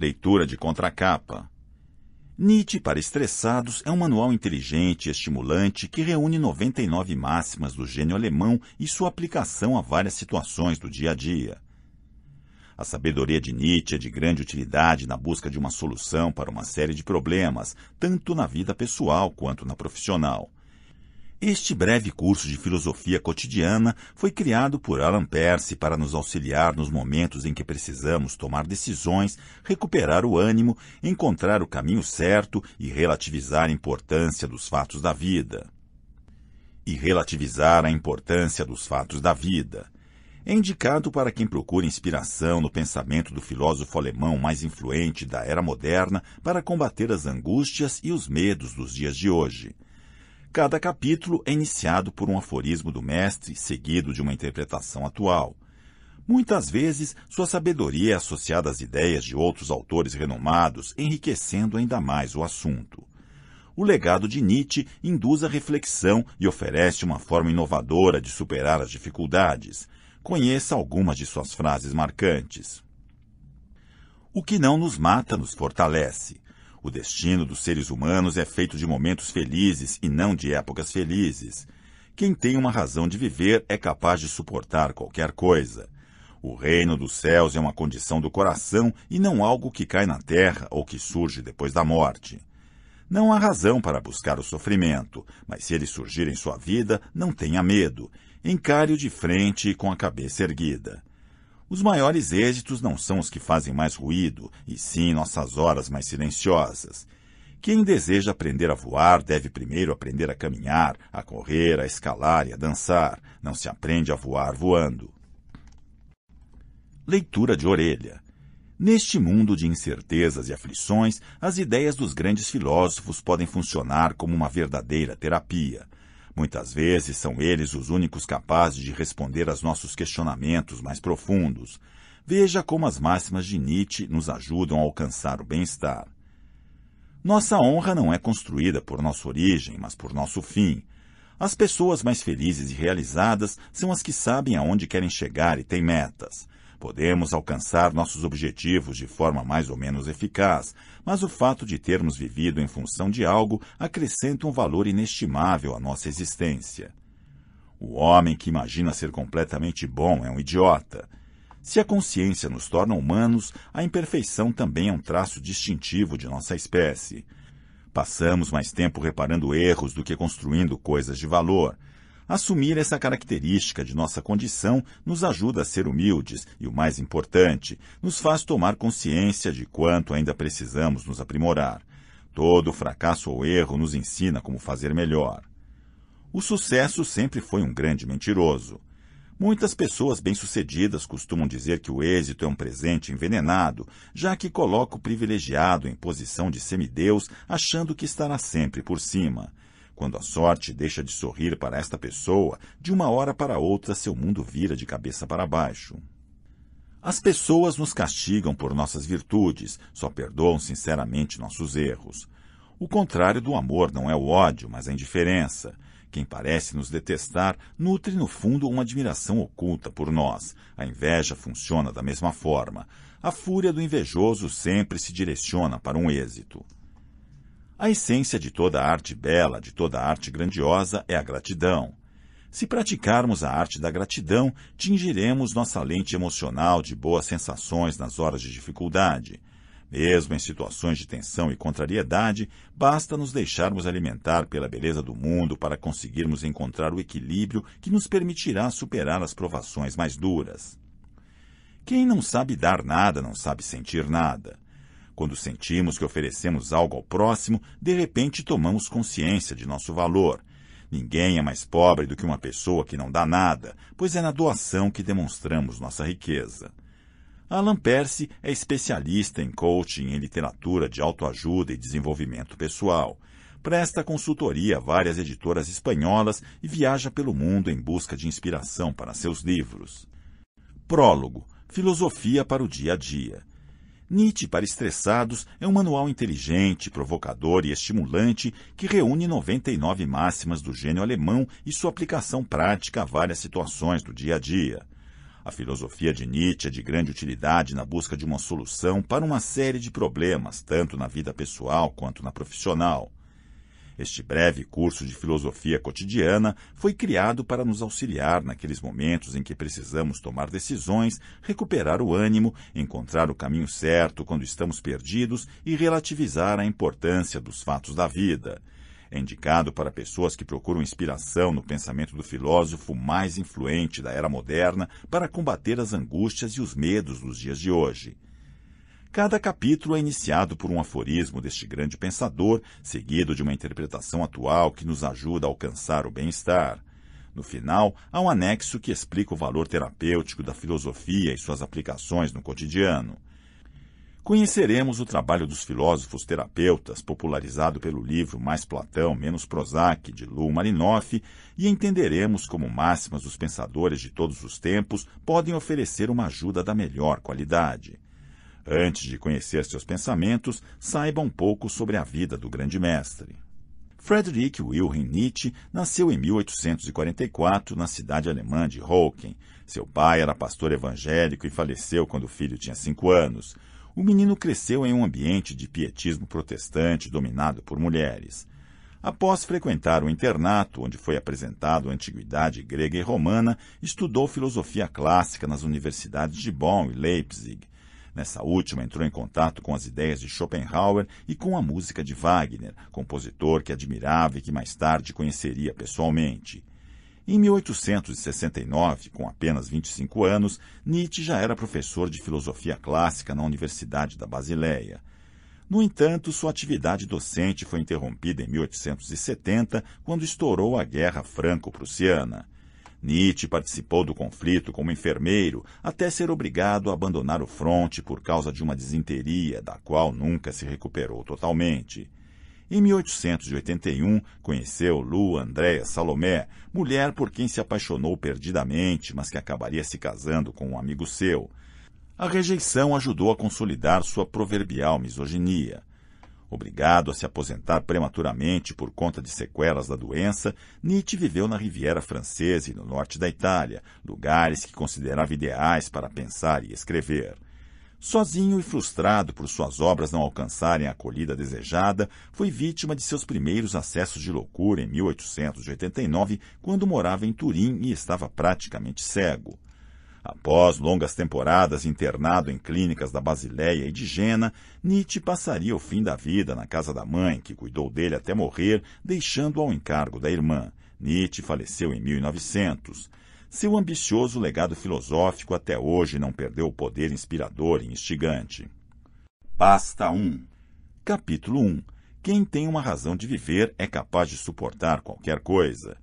Leitura de contracapa. Nietzsche para Estressados é um manual inteligente e estimulante que reúne 99 máximas do gênio alemão e sua aplicação a várias situações do dia a dia. A sabedoria de Nietzsche é de grande utilidade na busca de uma solução para uma série de problemas, tanto na vida pessoal quanto na profissional. Este breve curso de filosofia cotidiana foi criado por Alan Percy para nos auxiliar nos momentos em que precisamos tomar decisões, recuperar o ânimo, encontrar o caminho certo e relativizar a importância dos fatos da vida. E relativizar a importância dos fatos da vida. É indicado para quem procura inspiração no pensamento do filósofo alemão mais influente da era moderna para combater as angústias e os medos dos dias de hoje. Cada capítulo é iniciado por um aforismo do mestre, seguido de uma interpretação atual. Muitas vezes, sua sabedoria é associada às ideias de outros autores renomados, enriquecendo ainda mais o assunto. O legado de Nietzsche induz a reflexão e oferece uma forma inovadora de superar as dificuldades. Conheça algumas de suas frases marcantes. O que não nos mata nos fortalece. O destino dos seres humanos é feito de momentos felizes e não de épocas felizes. Quem tem uma razão de viver é capaz de suportar qualquer coisa. O reino dos céus é uma condição do coração e não algo que cai na terra ou que surge depois da morte. Não há razão para buscar o sofrimento, mas se ele surgir em sua vida, não tenha medo. Encare-o de frente e com a cabeça erguida. Os maiores êxitos não são os que fazem mais ruído, e sim nossas horas mais silenciosas. Quem deseja aprender a voar deve primeiro aprender a caminhar, a correr, a escalar e a dançar. Não se aprende a voar voando. Leitura de orelha. Neste mundo de incertezas e aflições, as ideias dos grandes filósofos podem funcionar como uma verdadeira terapia. Muitas vezes são eles os únicos capazes de responder aos nossos questionamentos mais profundos. Veja como as máximas de Nietzsche nos ajudam a alcançar o bem-estar. Nossa honra não é construída por nossa origem, mas por nosso fim. As pessoas mais felizes e realizadas são as que sabem aonde querem chegar e têm metas. Podemos alcançar nossos objetivos de forma mais ou menos eficaz, mas o fato de termos vivido em função de algo acrescenta um valor inestimável à nossa existência. O homem que imagina ser completamente bom é um idiota. Se a consciência nos torna humanos, a imperfeição também é um traço distintivo de nossa espécie. Passamos mais tempo reparando erros do que construindo coisas de valor, Assumir essa característica de nossa condição nos ajuda a ser humildes e, o mais importante, nos faz tomar consciência de quanto ainda precisamos nos aprimorar. Todo fracasso ou erro nos ensina como fazer melhor. O sucesso sempre foi um grande mentiroso. Muitas pessoas bem-sucedidas costumam dizer que o êxito é um presente envenenado, já que coloca o privilegiado em posição de semideus, achando que estará sempre por cima. Quando a sorte deixa de sorrir para esta pessoa, de uma hora para outra seu mundo vira de cabeça para baixo. As pessoas nos castigam por nossas virtudes, só perdoam sinceramente nossos erros. O contrário do amor não é o ódio, mas a indiferença. Quem parece nos detestar nutre no fundo uma admiração oculta por nós. A inveja funciona da mesma forma. A fúria do invejoso sempre se direciona para um êxito. A essência de toda arte bela, de toda arte grandiosa, é a gratidão. Se praticarmos a arte da gratidão, tingiremos nossa lente emocional de boas sensações nas horas de dificuldade. Mesmo em situações de tensão e contrariedade, basta nos deixarmos alimentar pela beleza do mundo para conseguirmos encontrar o equilíbrio que nos permitirá superar as provações mais duras. Quem não sabe dar nada não sabe sentir nada. Quando sentimos que oferecemos algo ao próximo, de repente tomamos consciência de nosso valor. Ninguém é mais pobre do que uma pessoa que não dá nada, pois é na doação que demonstramos nossa riqueza. Alan Percy é especialista em coaching em literatura de autoajuda e desenvolvimento pessoal. Presta consultoria a várias editoras espanholas e viaja pelo mundo em busca de inspiração para seus livros. Prólogo Filosofia para o Dia a Dia. Nietzsche para Estressados é um manual inteligente, provocador e estimulante que reúne 99 máximas do gênio alemão e sua aplicação prática a várias situações do dia a dia. A filosofia de Nietzsche é de grande utilidade na busca de uma solução para uma série de problemas, tanto na vida pessoal quanto na profissional. Este breve curso de filosofia cotidiana foi criado para nos auxiliar naqueles momentos em que precisamos tomar decisões, recuperar o ânimo, encontrar o caminho certo quando estamos perdidos e relativizar a importância dos fatos da vida. É indicado para pessoas que procuram inspiração no pensamento do filósofo mais influente da era moderna para combater as angústias e os medos dos dias de hoje. Cada capítulo é iniciado por um aforismo deste grande pensador, seguido de uma interpretação atual que nos ajuda a alcançar o bem-estar. No final, há um anexo que explica o valor terapêutico da filosofia e suas aplicações no cotidiano. Conheceremos o trabalho dos filósofos terapeutas, popularizado pelo livro Mais Platão, Menos Prozac, de Lou Marinoff, e entenderemos como máximas dos pensadores de todos os tempos podem oferecer uma ajuda da melhor qualidade. Antes de conhecer seus pensamentos, saiba um pouco sobre a vida do grande mestre. Friedrich Wilhelm Nietzsche nasceu em 1844 na cidade alemã de Hocken. Seu pai era pastor evangélico e faleceu quando o filho tinha cinco anos. O menino cresceu em um ambiente de pietismo protestante dominado por mulheres. Após frequentar o internato, onde foi apresentado a antiguidade grega e romana, estudou filosofia clássica nas universidades de Bonn e Leipzig. Nessa última, entrou em contato com as ideias de Schopenhauer e com a música de Wagner, compositor que admirava e que mais tarde conheceria pessoalmente. Em 1869, com apenas 25 anos, Nietzsche já era professor de filosofia clássica na Universidade da Basileia. No entanto, sua atividade docente foi interrompida em 1870, quando estourou a Guerra Franco-Prussiana. Nietzsche participou do conflito como enfermeiro até ser obrigado a abandonar o fronte por causa de uma desinteria, da qual nunca se recuperou totalmente. Em 1881, conheceu Lu Andréa Salomé, mulher por quem se apaixonou perdidamente, mas que acabaria se casando com um amigo seu. A rejeição ajudou a consolidar sua proverbial misoginia. Obrigado a se aposentar prematuramente por conta de sequelas da doença, Nietzsche viveu na Riviera Francesa e no norte da Itália, lugares que considerava ideais para pensar e escrever. Sozinho e frustrado por suas obras não alcançarem a acolhida desejada, foi vítima de seus primeiros acessos de loucura em 1889, quando morava em Turim e estava praticamente cego. Após longas temporadas internado em clínicas da Basileia e de Jena, Nietzsche passaria o fim da vida na casa da mãe, que cuidou dele até morrer, deixando-o ao encargo da irmã. Nietzsche faleceu em 1900. Seu ambicioso legado filosófico até hoje não perdeu o poder inspirador e instigante. Pasta 1 Capítulo 1 Quem tem uma razão de viver é capaz de suportar qualquer coisa.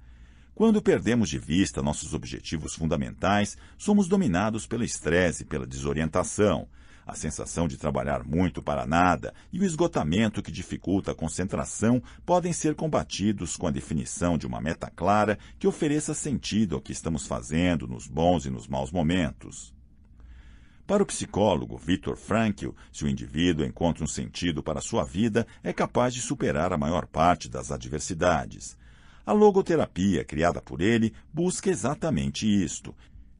Quando perdemos de vista nossos objetivos fundamentais, somos dominados pelo estresse e pela desorientação, a sensação de trabalhar muito para nada e o esgotamento que dificulta a concentração podem ser combatidos com a definição de uma meta clara que ofereça sentido ao que estamos fazendo nos bons e nos maus momentos. Para o psicólogo Viktor Frankl, se o indivíduo encontra um sentido para a sua vida, é capaz de superar a maior parte das adversidades. A logoterapia, criada por ele, busca exatamente isto.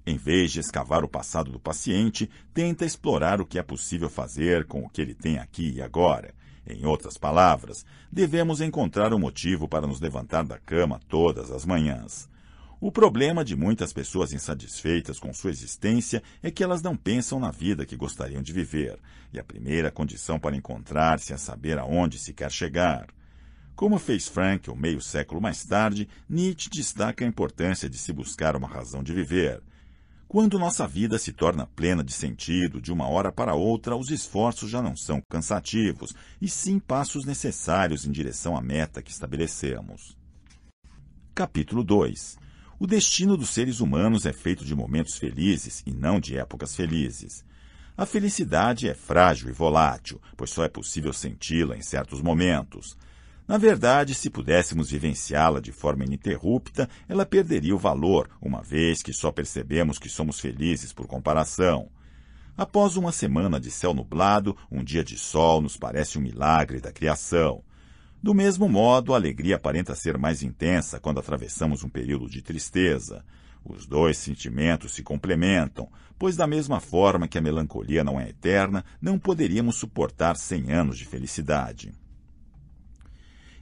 Em vez de escavar o passado do paciente, tenta explorar o que é possível fazer com o que ele tem aqui e agora. Em outras palavras, devemos encontrar um motivo para nos levantar da cama todas as manhãs. O problema de muitas pessoas insatisfeitas com sua existência é que elas não pensam na vida que gostariam de viver, e a primeira condição para encontrar-se é saber aonde se quer chegar. Como fez Frankl meio século mais tarde, Nietzsche destaca a importância de se buscar uma razão de viver. Quando nossa vida se torna plena de sentido, de uma hora para outra, os esforços já não são cansativos, e sim passos necessários em direção à meta que estabelecemos. Capítulo 2 O destino dos seres humanos é feito de momentos felizes e não de épocas felizes. A felicidade é frágil e volátil, pois só é possível senti-la em certos momentos. Na verdade, se pudéssemos vivenciá-la de forma ininterrupta, ela perderia o valor, uma vez que só percebemos que somos felizes por comparação. Após uma semana de céu nublado, um dia de sol nos parece um milagre da criação. Do mesmo modo, a alegria aparenta ser mais intensa quando atravessamos um período de tristeza. Os dois sentimentos se complementam, pois, da mesma forma que a melancolia não é eterna, não poderíamos suportar cem anos de felicidade.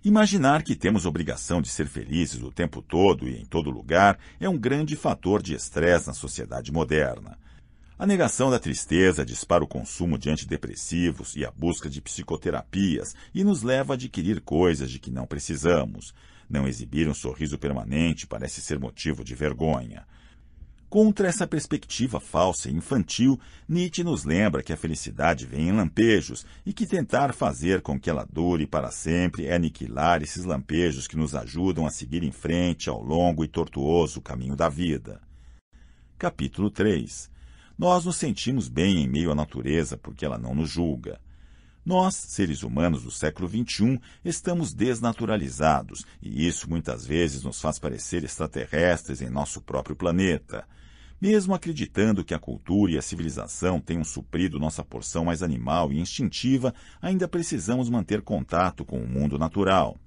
Imaginar que temos obrigação de ser felizes o tempo todo e em todo lugar é um grande fator de estresse na sociedade moderna. A negação da tristeza dispara o consumo de antidepressivos e a busca de psicoterapias e nos leva a adquirir coisas de que não precisamos. Não exibir um sorriso permanente parece ser motivo de vergonha. Contra essa perspectiva falsa e infantil, Nietzsche nos lembra que a felicidade vem em lampejos e que tentar fazer com que ela dure para sempre é aniquilar esses lampejos que nos ajudam a seguir em frente ao longo e tortuoso caminho da vida. Capítulo 3 Nós nos sentimos bem em meio à natureza porque ela não nos julga. Nós, seres humanos do século XXI, estamos desnaturalizados e isso muitas vezes nos faz parecer extraterrestres em nosso próprio planeta. Mesmo acreditando que a cultura e a civilização tenham suprido nossa porção mais animal e instintiva, ainda precisamos manter contato com o mundo natural.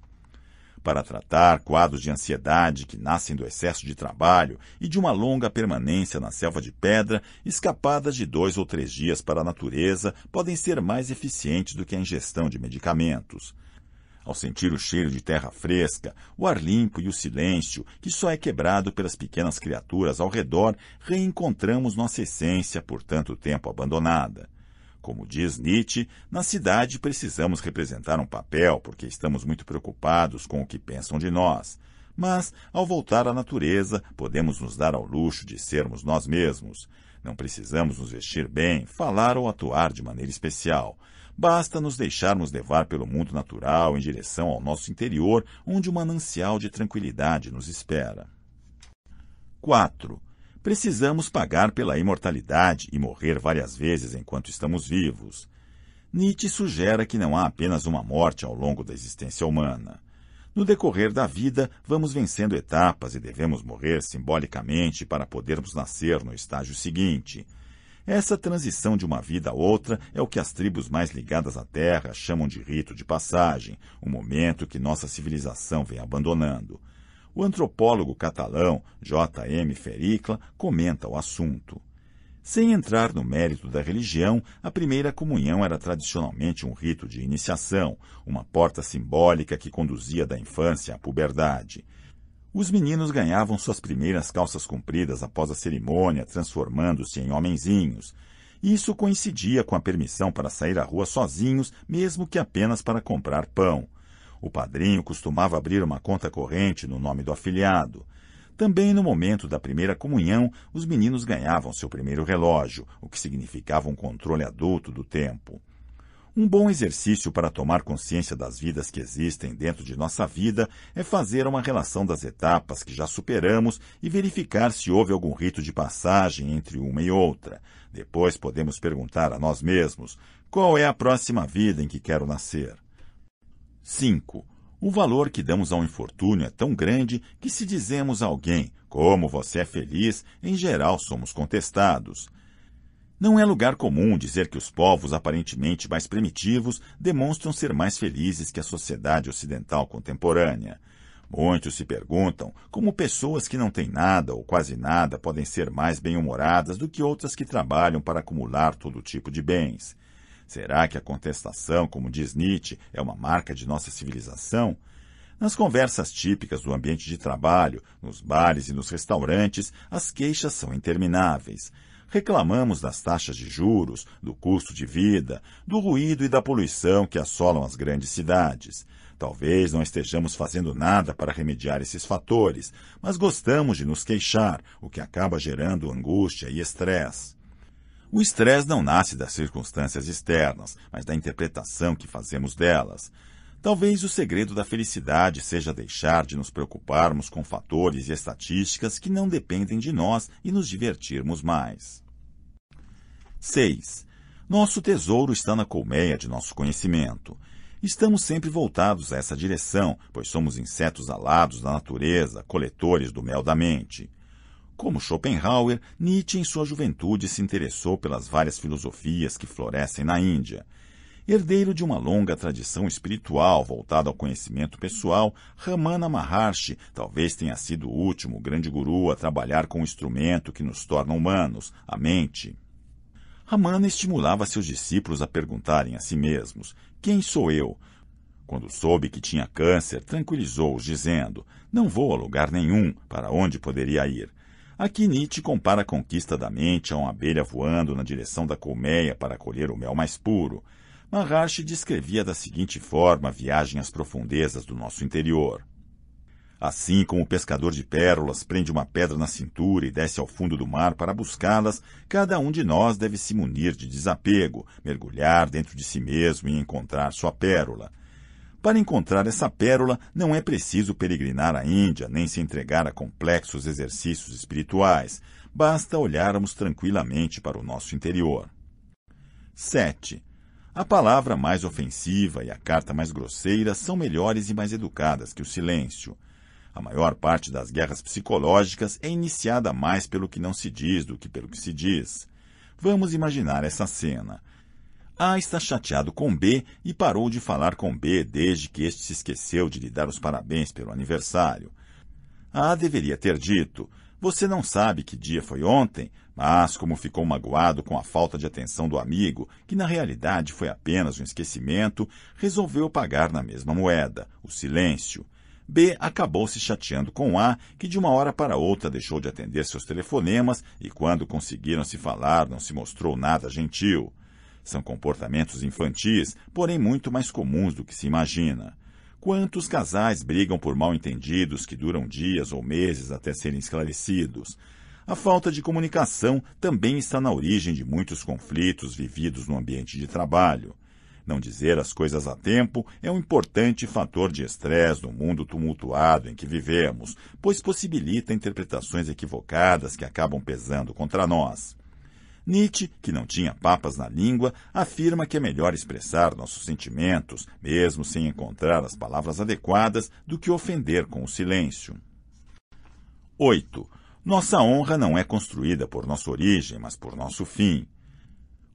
Para tratar quadros de ansiedade que nascem do excesso de trabalho e de uma longa permanência na selva de pedra, escapadas de dois ou três dias para a natureza podem ser mais eficientes do que a ingestão de medicamentos. Ao sentir o cheiro de terra fresca, o ar limpo e o silêncio, que só é quebrado pelas pequenas criaturas ao redor, reencontramos nossa essência por tanto tempo abandonada. Como diz Nietzsche, na cidade precisamos representar um papel porque estamos muito preocupados com o que pensam de nós. Mas, ao voltar à natureza, podemos nos dar ao luxo de sermos nós mesmos. Não precisamos nos vestir bem, falar ou atuar de maneira especial. Basta nos deixarmos levar pelo mundo natural em direção ao nosso interior, onde um manancial de tranquilidade nos espera. 4. Precisamos pagar pela imortalidade e morrer várias vezes enquanto estamos vivos. Nietzsche sugere que não há apenas uma morte ao longo da existência humana. No decorrer da vida, vamos vencendo etapas e devemos morrer simbolicamente para podermos nascer no estágio seguinte. Essa transição de uma vida a outra é o que as tribos mais ligadas à Terra chamam de rito de passagem, um momento que nossa civilização vem abandonando. O antropólogo catalão J. M. Fericla comenta o assunto. Sem entrar no mérito da religião, a primeira comunhão era tradicionalmente um rito de iniciação, uma porta simbólica que conduzia da infância à puberdade. Os meninos ganhavam suas primeiras calças compridas após a cerimônia, transformando-se em homenzinhos. Isso coincidia com a permissão para sair à rua sozinhos, mesmo que apenas para comprar pão. O padrinho costumava abrir uma conta corrente no nome do afiliado. Também no momento da primeira comunhão, os meninos ganhavam seu primeiro relógio, o que significava um controle adulto do tempo. Um bom exercício para tomar consciência das vidas que existem dentro de nossa vida é fazer uma relação das etapas que já superamos e verificar se houve algum rito de passagem entre uma e outra. Depois podemos perguntar a nós mesmos: qual é a próxima vida em que quero nascer? 5. O valor que damos ao infortúnio é tão grande que, se dizemos a alguém como você é feliz, em geral somos contestados. Não é lugar comum dizer que os povos aparentemente mais primitivos demonstram ser mais felizes que a sociedade ocidental contemporânea. Muitos se perguntam como pessoas que não têm nada ou quase nada podem ser mais bem-humoradas do que outras que trabalham para acumular todo tipo de bens. Será que a contestação, como diz Nietzsche, é uma marca de nossa civilização? Nas conversas típicas do ambiente de trabalho, nos bares e nos restaurantes, as queixas são intermináveis. Reclamamos das taxas de juros, do custo de vida, do ruído e da poluição que assolam as grandes cidades. Talvez não estejamos fazendo nada para remediar esses fatores, mas gostamos de nos queixar, o que acaba gerando angústia e estresse. O estresse não nasce das circunstâncias externas, mas da interpretação que fazemos delas. Talvez o segredo da felicidade seja deixar de nos preocuparmos com fatores e estatísticas que não dependem de nós e nos divertirmos mais. 6. Nosso tesouro está na colmeia de nosso conhecimento. Estamos sempre voltados a essa direção, pois somos insetos alados da natureza, coletores do mel da mente. Como Schopenhauer, Nietzsche em sua juventude se interessou pelas várias filosofias que florescem na Índia. Herdeiro de uma longa tradição espiritual voltada ao conhecimento pessoal, Ramana Maharshi talvez tenha sido o último grande guru a trabalhar com o instrumento que nos torna humanos, a mente. Ramana estimulava seus discípulos a perguntarem a si mesmos: Quem sou eu? Quando soube que tinha câncer, tranquilizou-os, dizendo: Não vou a lugar nenhum, para onde poderia ir? Aqui Nietzsche compara a conquista da mente a uma abelha voando na direção da colmeia para colher o mel mais puro. Maharshi descrevia da seguinte forma a viagem às profundezas do nosso interior. Assim como o pescador de pérolas prende uma pedra na cintura e desce ao fundo do mar para buscá-las, cada um de nós deve se munir de desapego, mergulhar dentro de si mesmo e encontrar sua pérola. Para encontrar essa pérola, não é preciso peregrinar à Índia nem se entregar a complexos exercícios espirituais. Basta olharmos tranquilamente para o nosso interior. 7. A palavra mais ofensiva e a carta mais grosseira são melhores e mais educadas que o silêncio. A maior parte das guerras psicológicas é iniciada mais pelo que não se diz do que pelo que se diz. Vamos imaginar essa cena. A está chateado com B e parou de falar com B desde que este se esqueceu de lhe dar os parabéns pelo aniversário. A deveria ter dito: Você não sabe que dia foi ontem? Mas, como ficou magoado com a falta de atenção do amigo, que na realidade foi apenas um esquecimento, resolveu pagar na mesma moeda, o silêncio. B acabou se chateando com A, que de uma hora para outra deixou de atender seus telefonemas e, quando conseguiram se falar, não se mostrou nada gentil. São comportamentos infantis, porém muito mais comuns do que se imagina. Quantos casais brigam por mal-entendidos que duram dias ou meses até serem esclarecidos? A falta de comunicação também está na origem de muitos conflitos vividos no ambiente de trabalho. Não dizer as coisas a tempo é um importante fator de estresse no mundo tumultuado em que vivemos, pois possibilita interpretações equivocadas que acabam pesando contra nós. Nietzsche, que não tinha papas na língua, afirma que é melhor expressar nossos sentimentos, mesmo sem encontrar as palavras adequadas, do que ofender com o silêncio. 8. Nossa honra não é construída por nossa origem, mas por nosso fim.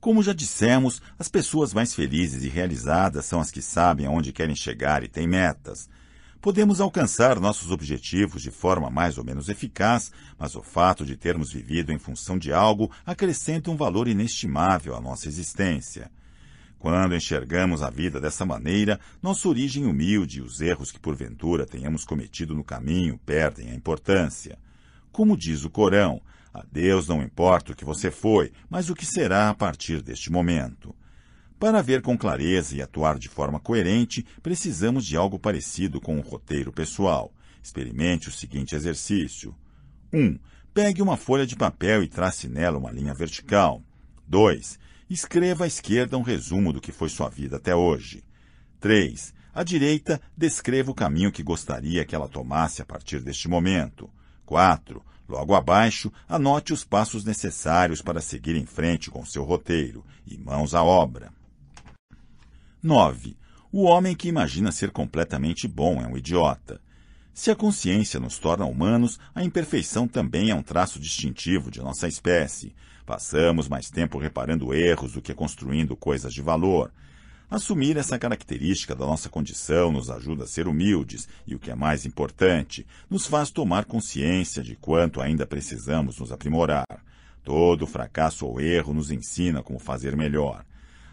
Como já dissemos, as pessoas mais felizes e realizadas são as que sabem aonde querem chegar e têm metas. Podemos alcançar nossos objetivos de forma mais ou menos eficaz, mas o fato de termos vivido em função de algo acrescenta um valor inestimável à nossa existência. Quando enxergamos a vida dessa maneira, nossa origem humilde e os erros que porventura tenhamos cometido no caminho perdem a importância. Como diz o Corão, a Deus não importa o que você foi, mas o que será a partir deste momento. Para ver com clareza e atuar de forma coerente, precisamos de algo parecido com um roteiro pessoal. Experimente o seguinte exercício. 1. Um, pegue uma folha de papel e trace nela uma linha vertical. 2. Escreva à esquerda um resumo do que foi sua vida até hoje. 3. À direita, descreva o caminho que gostaria que ela tomasse a partir deste momento. 4. Logo abaixo, anote os passos necessários para seguir em frente com seu roteiro e mãos à obra. 9. O homem que imagina ser completamente bom é um idiota. Se a consciência nos torna humanos, a imperfeição também é um traço distintivo de nossa espécie. Passamos mais tempo reparando erros do que construindo coisas de valor. Assumir essa característica da nossa condição nos ajuda a ser humildes e, o que é mais importante, nos faz tomar consciência de quanto ainda precisamos nos aprimorar. Todo fracasso ou erro nos ensina como fazer melhor.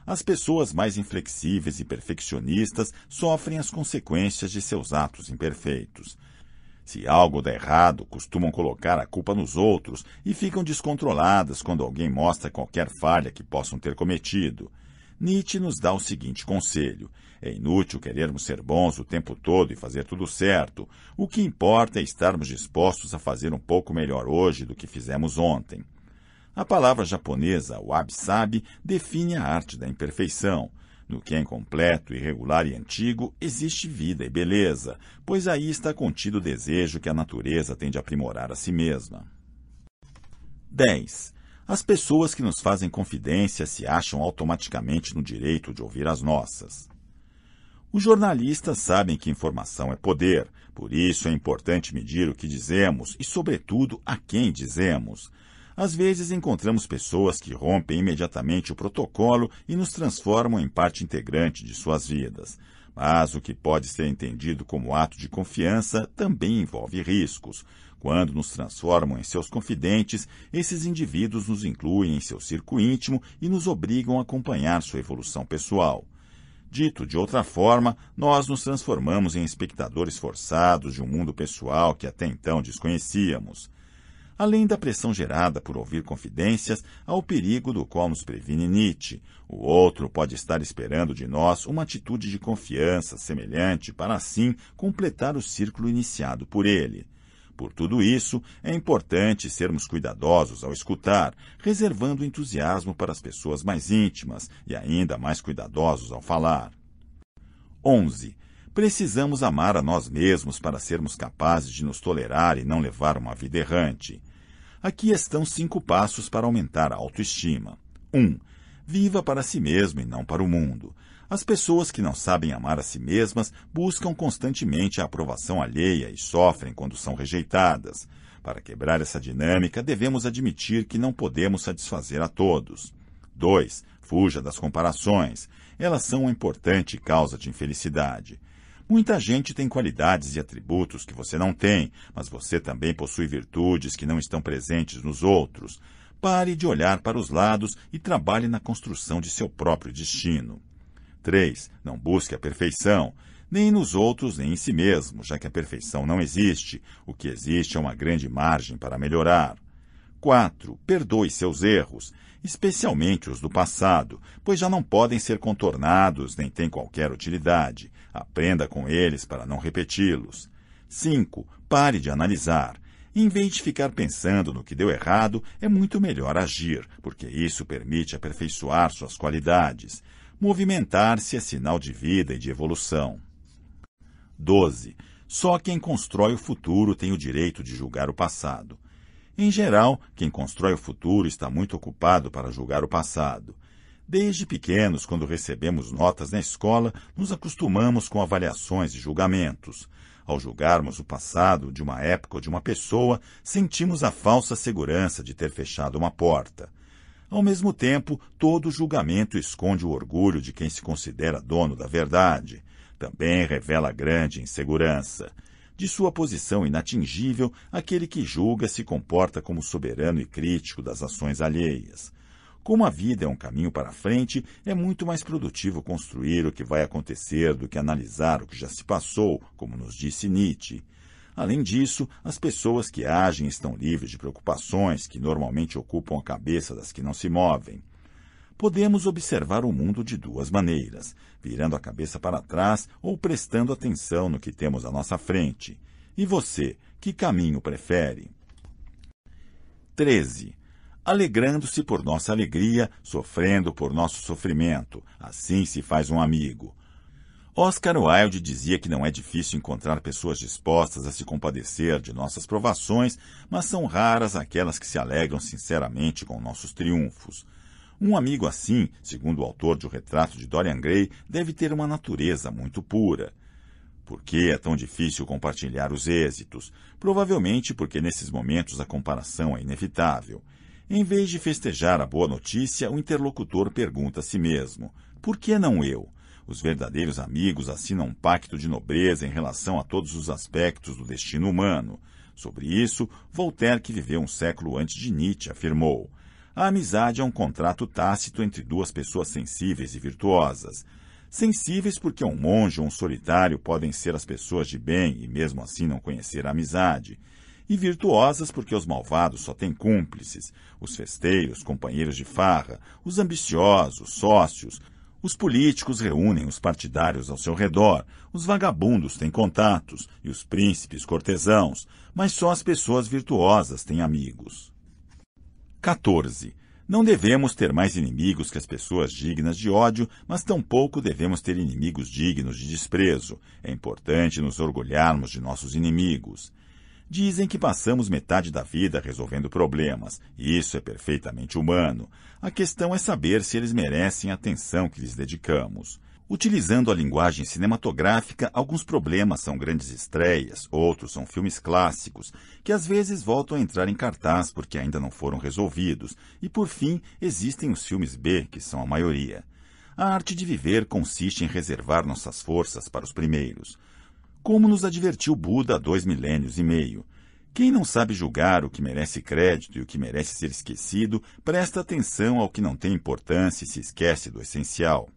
As pessoas mais inflexíveis e perfeccionistas sofrem as consequências de seus atos imperfeitos. Se algo dá errado, costumam colocar a culpa nos outros e ficam descontroladas quando alguém mostra qualquer falha que possam ter cometido. Nietzsche nos dá o seguinte conselho: é inútil querermos ser bons o tempo todo e fazer tudo certo. O que importa é estarmos dispostos a fazer um pouco melhor hoje do que fizemos ontem. A palavra japonesa wabi-sabi define a arte da imperfeição. No que é incompleto, irregular e antigo, existe vida e beleza, pois aí está contido o desejo que a natureza tem de aprimorar a si mesma. 10. As pessoas que nos fazem confidência se acham automaticamente no direito de ouvir as nossas. Os jornalistas sabem que informação é poder, por isso é importante medir o que dizemos e, sobretudo, a quem dizemos. Às vezes encontramos pessoas que rompem imediatamente o protocolo e nos transformam em parte integrante de suas vidas. Mas o que pode ser entendido como ato de confiança também envolve riscos. Quando nos transformam em seus confidentes, esses indivíduos nos incluem em seu círculo íntimo e nos obrigam a acompanhar sua evolução pessoal. Dito de outra forma, nós nos transformamos em espectadores forçados de um mundo pessoal que até então desconhecíamos. Além da pressão gerada por ouvir confidências, há o perigo do qual nos previne Nietzsche. O outro pode estar esperando de nós uma atitude de confiança semelhante para assim completar o círculo iniciado por ele. Por tudo isso, é importante sermos cuidadosos ao escutar, reservando entusiasmo para as pessoas mais íntimas e ainda mais cuidadosos ao falar. 11. Precisamos amar a nós mesmos para sermos capazes de nos tolerar e não levar uma vida errante. Aqui estão cinco passos para aumentar a autoestima. 1. Um, viva para si mesmo e não para o mundo. As pessoas que não sabem amar a si mesmas buscam constantemente a aprovação alheia e sofrem quando são rejeitadas. Para quebrar essa dinâmica, devemos admitir que não podemos satisfazer a todos. 2. Fuja das comparações. Elas são uma importante causa de infelicidade. Muita gente tem qualidades e atributos que você não tem, mas você também possui virtudes que não estão presentes nos outros. Pare de olhar para os lados e trabalhe na construção de seu próprio destino. 3. Não busque a perfeição, nem nos outros nem em si mesmo, já que a perfeição não existe. O que existe é uma grande margem para melhorar. 4. Perdoe seus erros especialmente os do passado, pois já não podem ser contornados nem têm qualquer utilidade. Aprenda com eles para não repeti-los. 5. Pare de analisar. Em vez de ficar pensando no que deu errado, é muito melhor agir, porque isso permite aperfeiçoar suas qualidades. Movimentar-se é sinal de vida e de evolução. 12. Só quem constrói o futuro tem o direito de julgar o passado. Em geral, quem constrói o futuro está muito ocupado para julgar o passado. Desde pequenos, quando recebemos notas na escola, nos acostumamos com avaliações e julgamentos. Ao julgarmos o passado de uma época ou de uma pessoa, sentimos a falsa segurança de ter fechado uma porta. Ao mesmo tempo, todo julgamento esconde o orgulho de quem se considera dono da verdade. Também revela grande insegurança. De sua posição inatingível, aquele que julga se comporta como soberano e crítico das ações alheias. Como a vida é um caminho para frente, é muito mais produtivo construir o que vai acontecer do que analisar o que já se passou, como nos disse Nietzsche. Além disso, as pessoas que agem estão livres de preocupações que normalmente ocupam a cabeça das que não se movem podemos observar o mundo de duas maneiras, virando a cabeça para trás ou prestando atenção no que temos à nossa frente. E você, que caminho prefere? 13. Alegrando-se por nossa alegria, sofrendo por nosso sofrimento. Assim se faz um amigo. Oscar Wilde dizia que não é difícil encontrar pessoas dispostas a se compadecer de nossas provações, mas são raras aquelas que se alegram sinceramente com nossos triunfos. Um amigo assim, segundo o autor de O Retrato de Dorian Gray, deve ter uma natureza muito pura. Por que é tão difícil compartilhar os êxitos? Provavelmente porque nesses momentos a comparação é inevitável. Em vez de festejar a boa notícia, o interlocutor pergunta a si mesmo: por que não eu? Os verdadeiros amigos assinam um pacto de nobreza em relação a todos os aspectos do destino humano. Sobre isso, Voltaire, que viveu um século antes de Nietzsche, afirmou: a amizade é um contrato tácito entre duas pessoas sensíveis e virtuosas. Sensíveis porque um monge ou um solitário podem ser as pessoas de bem e mesmo assim não conhecer a amizade. E virtuosas porque os malvados só têm cúmplices, os festeiros, companheiros de farra, os ambiciosos, sócios, os políticos reúnem os partidários ao seu redor, os vagabundos têm contatos e os príncipes cortesãos, mas só as pessoas virtuosas têm amigos. 14. Não devemos ter mais inimigos que as pessoas dignas de ódio, mas tampouco devemos ter inimigos dignos de desprezo. É importante nos orgulharmos de nossos inimigos. Dizem que passamos metade da vida resolvendo problemas, e isso é perfeitamente humano. A questão é saber se eles merecem a atenção que lhes dedicamos. Utilizando a linguagem cinematográfica, alguns problemas são grandes estreias, outros são filmes clássicos, que às vezes voltam a entrar em cartaz porque ainda não foram resolvidos, e por fim existem os filmes B, que são a maioria. A arte de viver consiste em reservar nossas forças para os primeiros. Como nos advertiu Buda há dois milênios e meio, quem não sabe julgar o que merece crédito e o que merece ser esquecido, presta atenção ao que não tem importância e se esquece do essencial.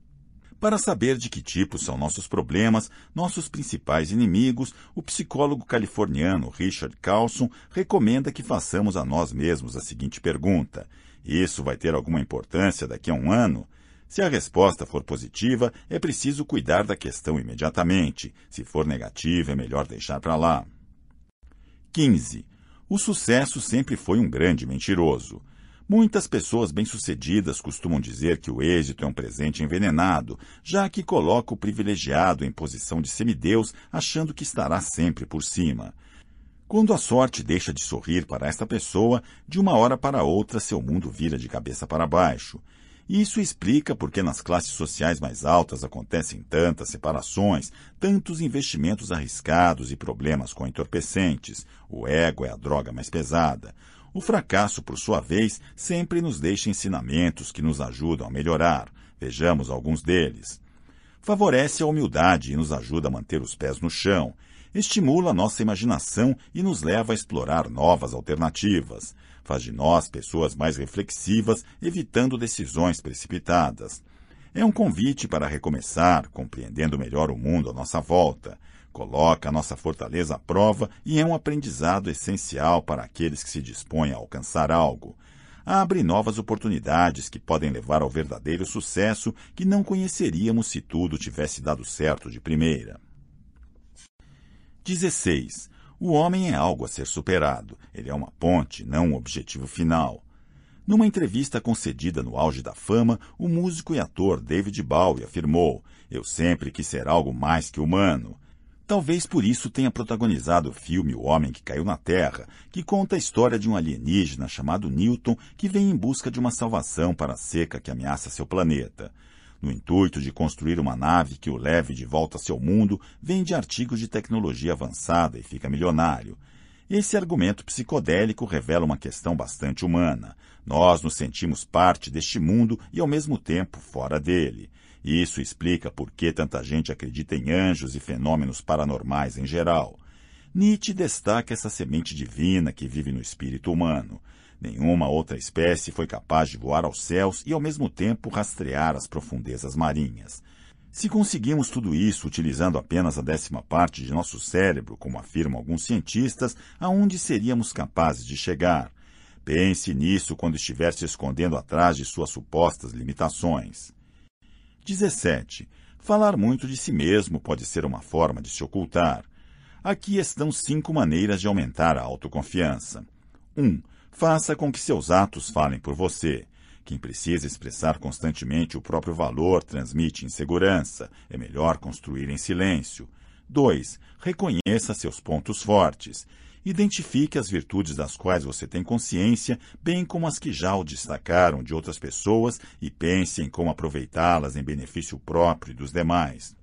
Para saber de que tipo são nossos problemas, nossos principais inimigos, o psicólogo californiano Richard Carlson recomenda que façamos a nós mesmos a seguinte pergunta: Isso vai ter alguma importância daqui a um ano? Se a resposta for positiva, é preciso cuidar da questão imediatamente. Se for negativa, é melhor deixar para lá. 15. O sucesso sempre foi um grande mentiroso. Muitas pessoas bem-sucedidas costumam dizer que o êxito é um presente envenenado, já que coloca o privilegiado em posição de semideus, achando que estará sempre por cima. Quando a sorte deixa de sorrir para esta pessoa, de uma hora para outra seu mundo vira de cabeça para baixo. Isso explica por que nas classes sociais mais altas acontecem tantas separações, tantos investimentos arriscados e problemas com entorpecentes. O ego é a droga mais pesada. O fracasso, por sua vez, sempre nos deixa ensinamentos que nos ajudam a melhorar. Vejamos alguns deles. Favorece a humildade e nos ajuda a manter os pés no chão. Estimula nossa imaginação e nos leva a explorar novas alternativas. Faz de nós pessoas mais reflexivas, evitando decisões precipitadas. É um convite para recomeçar, compreendendo melhor o mundo à nossa volta. Coloca a nossa fortaleza à prova e é um aprendizado essencial para aqueles que se dispõem a alcançar algo. Abre novas oportunidades que podem levar ao verdadeiro sucesso que não conheceríamos se tudo tivesse dado certo de primeira. 16. O homem é algo a ser superado. Ele é uma ponte, não um objetivo final. Numa entrevista concedida no auge da fama, o músico e ator David Bowie afirmou: Eu sempre quis ser algo mais que humano. Talvez por isso tenha protagonizado o filme O Homem que Caiu na Terra, que conta a história de um alienígena chamado Newton que vem em busca de uma salvação para a seca que ameaça seu planeta. No intuito de construir uma nave que o leve de volta a seu mundo, vende artigos de tecnologia avançada e fica milionário. Esse argumento psicodélico revela uma questão bastante humana. Nós nos sentimos parte deste mundo e, ao mesmo tempo, fora dele. Isso explica por que tanta gente acredita em anjos e fenômenos paranormais em geral. Nietzsche destaca essa semente divina que vive no espírito humano. Nenhuma outra espécie foi capaz de voar aos céus e, ao mesmo tempo, rastrear as profundezas marinhas. Se conseguimos tudo isso utilizando apenas a décima parte de nosso cérebro, como afirmam alguns cientistas, aonde seríamos capazes de chegar? Pense nisso quando estiver se escondendo atrás de suas supostas limitações. 17. Falar muito de si mesmo pode ser uma forma de se ocultar. Aqui estão cinco maneiras de aumentar a autoconfiança. 1. Um, faça com que seus atos falem por você. Quem precisa expressar constantemente o próprio valor transmite insegurança. É melhor construir em silêncio. 2. Reconheça seus pontos fortes. Identifique as virtudes das quais você tem consciência, bem como as que já o destacaram de outras pessoas e pense em como aproveitá-las em benefício próprio e dos demais.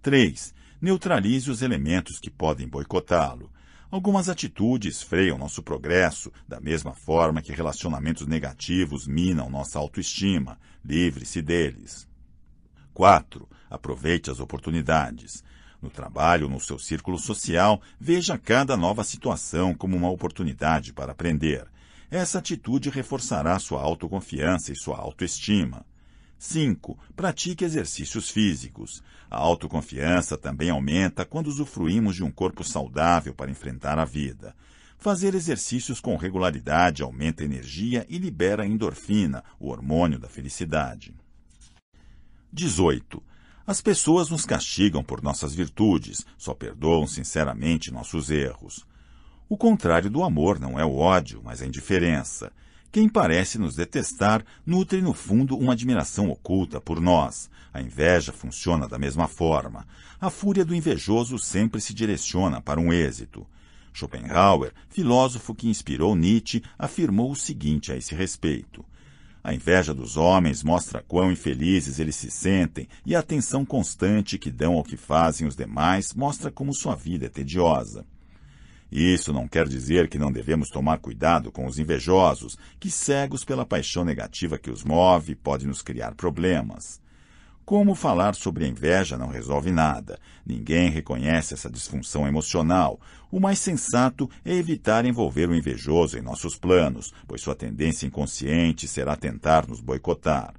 3. Neutralize os elementos que podem boicotá-lo. Algumas atitudes freiam nosso progresso, da mesma forma que relacionamentos negativos minam nossa autoestima. Livre-se deles. 4. Aproveite as oportunidades. No trabalho, no seu círculo social, veja cada nova situação como uma oportunidade para aprender. Essa atitude reforçará sua autoconfiança e sua autoestima. 5. Pratique exercícios físicos. A autoconfiança também aumenta quando usufruímos de um corpo saudável para enfrentar a vida. Fazer exercícios com regularidade aumenta a energia e libera a endorfina, o hormônio da felicidade. 18. As pessoas nos castigam por nossas virtudes, só perdoam sinceramente nossos erros. O contrário do amor não é o ódio, mas a indiferença. Quem parece nos detestar nutre no fundo uma admiração oculta por nós. A inveja funciona da mesma forma. A fúria do invejoso sempre se direciona para um êxito. Schopenhauer, filósofo que inspirou Nietzsche, afirmou o seguinte a esse respeito: A inveja dos homens mostra quão infelizes eles se sentem e a atenção constante que dão ao que fazem os demais mostra como sua vida é tediosa. Isso não quer dizer que não devemos tomar cuidado com os invejosos, que, cegos pela paixão negativa que os move, podem nos criar problemas. Como falar sobre a inveja não resolve nada. Ninguém reconhece essa disfunção emocional. O mais sensato é evitar envolver o invejoso em nossos planos, pois sua tendência inconsciente será tentar nos boicotar.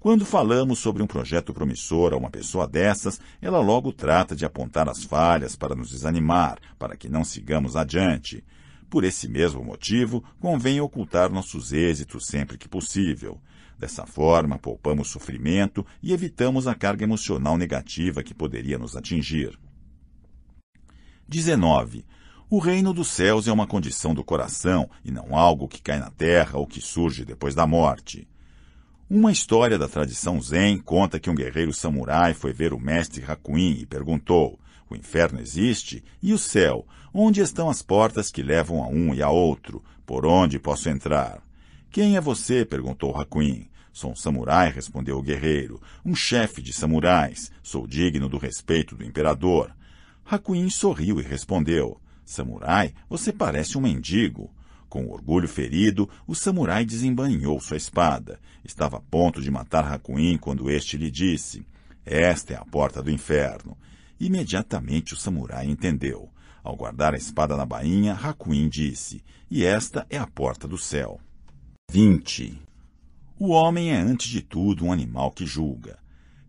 Quando falamos sobre um projeto promissor a uma pessoa dessas, ela logo trata de apontar as falhas para nos desanimar, para que não sigamos adiante. Por esse mesmo motivo, convém ocultar nossos êxitos sempre que possível. Dessa forma, poupamos sofrimento e evitamos a carga emocional negativa que poderia nos atingir. 19. O reino dos céus é uma condição do coração e não algo que cai na terra ou que surge depois da morte. Uma história da tradição Zen conta que um guerreiro samurai foi ver o mestre Hakuin e perguntou: O inferno existe? E o céu? Onde estão as portas que levam a um e a outro? Por onde posso entrar? Quem é você? perguntou Hakuin. Sou um samurai, respondeu o guerreiro, um chefe de samurais. Sou digno do respeito do imperador. Hakuin sorriu e respondeu: Samurai, você parece um mendigo. Com orgulho ferido, o samurai desembainhou sua espada. Estava a ponto de matar Hakuin quando este lhe disse: Esta é a porta do inferno. Imediatamente o samurai entendeu. Ao guardar a espada na bainha, Hakuin disse: E esta é a porta do céu. 20. O homem é, antes de tudo, um animal que julga.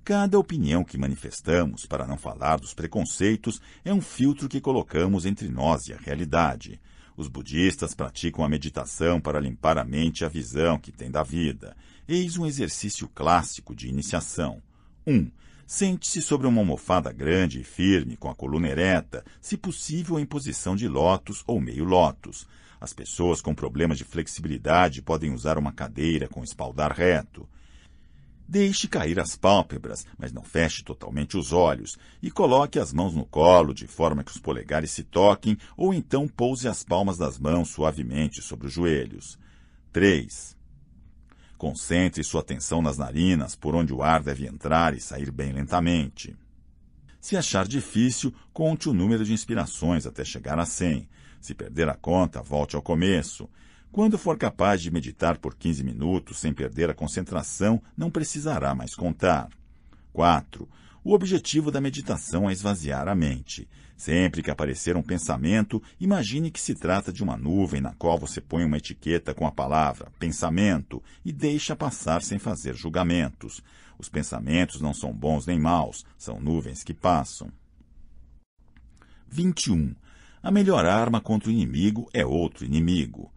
Cada opinião que manifestamos, para não falar dos preconceitos, é um filtro que colocamos entre nós e a realidade. Os budistas praticam a meditação para limpar a mente e a visão que têm da vida. Eis um exercício clássico de iniciação. 1. Um, Sente-se sobre uma almofada grande e firme, com a coluna ereta, se possível em posição de lótus ou meio lótus. As pessoas com problemas de flexibilidade podem usar uma cadeira com espaldar reto. Deixe cair as pálpebras, mas não feche totalmente os olhos, e coloque as mãos no colo de forma que os polegares se toquem, ou então pouse as palmas das mãos suavemente sobre os joelhos. 3. Concentre sua atenção nas narinas, por onde o ar deve entrar e sair bem lentamente. Se achar difícil, conte o número de inspirações até chegar a 100. Se perder a conta, volte ao começo. Quando for capaz de meditar por 15 minutos sem perder a concentração, não precisará mais contar. 4. O objetivo da meditação é esvaziar a mente. Sempre que aparecer um pensamento, imagine que se trata de uma nuvem na qual você põe uma etiqueta com a palavra pensamento e deixa passar sem fazer julgamentos. Os pensamentos não são bons nem maus, são nuvens que passam. 21. A melhor arma contra o inimigo é outro inimigo.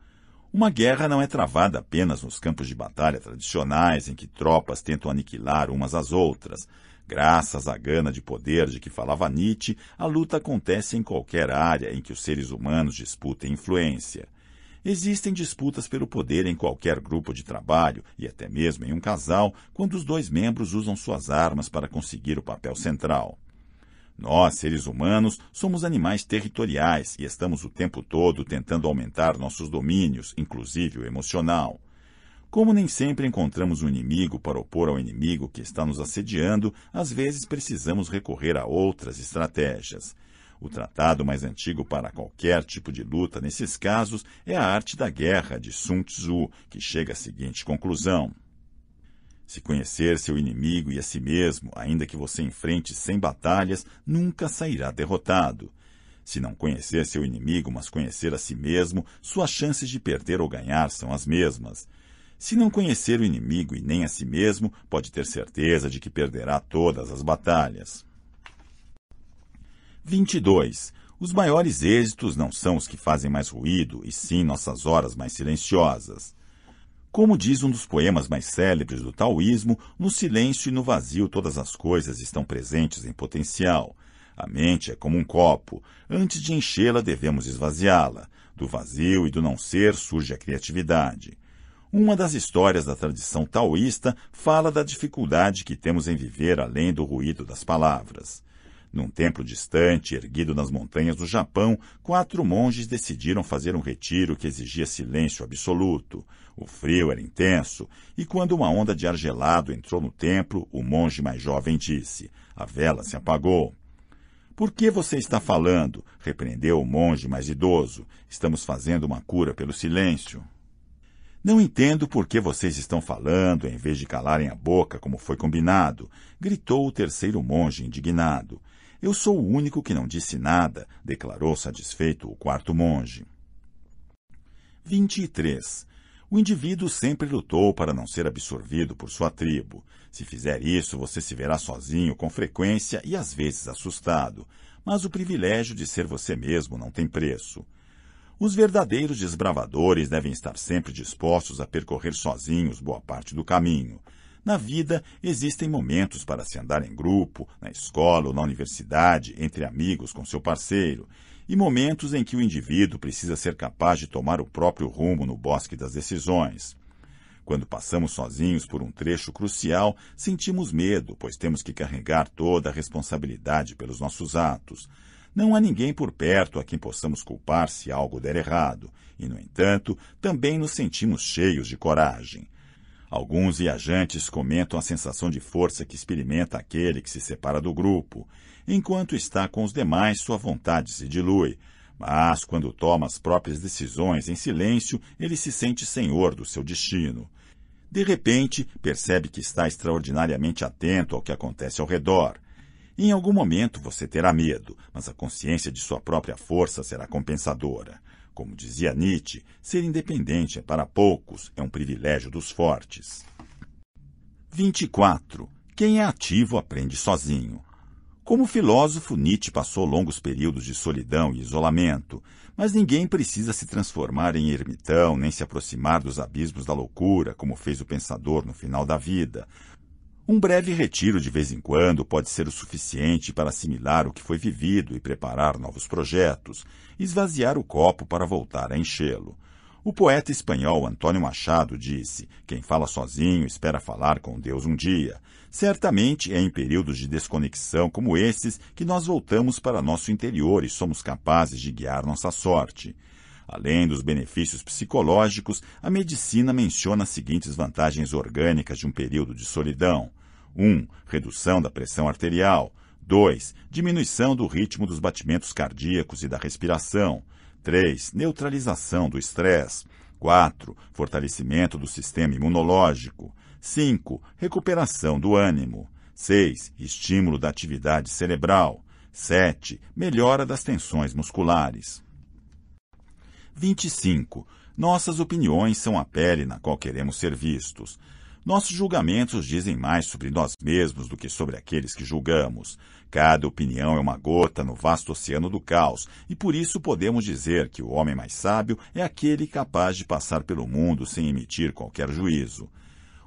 Uma guerra não é travada apenas nos campos de batalha tradicionais, em que tropas tentam aniquilar umas às outras. Graças à gana de poder de que falava Nietzsche, a luta acontece em qualquer área em que os seres humanos disputem influência. Existem disputas pelo poder em qualquer grupo de trabalho e até mesmo em um casal, quando os dois membros usam suas armas para conseguir o papel central. Nós, seres humanos, somos animais territoriais e estamos o tempo todo tentando aumentar nossos domínios, inclusive o emocional. Como nem sempre encontramos um inimigo para opor ao inimigo que está nos assediando, às vezes precisamos recorrer a outras estratégias. O tratado mais antigo para qualquer tipo de luta nesses casos é a arte da guerra de Sun Tzu, que chega à seguinte conclusão. Se conhecer seu inimigo e a si mesmo, ainda que você enfrente cem batalhas, nunca sairá derrotado. Se não conhecer seu inimigo, mas conhecer a si mesmo, suas chances de perder ou ganhar são as mesmas. Se não conhecer o inimigo e nem a si mesmo, pode ter certeza de que perderá todas as batalhas. 22. Os maiores êxitos não são os que fazem mais ruído, e sim nossas horas mais silenciosas. Como diz um dos poemas mais célebres do taoísmo, no silêncio e no vazio todas as coisas estão presentes em potencial. A mente é como um copo. Antes de enchê-la, devemos esvaziá-la. Do vazio e do não ser surge a criatividade. Uma das histórias da tradição taoísta fala da dificuldade que temos em viver além do ruído das palavras. Num templo distante, erguido nas montanhas do Japão, quatro monges decidiram fazer um retiro que exigia silêncio absoluto. O frio era intenso, e quando uma onda de ar gelado entrou no templo, o monge mais jovem disse: A vela se apagou. Por que você está falando? repreendeu o monge mais idoso. Estamos fazendo uma cura pelo silêncio. Não entendo por que vocês estão falando em vez de calarem a boca como foi combinado, gritou o terceiro monge indignado. Eu sou o único que não disse nada, declarou satisfeito o quarto monge. 23. O indivíduo sempre lutou para não ser absorvido por sua tribo. Se fizer isso, você se verá sozinho com frequência e às vezes assustado. Mas o privilégio de ser você mesmo não tem preço. Os verdadeiros desbravadores devem estar sempre dispostos a percorrer sozinhos boa parte do caminho. Na vida, existem momentos para se andar em grupo, na escola ou na universidade, entre amigos com seu parceiro, e momentos em que o indivíduo precisa ser capaz de tomar o próprio rumo no bosque das decisões. Quando passamos sozinhos por um trecho crucial, sentimos medo, pois temos que carregar toda a responsabilidade pelos nossos atos. Não há ninguém por perto a quem possamos culpar se algo der errado, e, no entanto, também nos sentimos cheios de coragem. Alguns viajantes comentam a sensação de força que experimenta aquele que se separa do grupo. Enquanto está com os demais, sua vontade se dilui. Mas, quando toma as próprias decisões em silêncio, ele se sente senhor do seu destino. De repente, percebe que está extraordinariamente atento ao que acontece ao redor. Em algum momento você terá medo, mas a consciência de sua própria força será compensadora. Como dizia Nietzsche, ser independente é para poucos, é um privilégio dos fortes. 24. Quem é ativo aprende sozinho. Como filósofo, Nietzsche passou longos períodos de solidão e isolamento, mas ninguém precisa se transformar em ermitão nem se aproximar dos abismos da loucura, como fez o pensador no final da vida, um breve retiro de vez em quando pode ser o suficiente para assimilar o que foi vivido e preparar novos projetos, esvaziar o copo para voltar a enchê-lo. O poeta espanhol Antônio Machado disse: Quem fala sozinho espera falar com Deus um dia. Certamente é em períodos de desconexão como esses que nós voltamos para nosso interior e somos capazes de guiar nossa sorte. Além dos benefícios psicológicos, a medicina menciona as seguintes vantagens orgânicas de um período de solidão: 1. Um, redução da pressão arterial. 2. Diminuição do ritmo dos batimentos cardíacos e da respiração. 3. Neutralização do estresse. 4. Fortalecimento do sistema imunológico. 5. Recuperação do ânimo. 6. Estímulo da atividade cerebral. 7. Melhora das tensões musculares. 25. Nossas opiniões são a pele na qual queremos ser vistos. Nossos julgamentos dizem mais sobre nós mesmos do que sobre aqueles que julgamos. Cada opinião é uma gota no vasto oceano do caos, e por isso podemos dizer que o homem mais sábio é aquele capaz de passar pelo mundo sem emitir qualquer juízo.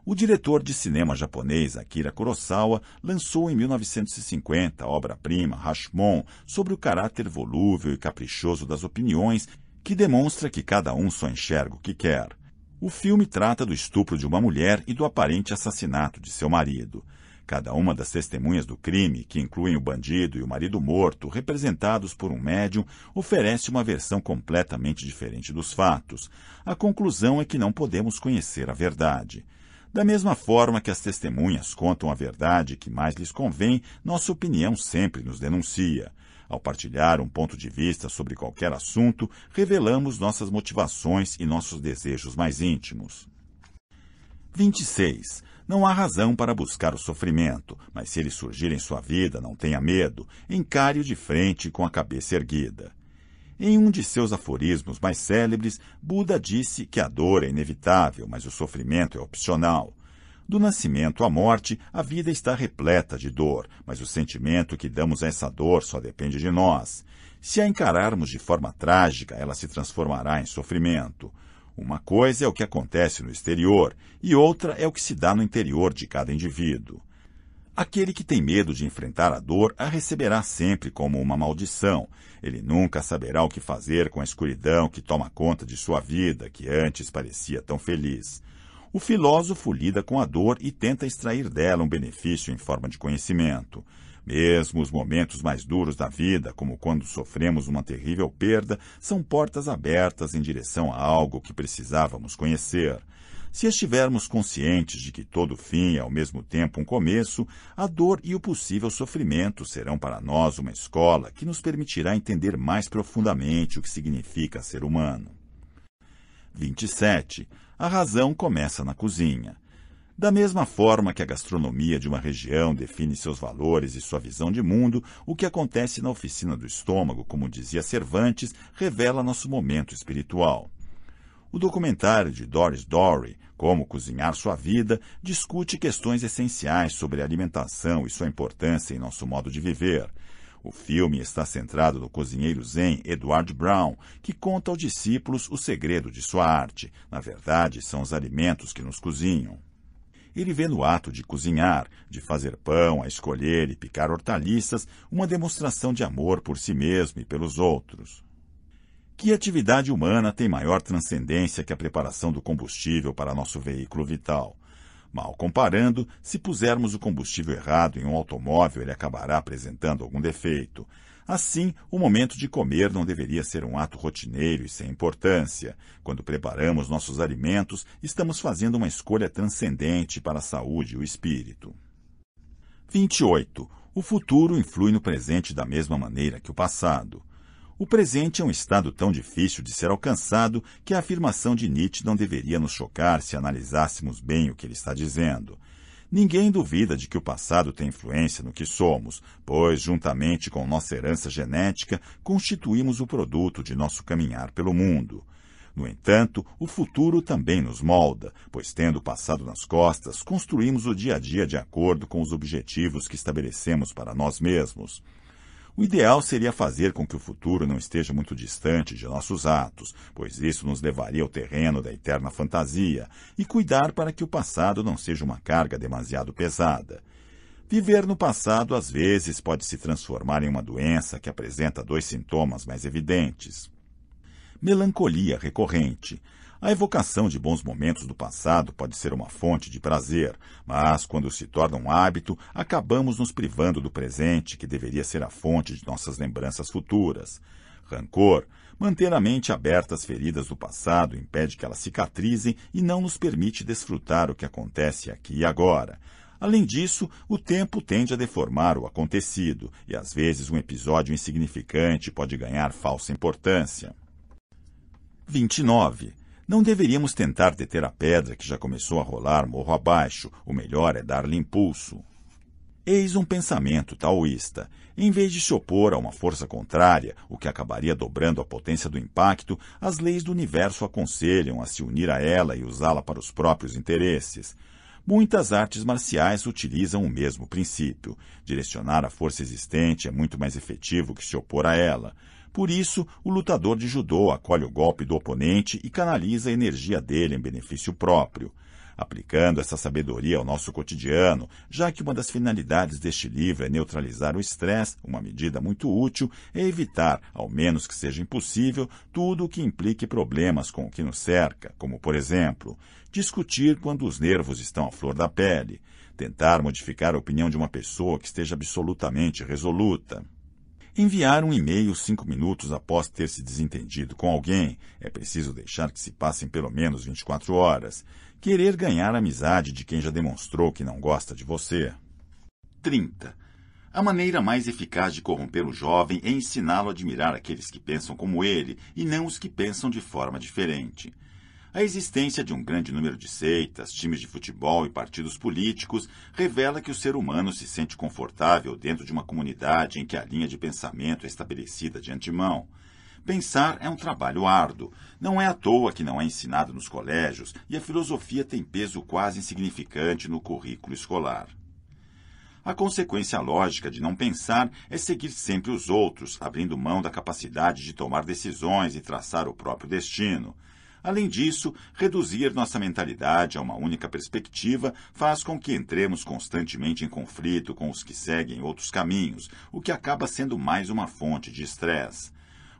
O diretor de cinema japonês Akira Kurosawa lançou em 1950 a obra-prima Rashomon sobre o caráter volúvel e caprichoso das opiniões que demonstra que cada um só enxerga o que quer. O filme trata do estupro de uma mulher e do aparente assassinato de seu marido. Cada uma das testemunhas do crime, que incluem o bandido e o marido morto, representados por um médium, oferece uma versão completamente diferente dos fatos. A conclusão é que não podemos conhecer a verdade. Da mesma forma que as testemunhas contam a verdade que mais lhes convém, nossa opinião sempre nos denuncia. Ao partilhar um ponto de vista sobre qualquer assunto, revelamos nossas motivações e nossos desejos mais íntimos. 26. Não há razão para buscar o sofrimento, mas se ele surgir em sua vida, não tenha medo, encare-o de frente com a cabeça erguida. Em um de seus aforismos mais célebres, Buda disse que a dor é inevitável, mas o sofrimento é opcional. Do nascimento à morte, a vida está repleta de dor, mas o sentimento que damos a essa dor só depende de nós. Se a encararmos de forma trágica, ela se transformará em sofrimento. Uma coisa é o que acontece no exterior, e outra é o que se dá no interior de cada indivíduo. Aquele que tem medo de enfrentar a dor a receberá sempre como uma maldição. Ele nunca saberá o que fazer com a escuridão que toma conta de sua vida, que antes parecia tão feliz. O filósofo lida com a dor e tenta extrair dela um benefício em forma de conhecimento. Mesmo os momentos mais duros da vida, como quando sofremos uma terrível perda, são portas abertas em direção a algo que precisávamos conhecer. Se estivermos conscientes de que todo fim é ao mesmo tempo um começo, a dor e o possível sofrimento serão para nós uma escola que nos permitirá entender mais profundamente o que significa ser humano. 27. A razão começa na cozinha. Da mesma forma que a gastronomia de uma região define seus valores e sua visão de mundo, o que acontece na oficina do estômago, como dizia Cervantes, revela nosso momento espiritual. O documentário de Doris Dory, Como Cozinhar Sua Vida, discute questões essenciais sobre alimentação e sua importância em nosso modo de viver. O filme está centrado no cozinheiro zen Edward Brown, que conta aos discípulos o segredo de sua arte. Na verdade, são os alimentos que nos cozinham. Ele vê no ato de cozinhar, de fazer pão, a escolher e picar hortaliças, uma demonstração de amor por si mesmo e pelos outros. Que atividade humana tem maior transcendência que a preparação do combustível para nosso veículo vital? Mal comparando, se pusermos o combustível errado em um automóvel, ele acabará apresentando algum defeito. Assim, o momento de comer não deveria ser um ato rotineiro e sem importância. Quando preparamos nossos alimentos, estamos fazendo uma escolha transcendente para a saúde e o espírito. 28. O futuro influi no presente da mesma maneira que o passado. O presente é um estado tão difícil de ser alcançado que a afirmação de Nietzsche não deveria nos chocar se analisássemos bem o que ele está dizendo. Ninguém duvida de que o passado tem influência no que somos, pois, juntamente com nossa herança genética, constituímos o produto de nosso caminhar pelo mundo. No entanto, o futuro também nos molda, pois, tendo o passado nas costas, construímos o dia a dia de acordo com os objetivos que estabelecemos para nós mesmos. O ideal seria fazer com que o futuro não esteja muito distante de nossos atos, pois isso nos levaria ao terreno da eterna fantasia, e cuidar para que o passado não seja uma carga demasiado pesada. Viver no passado às vezes pode se transformar em uma doença que apresenta dois sintomas mais evidentes. Melancolia recorrente, a evocação de bons momentos do passado pode ser uma fonte de prazer, mas quando se torna um hábito, acabamos nos privando do presente, que deveria ser a fonte de nossas lembranças futuras. Rancor, manter a mente aberta às feridas do passado impede que elas cicatrizem e não nos permite desfrutar o que acontece aqui e agora. Além disso, o tempo tende a deformar o acontecido, e às vezes um episódio insignificante pode ganhar falsa importância. 29. Não deveríamos tentar deter a pedra que já começou a rolar morro abaixo. O melhor é dar-lhe impulso. Eis um pensamento taoísta. Em vez de se opor a uma força contrária, o que acabaria dobrando a potência do impacto, as leis do universo aconselham a se unir a ela e usá-la para os próprios interesses. Muitas artes marciais utilizam o mesmo princípio. Direcionar a força existente é muito mais efetivo que se opor a ela. Por isso, o lutador de judô acolhe o golpe do oponente e canaliza a energia dele em benefício próprio. Aplicando essa sabedoria ao nosso cotidiano, já que uma das finalidades deste livro é neutralizar o estresse, uma medida muito útil é evitar, ao menos que seja impossível, tudo o que implique problemas com o que nos cerca, como, por exemplo, discutir quando os nervos estão à flor da pele, tentar modificar a opinião de uma pessoa que esteja absolutamente resoluta. Enviar um e-mail cinco minutos após ter se desentendido com alguém é preciso deixar que se passem pelo menos 24 horas. Querer ganhar a amizade de quem já demonstrou que não gosta de você. 30. A maneira mais eficaz de corromper o jovem é ensiná-lo a admirar aqueles que pensam como ele e não os que pensam de forma diferente. A existência de um grande número de seitas, times de futebol e partidos políticos revela que o ser humano se sente confortável dentro de uma comunidade em que a linha de pensamento é estabelecida de antemão. Pensar é um trabalho árduo. Não é à toa que não é ensinado nos colégios e a filosofia tem peso quase insignificante no currículo escolar. A consequência lógica de não pensar é seguir sempre os outros, abrindo mão da capacidade de tomar decisões e traçar o próprio destino. Além disso, reduzir nossa mentalidade a uma única perspectiva faz com que entremos constantemente em conflito com os que seguem outros caminhos, o que acaba sendo mais uma fonte de estresse.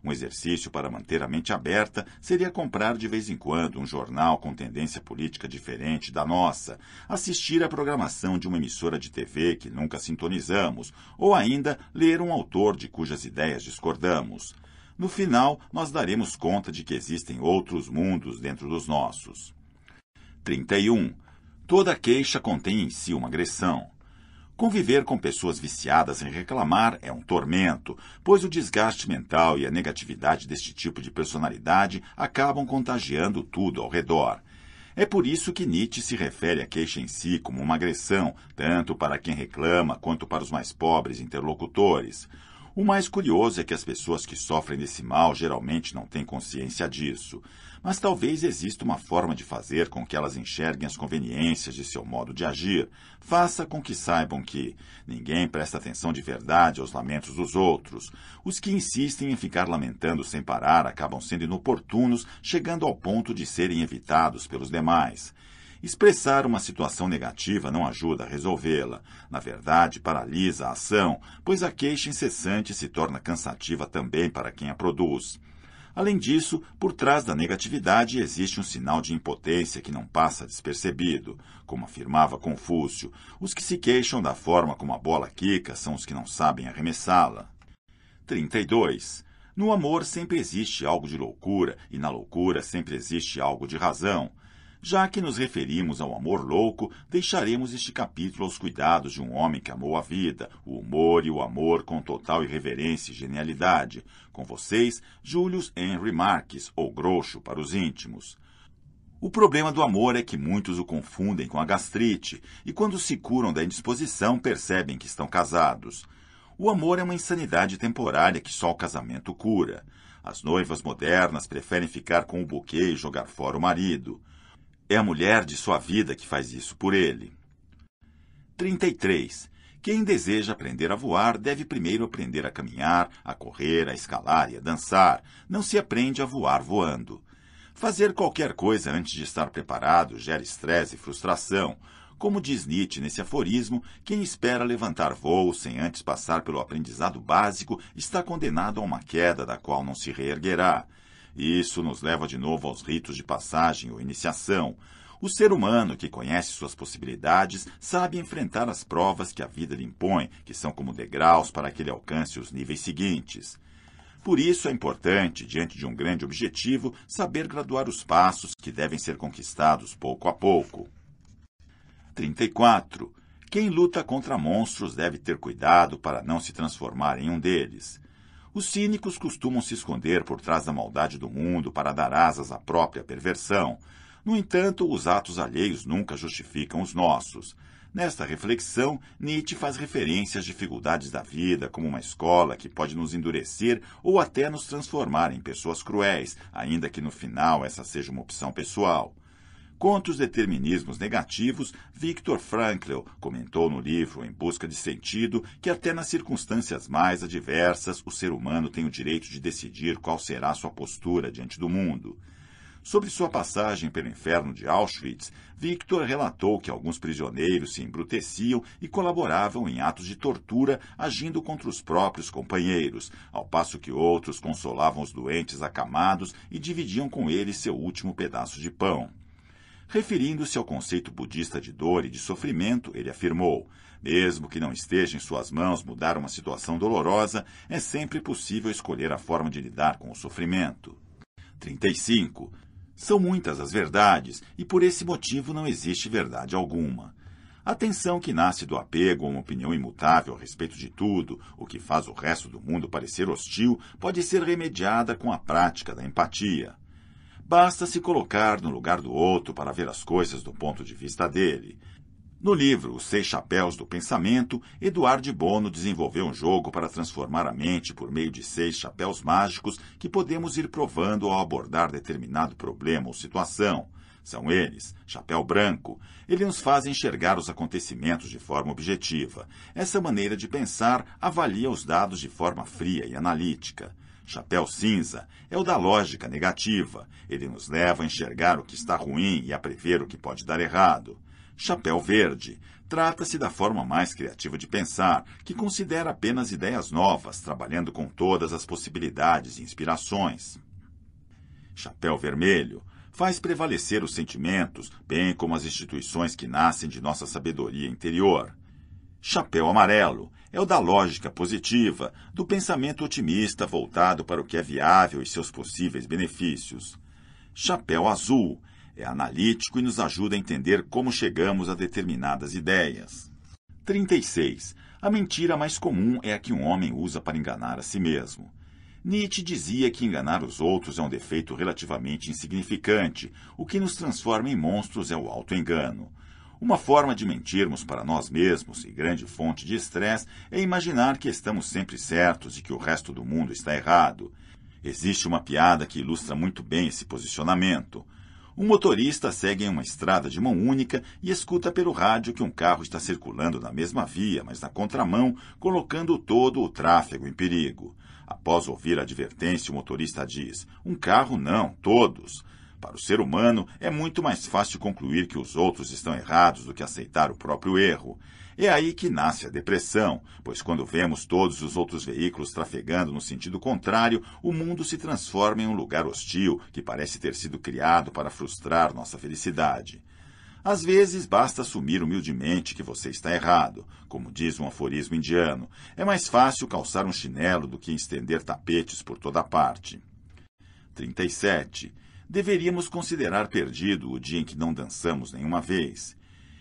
Um exercício para manter a mente aberta seria comprar de vez em quando um jornal com tendência política diferente da nossa, assistir à programação de uma emissora de TV que nunca sintonizamos, ou ainda ler um autor de cujas ideias discordamos. No final, nós daremos conta de que existem outros mundos dentro dos nossos. 31. Toda queixa contém em si uma agressão. Conviver com pessoas viciadas em reclamar é um tormento, pois o desgaste mental e a negatividade deste tipo de personalidade acabam contagiando tudo ao redor. É por isso que Nietzsche se refere à queixa em si como uma agressão, tanto para quem reclama quanto para os mais pobres interlocutores. O mais curioso é que as pessoas que sofrem desse mal geralmente não têm consciência disso. Mas talvez exista uma forma de fazer com que elas enxerguem as conveniências de seu modo de agir. Faça com que saibam que ninguém presta atenção de verdade aos lamentos dos outros. Os que insistem em ficar lamentando sem parar acabam sendo inoportunos, chegando ao ponto de serem evitados pelos demais. Expressar uma situação negativa não ajuda a resolvê-la. Na verdade, paralisa a ação, pois a queixa incessante se torna cansativa também para quem a produz. Além disso, por trás da negatividade existe um sinal de impotência que não passa despercebido. Como afirmava Confúcio, os que se queixam da forma como a bola quica são os que não sabem arremessá-la. 32. No amor sempre existe algo de loucura e na loucura sempre existe algo de razão. Já que nos referimos ao amor louco, deixaremos este capítulo aos cuidados de um homem que amou a vida, o humor e o amor com total irreverência e genialidade. Com vocês, Julius Henry Marques, ou Grosso para os íntimos. O problema do amor é que muitos o confundem com a gastrite e, quando se curam da indisposição, percebem que estão casados. O amor é uma insanidade temporária que só o casamento cura. As noivas modernas preferem ficar com o buquê e jogar fora o marido. É a mulher de sua vida que faz isso por ele. 33. Quem deseja aprender a voar deve primeiro aprender a caminhar, a correr, a escalar e a dançar. Não se aprende a voar voando. Fazer qualquer coisa antes de estar preparado gera estresse e frustração. Como diz Nietzsche nesse aforismo, quem espera levantar voo sem antes passar pelo aprendizado básico está condenado a uma queda da qual não se reerguerá. Isso nos leva de novo aos ritos de passagem ou iniciação. O ser humano que conhece suas possibilidades sabe enfrentar as provas que a vida lhe impõe, que são como degraus para que ele alcance os níveis seguintes. Por isso é importante, diante de um grande objetivo, saber graduar os passos que devem ser conquistados pouco a pouco. 34. Quem luta contra monstros deve ter cuidado para não se transformar em um deles. Os cínicos costumam se esconder por trás da maldade do mundo para dar asas à própria perversão. No entanto, os atos alheios nunca justificam os nossos. Nesta reflexão, Nietzsche faz referência às dificuldades da vida como uma escola que pode nos endurecer ou até nos transformar em pessoas cruéis, ainda que no final essa seja uma opção pessoal. Contra os determinismos negativos, Viktor Frankl comentou no livro Em Busca de Sentido que até nas circunstâncias mais adversas o ser humano tem o direito de decidir qual será sua postura diante do mundo. Sobre sua passagem pelo inferno de Auschwitz, Victor relatou que alguns prisioneiros se embruteciam e colaboravam em atos de tortura, agindo contra os próprios companheiros, ao passo que outros consolavam os doentes acamados e dividiam com eles seu último pedaço de pão. Referindo-se ao conceito budista de dor e de sofrimento, ele afirmou: mesmo que não esteja em suas mãos mudar uma situação dolorosa, é sempre possível escolher a forma de lidar com o sofrimento. 35. São muitas as verdades, e por esse motivo não existe verdade alguma. A tensão que nasce do apego a uma opinião imutável a respeito de tudo, o que faz o resto do mundo parecer hostil, pode ser remediada com a prática da empatia. Basta se colocar no lugar do outro para ver as coisas do ponto de vista dele. No livro Os Seis Chapéus do Pensamento, Eduardo Bono desenvolveu um jogo para transformar a mente por meio de seis chapéus mágicos que podemos ir provando ao abordar determinado problema ou situação. São eles: chapéu branco. Ele nos faz enxergar os acontecimentos de forma objetiva. Essa maneira de pensar avalia os dados de forma fria e analítica. Chapéu cinza é o da lógica negativa. Ele nos leva a enxergar o que está ruim e a prever o que pode dar errado. Chapéu Verde. Trata-se da forma mais criativa de pensar, que considera apenas ideias novas, trabalhando com todas as possibilidades e inspirações. Chapéu Vermelho faz prevalecer os sentimentos, bem como as instituições que nascem de nossa sabedoria interior. Chapéu Amarelo é o da lógica positiva, do pensamento otimista voltado para o que é viável e seus possíveis benefícios. Chapéu Azul é analítico e nos ajuda a entender como chegamos a determinadas ideias. 36. A mentira mais comum é a que um homem usa para enganar a si mesmo. Nietzsche dizia que enganar os outros é um defeito relativamente insignificante. O que nos transforma em monstros é o auto-engano. Uma forma de mentirmos para nós mesmos e grande fonte de estresse é imaginar que estamos sempre certos e que o resto do mundo está errado. Existe uma piada que ilustra muito bem esse posicionamento. Um motorista segue em uma estrada de mão única e escuta pelo rádio que um carro está circulando na mesma via, mas na contramão, colocando todo o tráfego em perigo. Após ouvir a advertência, o motorista diz: Um carro não, todos. Para o ser humano, é muito mais fácil concluir que os outros estão errados do que aceitar o próprio erro. É aí que nasce a depressão, pois quando vemos todos os outros veículos trafegando no sentido contrário, o mundo se transforma em um lugar hostil que parece ter sido criado para frustrar nossa felicidade. Às vezes basta assumir humildemente que você está errado. Como diz um aforismo indiano, é mais fácil calçar um chinelo do que estender tapetes por toda parte. 37 deveríamos considerar perdido o dia em que não dançamos nenhuma vez.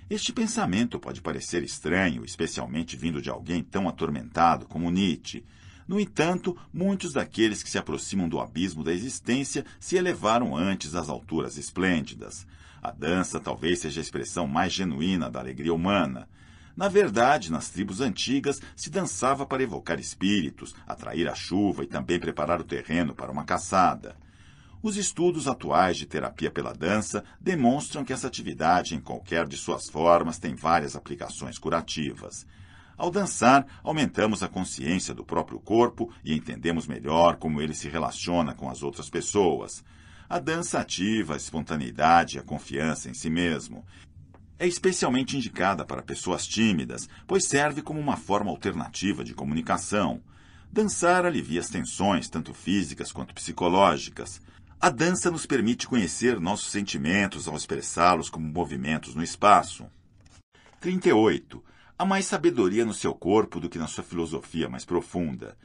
Este pensamento pode parecer estranho, especialmente vindo de alguém tão atormentado como Nietzsche. No entanto, muitos daqueles que se aproximam do abismo da existência se elevaram antes às alturas esplêndidas. A dança talvez seja a expressão mais genuína da alegria humana. Na verdade, nas tribos antigas se dançava para evocar espíritos, atrair a chuva e também preparar o terreno para uma caçada. Os estudos atuais de terapia pela dança demonstram que essa atividade, em qualquer de suas formas, tem várias aplicações curativas. Ao dançar, aumentamos a consciência do próprio corpo e entendemos melhor como ele se relaciona com as outras pessoas. A dança ativa a espontaneidade e a confiança em si mesmo. É especialmente indicada para pessoas tímidas, pois serve como uma forma alternativa de comunicação. Dançar alivia as tensões, tanto físicas quanto psicológicas. A dança nos permite conhecer nossos sentimentos ao expressá-los como movimentos no espaço. 38. Há mais sabedoria no seu corpo do que na sua filosofia mais profunda.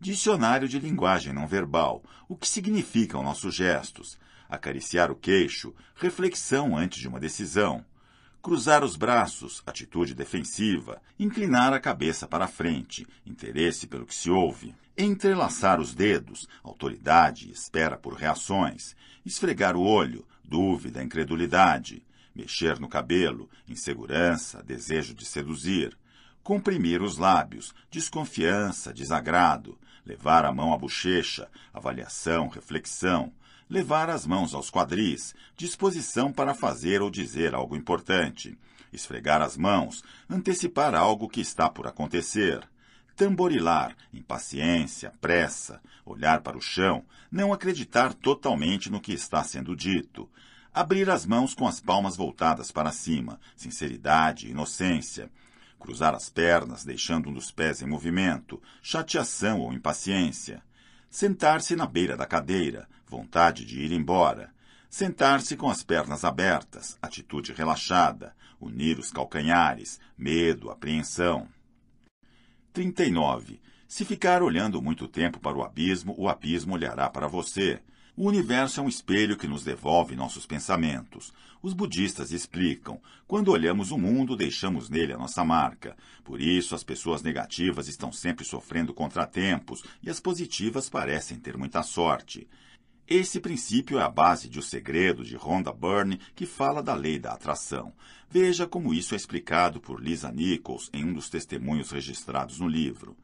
Dicionário de linguagem não verbal. O que significam nossos gestos? Acariciar o queixo, reflexão antes de uma decisão. Cruzar os braços, atitude defensiva. Inclinar a cabeça para a frente, interesse pelo que se ouve. Entrelaçar os dedos, autoridade, espera por reações. Esfregar o olho, dúvida, incredulidade. Mexer no cabelo, insegurança, desejo de seduzir. Comprimir os lábios, desconfiança, desagrado. Levar a mão à bochecha, avaliação, reflexão. Levar as mãos aos quadris, disposição para fazer ou dizer algo importante. Esfregar as mãos, antecipar algo que está por acontecer tamborilar, impaciência, pressa, olhar para o chão, não acreditar totalmente no que está sendo dito, abrir as mãos com as palmas voltadas para cima, sinceridade, inocência, cruzar as pernas, deixando um dos pés em movimento, chateação ou impaciência, sentar-se na beira da cadeira, vontade de ir embora, sentar-se com as pernas abertas, atitude relaxada, unir os calcanhares, medo, apreensão. 39. Se ficar olhando muito tempo para o abismo, o abismo olhará para você. O universo é um espelho que nos devolve nossos pensamentos. Os budistas explicam: quando olhamos o mundo, deixamos nele a nossa marca. Por isso, as pessoas negativas estão sempre sofrendo contratempos e as positivas parecem ter muita sorte. Esse princípio é a base de O Segredo de Rhonda Byrne, que fala da lei da atração. Veja como isso é explicado por Lisa Nichols em um dos testemunhos registrados no livro.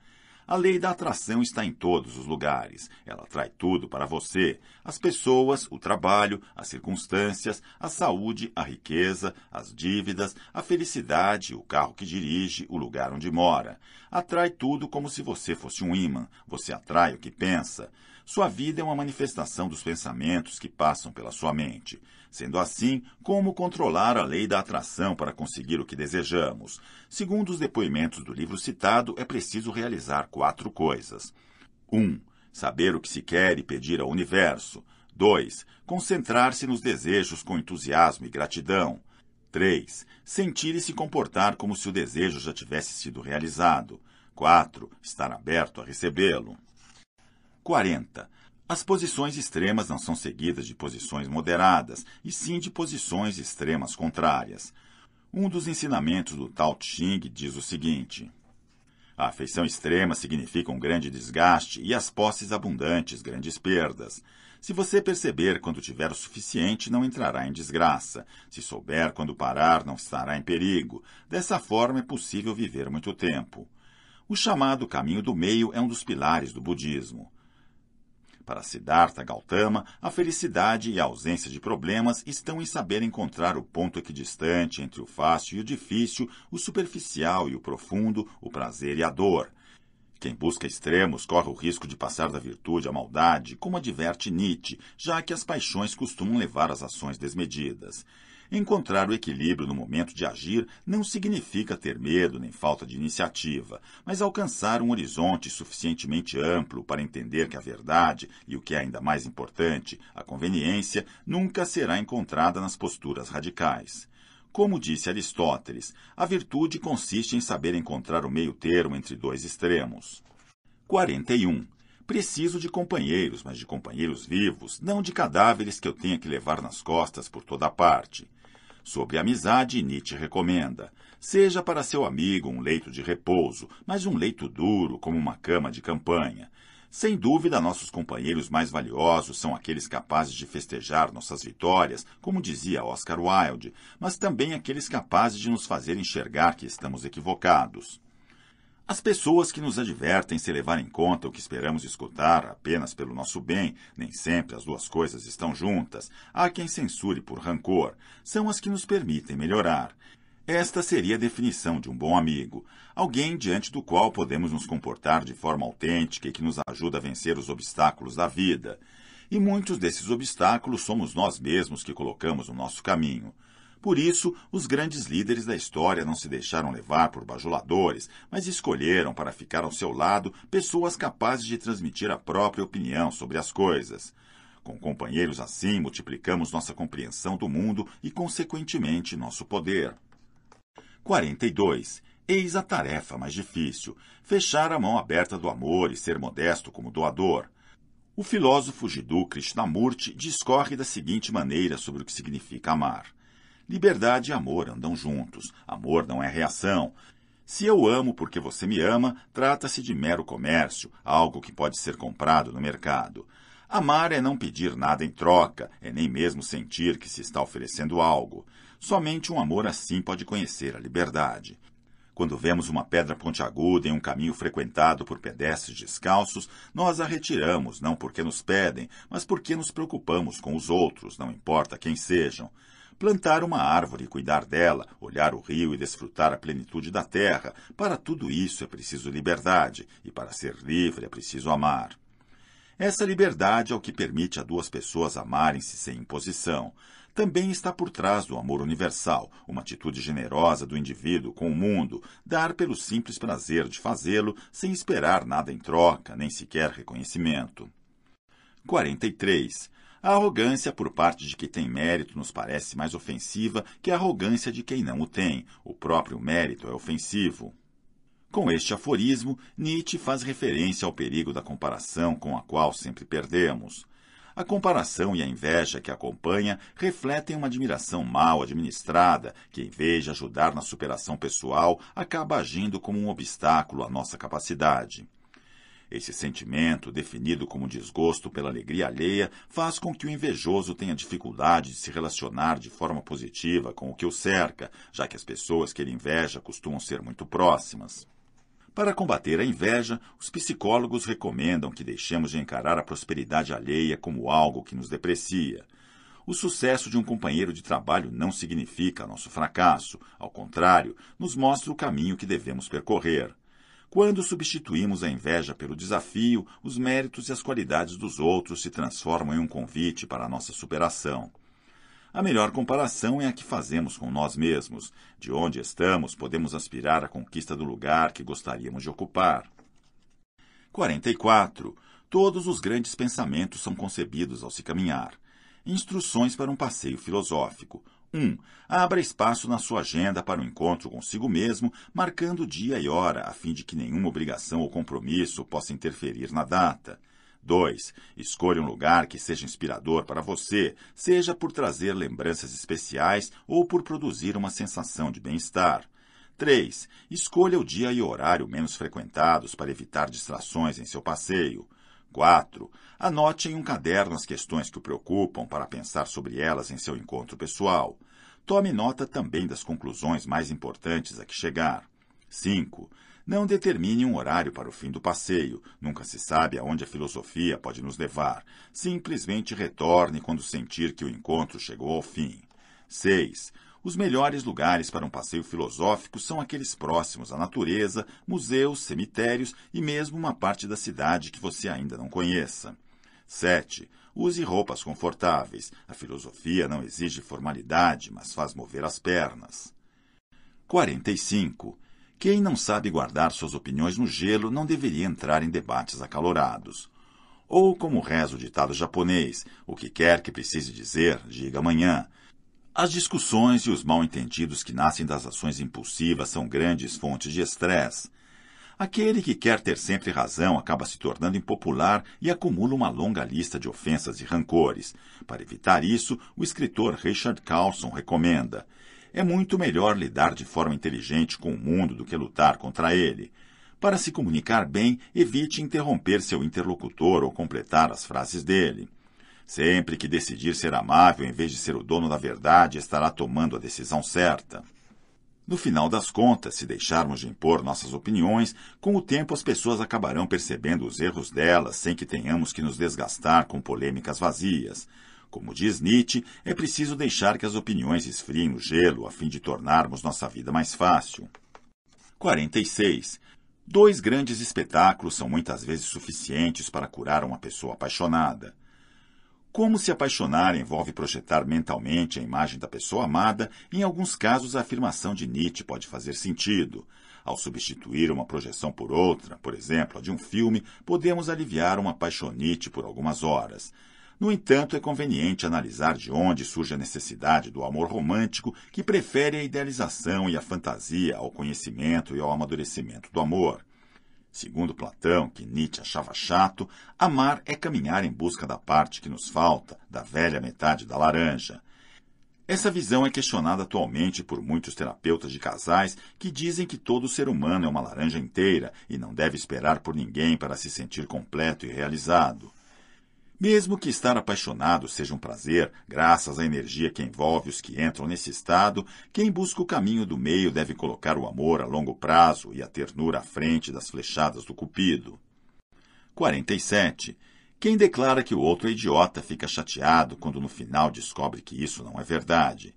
A lei da atração está em todos os lugares. Ela atrai tudo para você: as pessoas, o trabalho, as circunstâncias, a saúde, a riqueza, as dívidas, a felicidade, o carro que dirige, o lugar onde mora. Atrai tudo como se você fosse um imã. Você atrai o que pensa. Sua vida é uma manifestação dos pensamentos que passam pela sua mente. Sendo assim, como controlar a lei da atração para conseguir o que desejamos? Segundo os depoimentos do livro citado, é preciso realizar quatro coisas. 1. Um, saber o que se quer e pedir ao universo. 2. Concentrar-se nos desejos com entusiasmo e gratidão. 3. Sentir e se comportar como se o desejo já tivesse sido realizado. 4. Estar aberto a recebê-lo. 40. As posições extremas não são seguidas de posições moderadas, e sim de posições extremas contrárias. Um dos ensinamentos do Tao Ching diz o seguinte: A afeição extrema significa um grande desgaste e as posses abundantes grandes perdas. Se você perceber quando tiver o suficiente, não entrará em desgraça. Se souber quando parar, não estará em perigo. Dessa forma é possível viver muito tempo. O chamado caminho do meio é um dos pilares do budismo. Para Siddhartha Gautama, a felicidade e a ausência de problemas estão em saber encontrar o ponto equidistante entre o fácil e o difícil, o superficial e o profundo, o prazer e a dor. Quem busca extremos corre o risco de passar da virtude à maldade, como adverte Nietzsche, já que as paixões costumam levar às ações desmedidas. Encontrar o equilíbrio no momento de agir não significa ter medo nem falta de iniciativa, mas alcançar um horizonte suficientemente amplo para entender que a verdade, e o que é ainda mais importante, a conveniência, nunca será encontrada nas posturas radicais. Como disse Aristóteles, a virtude consiste em saber encontrar o meio termo entre dois extremos. 41. Preciso de companheiros, mas de companheiros vivos, não de cadáveres que eu tenha que levar nas costas por toda parte. Sobre amizade, Nietzsche recomenda: seja para seu amigo um leito de repouso, mas um leito duro como uma cama de campanha. Sem dúvida, nossos companheiros mais valiosos são aqueles capazes de festejar nossas vitórias, como dizia Oscar Wilde, mas também aqueles capazes de nos fazer enxergar que estamos equivocados. As pessoas que nos advertem se levar em conta o que esperamos escutar apenas pelo nosso bem, nem sempre as duas coisas estão juntas. Há quem censure por rancor. São as que nos permitem melhorar. Esta seria a definição de um bom amigo. Alguém diante do qual podemos nos comportar de forma autêntica e que nos ajuda a vencer os obstáculos da vida. E muitos desses obstáculos somos nós mesmos que colocamos no nosso caminho. Por isso, os grandes líderes da história não se deixaram levar por bajuladores, mas escolheram para ficar ao seu lado pessoas capazes de transmitir a própria opinião sobre as coisas. Com companheiros assim, multiplicamos nossa compreensão do mundo e, consequentemente, nosso poder. 42. Eis a tarefa mais difícil: fechar a mão aberta do amor e ser modesto como doador. O filósofo Jiddu Krishnamurti discorre da seguinte maneira sobre o que significa amar. Liberdade e amor andam juntos. Amor não é reação. Se eu amo porque você me ama, trata-se de mero comércio, algo que pode ser comprado no mercado. Amar é não pedir nada em troca, é nem mesmo sentir que se está oferecendo algo. Somente um amor assim pode conhecer a liberdade. Quando vemos uma pedra pontiaguda em um caminho frequentado por pedestres descalços, nós a retiramos, não porque nos pedem, mas porque nos preocupamos com os outros, não importa quem sejam plantar uma árvore cuidar dela, olhar o rio e desfrutar a plenitude da terra. Para tudo isso é preciso liberdade, e para ser livre é preciso amar. Essa liberdade é o que permite a duas pessoas amarem-se sem imposição. Também está por trás do amor universal, uma atitude generosa do indivíduo com o mundo, dar pelo simples prazer de fazê-lo sem esperar nada em troca, nem sequer reconhecimento. 43. A arrogância por parte de quem tem mérito nos parece mais ofensiva que a arrogância de quem não o tem. O próprio mérito é ofensivo. Com este aforismo, Nietzsche faz referência ao perigo da comparação com a qual sempre perdemos. A comparação e a inveja que acompanha refletem uma admiração mal administrada, que, em vez de ajudar na superação pessoal, acaba agindo como um obstáculo à nossa capacidade. Esse sentimento, definido como desgosto pela alegria alheia, faz com que o invejoso tenha dificuldade de se relacionar de forma positiva com o que o cerca, já que as pessoas que ele inveja costumam ser muito próximas. Para combater a inveja, os psicólogos recomendam que deixemos de encarar a prosperidade alheia como algo que nos deprecia. O sucesso de um companheiro de trabalho não significa nosso fracasso, ao contrário, nos mostra o caminho que devemos percorrer. Quando substituímos a inveja pelo desafio, os méritos e as qualidades dos outros se transformam em um convite para a nossa superação. A melhor comparação é a que fazemos com nós mesmos. De onde estamos, podemos aspirar à conquista do lugar que gostaríamos de ocupar. 44. Todos os grandes pensamentos são concebidos ao se caminhar. Instruções para um passeio filosófico. 1. Abra espaço na sua agenda para o um encontro consigo mesmo, marcando dia e hora, a fim de que nenhuma obrigação ou compromisso possa interferir na data. 2. Escolha um lugar que seja inspirador para você, seja por trazer lembranças especiais ou por produzir uma sensação de bem-estar. 3. Escolha o dia e horário menos frequentados para evitar distrações em seu passeio. 4. Anote em um caderno as questões que o preocupam para pensar sobre elas em seu encontro pessoal. Tome nota também das conclusões mais importantes a que chegar. 5. Não determine um horário para o fim do passeio. Nunca se sabe aonde a filosofia pode nos levar. Simplesmente retorne quando sentir que o encontro chegou ao fim. 6. Os melhores lugares para um passeio filosófico são aqueles próximos à natureza, museus, cemitérios e mesmo uma parte da cidade que você ainda não conheça. 7. Use roupas confortáveis. A filosofia não exige formalidade, mas faz mover as pernas. 45. Quem não sabe guardar suas opiniões no gelo não deveria entrar em debates acalorados. Ou, como reza o ditado japonês, o que quer que precise dizer, diga amanhã. As discussões e os mal-entendidos que nascem das ações impulsivas são grandes fontes de estresse. Aquele que quer ter sempre razão acaba se tornando impopular e acumula uma longa lista de ofensas e rancores. Para evitar isso, o escritor Richard Carlson recomenda: é muito melhor lidar de forma inteligente com o mundo do que lutar contra ele. Para se comunicar bem, evite interromper seu interlocutor ou completar as frases dele. Sempre que decidir ser amável em vez de ser o dono da verdade, estará tomando a decisão certa. No final das contas, se deixarmos de impor nossas opiniões, com o tempo as pessoas acabarão percebendo os erros delas sem que tenhamos que nos desgastar com polêmicas vazias. Como diz Nietzsche, é preciso deixar que as opiniões esfriem no gelo a fim de tornarmos nossa vida mais fácil. 46. Dois grandes espetáculos são muitas vezes suficientes para curar uma pessoa apaixonada. Como se apaixonar envolve projetar mentalmente a imagem da pessoa amada, em alguns casos a afirmação de Nietzsche pode fazer sentido. Ao substituir uma projeção por outra, por exemplo, a de um filme, podemos aliviar uma paixonite por algumas horas. No entanto, é conveniente analisar de onde surge a necessidade do amor romântico, que prefere a idealização e a fantasia ao conhecimento e ao amadurecimento do amor. Segundo Platão, que Nietzsche achava chato, amar é caminhar em busca da parte que nos falta, da velha metade da laranja. Essa visão é questionada atualmente por muitos terapeutas de casais que dizem que todo ser humano é uma laranja inteira e não deve esperar por ninguém para se sentir completo e realizado. Mesmo que estar apaixonado seja um prazer, graças à energia que envolve os que entram nesse estado, quem busca o caminho do meio deve colocar o amor a longo prazo e a ternura à frente das flechadas do cupido. 47. Quem declara que o outro é idiota fica chateado quando no final descobre que isso não é verdade.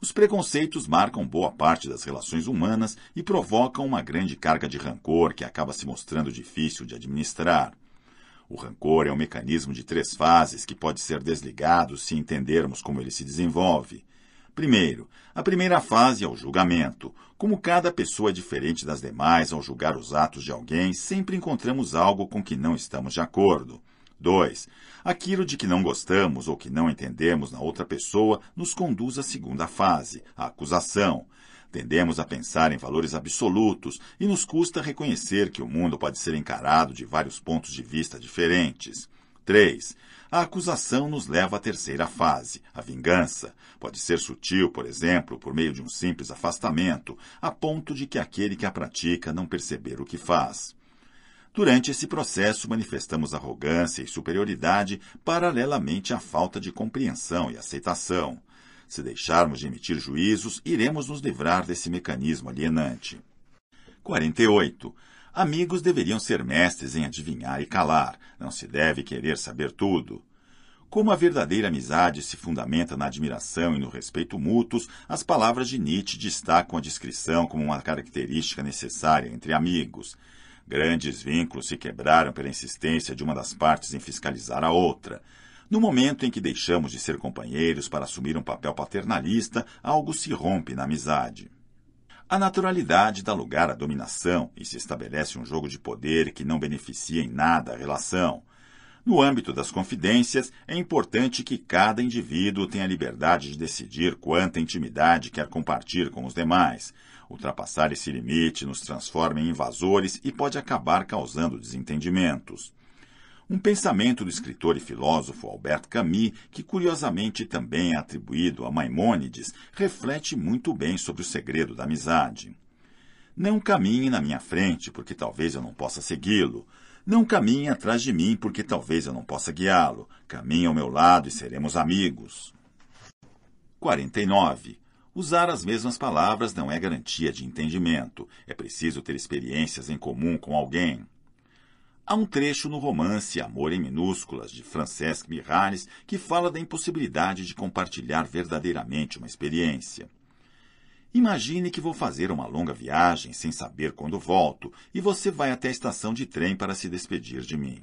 Os preconceitos marcam boa parte das relações humanas e provocam uma grande carga de rancor que acaba se mostrando difícil de administrar. O rancor é um mecanismo de três fases que pode ser desligado se entendermos como ele se desenvolve. Primeiro, a primeira fase é o julgamento. Como cada pessoa é diferente das demais ao julgar os atos de alguém, sempre encontramos algo com que não estamos de acordo. 2. Aquilo de que não gostamos ou que não entendemos na outra pessoa nos conduz à segunda fase, a acusação. Tendemos a pensar em valores absolutos e nos custa reconhecer que o mundo pode ser encarado de vários pontos de vista diferentes. 3. A acusação nos leva à terceira fase, a vingança. Pode ser sutil, por exemplo, por meio de um simples afastamento, a ponto de que aquele que a pratica não perceber o que faz. Durante esse processo, manifestamos arrogância e superioridade paralelamente à falta de compreensão e aceitação. Se deixarmos de emitir juízos, iremos nos livrar desse mecanismo alienante. 48. Amigos deveriam ser mestres em adivinhar e calar. Não se deve querer saber tudo. Como a verdadeira amizade se fundamenta na admiração e no respeito mútuos, as palavras de Nietzsche destacam a discrição como uma característica necessária entre amigos. Grandes vínculos se quebraram pela insistência de uma das partes em fiscalizar a outra. No momento em que deixamos de ser companheiros para assumir um papel paternalista, algo se rompe na amizade. A naturalidade dá lugar à dominação e se estabelece um jogo de poder que não beneficia em nada a relação. No âmbito das confidências, é importante que cada indivíduo tenha liberdade de decidir quanta intimidade quer compartilhar com os demais. Ultrapassar esse limite nos transforma em invasores e pode acabar causando desentendimentos. Um pensamento do escritor e filósofo Albert Camus, que curiosamente também é atribuído a Maimônides, reflete muito bem sobre o segredo da amizade. Não caminhe na minha frente, porque talvez eu não possa segui-lo. Não caminhe atrás de mim, porque talvez eu não possa guiá-lo. Caminhe ao meu lado e seremos amigos. 49. Usar as mesmas palavras não é garantia de entendimento. É preciso ter experiências em comum com alguém. Há um trecho no romance Amor em Minúsculas, de Francesc Miralles, que fala da impossibilidade de compartilhar verdadeiramente uma experiência. Imagine que vou fazer uma longa viagem sem saber quando volto e você vai até a estação de trem para se despedir de mim.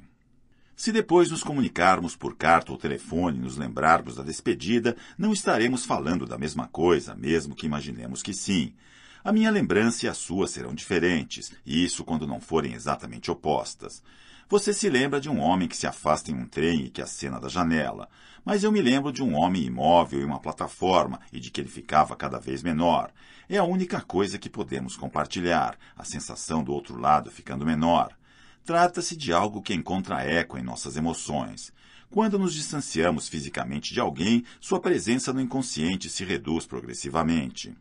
Se depois nos comunicarmos por carta ou telefone e nos lembrarmos da despedida, não estaremos falando da mesma coisa, mesmo que imaginemos que sim. A minha lembrança e a sua serão diferentes, e isso quando não forem exatamente opostas. Você se lembra de um homem que se afasta em um trem e que acena da janela, mas eu me lembro de um homem imóvel em uma plataforma e de que ele ficava cada vez menor. É a única coisa que podemos compartilhar, a sensação do outro lado ficando menor. Trata-se de algo que encontra eco em nossas emoções. Quando nos distanciamos fisicamente de alguém, sua presença no inconsciente se reduz progressivamente.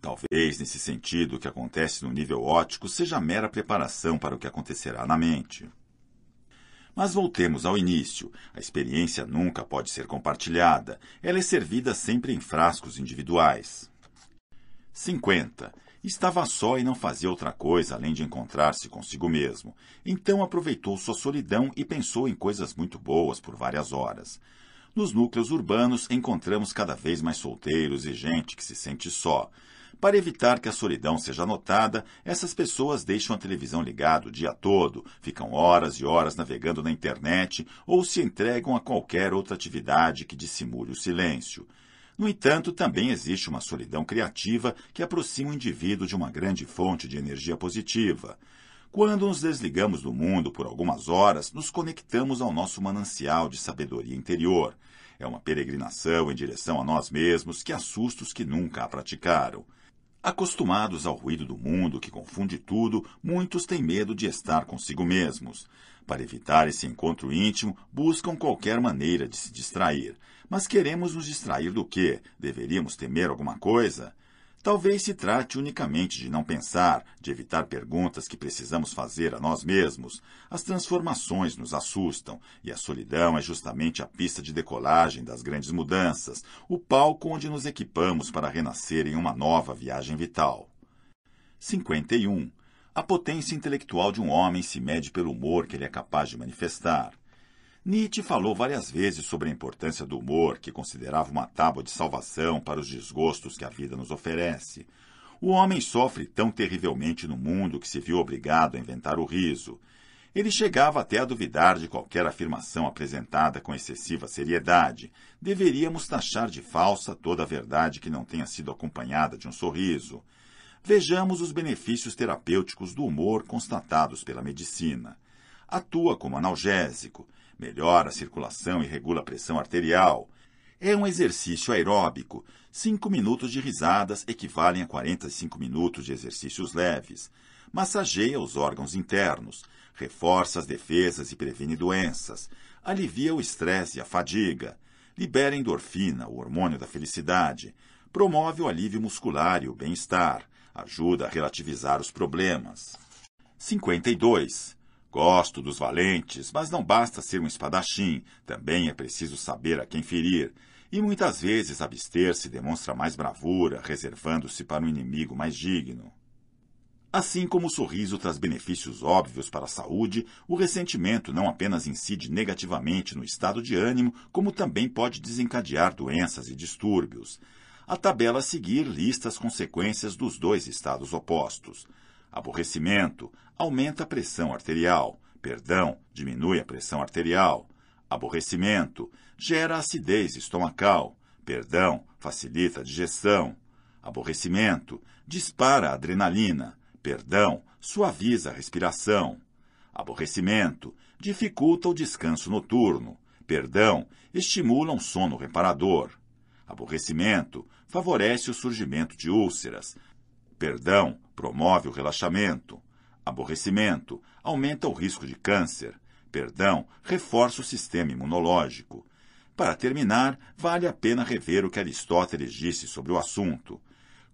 Talvez, nesse sentido, o que acontece no nível ótico seja mera preparação para o que acontecerá na mente. Mas voltemos ao início. A experiência nunca pode ser compartilhada. Ela é servida sempre em frascos individuais. 50. Estava só e não fazia outra coisa além de encontrar-se consigo mesmo. Então aproveitou sua solidão e pensou em coisas muito boas por várias horas. Nos núcleos urbanos encontramos cada vez mais solteiros e gente que se sente só. Para evitar que a solidão seja notada, essas pessoas deixam a televisão ligada o dia todo, ficam horas e horas navegando na internet ou se entregam a qualquer outra atividade que dissimule o silêncio. No entanto, também existe uma solidão criativa que aproxima o indivíduo de uma grande fonte de energia positiva. Quando nos desligamos do mundo por algumas horas, nos conectamos ao nosso manancial de sabedoria interior. É uma peregrinação em direção a nós mesmos que assusta os que nunca a praticaram. Acostumados ao ruído do mundo que confunde tudo, muitos têm medo de estar consigo mesmos. Para evitar esse encontro íntimo, buscam qualquer maneira de se distrair. Mas queremos nos distrair do quê? Deveríamos temer alguma coisa? Talvez se trate unicamente de não pensar, de evitar perguntas que precisamos fazer a nós mesmos. As transformações nos assustam, e a solidão é justamente a pista de decolagem das grandes mudanças, o palco onde nos equipamos para renascer em uma nova viagem vital. 51. A potência intelectual de um homem se mede pelo humor que ele é capaz de manifestar. Nietzsche falou várias vezes sobre a importância do humor, que considerava uma tábua de salvação para os desgostos que a vida nos oferece. O homem sofre tão terrivelmente no mundo que se viu obrigado a inventar o riso. Ele chegava até a duvidar de qualquer afirmação apresentada com excessiva seriedade. Deveríamos taxar de falsa toda a verdade que não tenha sido acompanhada de um sorriso. Vejamos os benefícios terapêuticos do humor constatados pela medicina. Atua como analgésico, melhora a circulação e regula a pressão arterial. É um exercício aeróbico. Cinco minutos de risadas equivalem a 45 minutos de exercícios leves. Massageia os órgãos internos, reforça as defesas e previne doenças, alivia o estresse e a fadiga, libera endorfina, o hormônio da felicidade, promove o alívio muscular e o bem-estar, ajuda a relativizar os problemas. 52. Gosto dos valentes, mas não basta ser um espadachim, também é preciso saber a quem ferir. E muitas vezes abster-se demonstra mais bravura, reservando-se para um inimigo mais digno. Assim como o sorriso traz benefícios óbvios para a saúde, o ressentimento não apenas incide negativamente no estado de ânimo, como também pode desencadear doenças e distúrbios. A tabela a seguir lista as consequências dos dois estados opostos. Aborrecimento aumenta a pressão arterial. Perdão diminui a pressão arterial. Aborrecimento gera acidez estomacal. Perdão facilita a digestão. Aborrecimento dispara a adrenalina. Perdão suaviza a respiração. Aborrecimento dificulta o descanso noturno. Perdão estimula um sono reparador. Aborrecimento favorece o surgimento de úlceras. Perdão promove o relaxamento. Aborrecimento aumenta o risco de câncer. Perdão reforça o sistema imunológico. Para terminar, vale a pena rever o que Aristóteles disse sobre o assunto.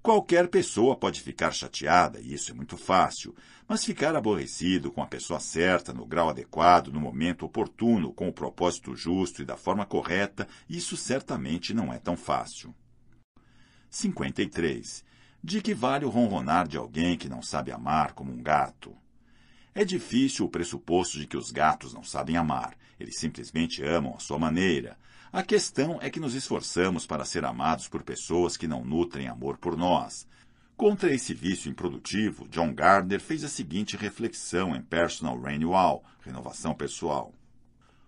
Qualquer pessoa pode ficar chateada, e isso é muito fácil, mas ficar aborrecido com a pessoa certa, no grau adequado, no momento oportuno, com o propósito justo e da forma correta, isso certamente não é tão fácil. 53. De que vale o ronronar de alguém que não sabe amar como um gato? É difícil o pressuposto de que os gatos não sabem amar, eles simplesmente amam à sua maneira. A questão é que nos esforçamos para ser amados por pessoas que não nutrem amor por nós. Contra esse vício improdutivo, John Gardner fez a seguinte reflexão em Personal Renewal, renovação pessoal.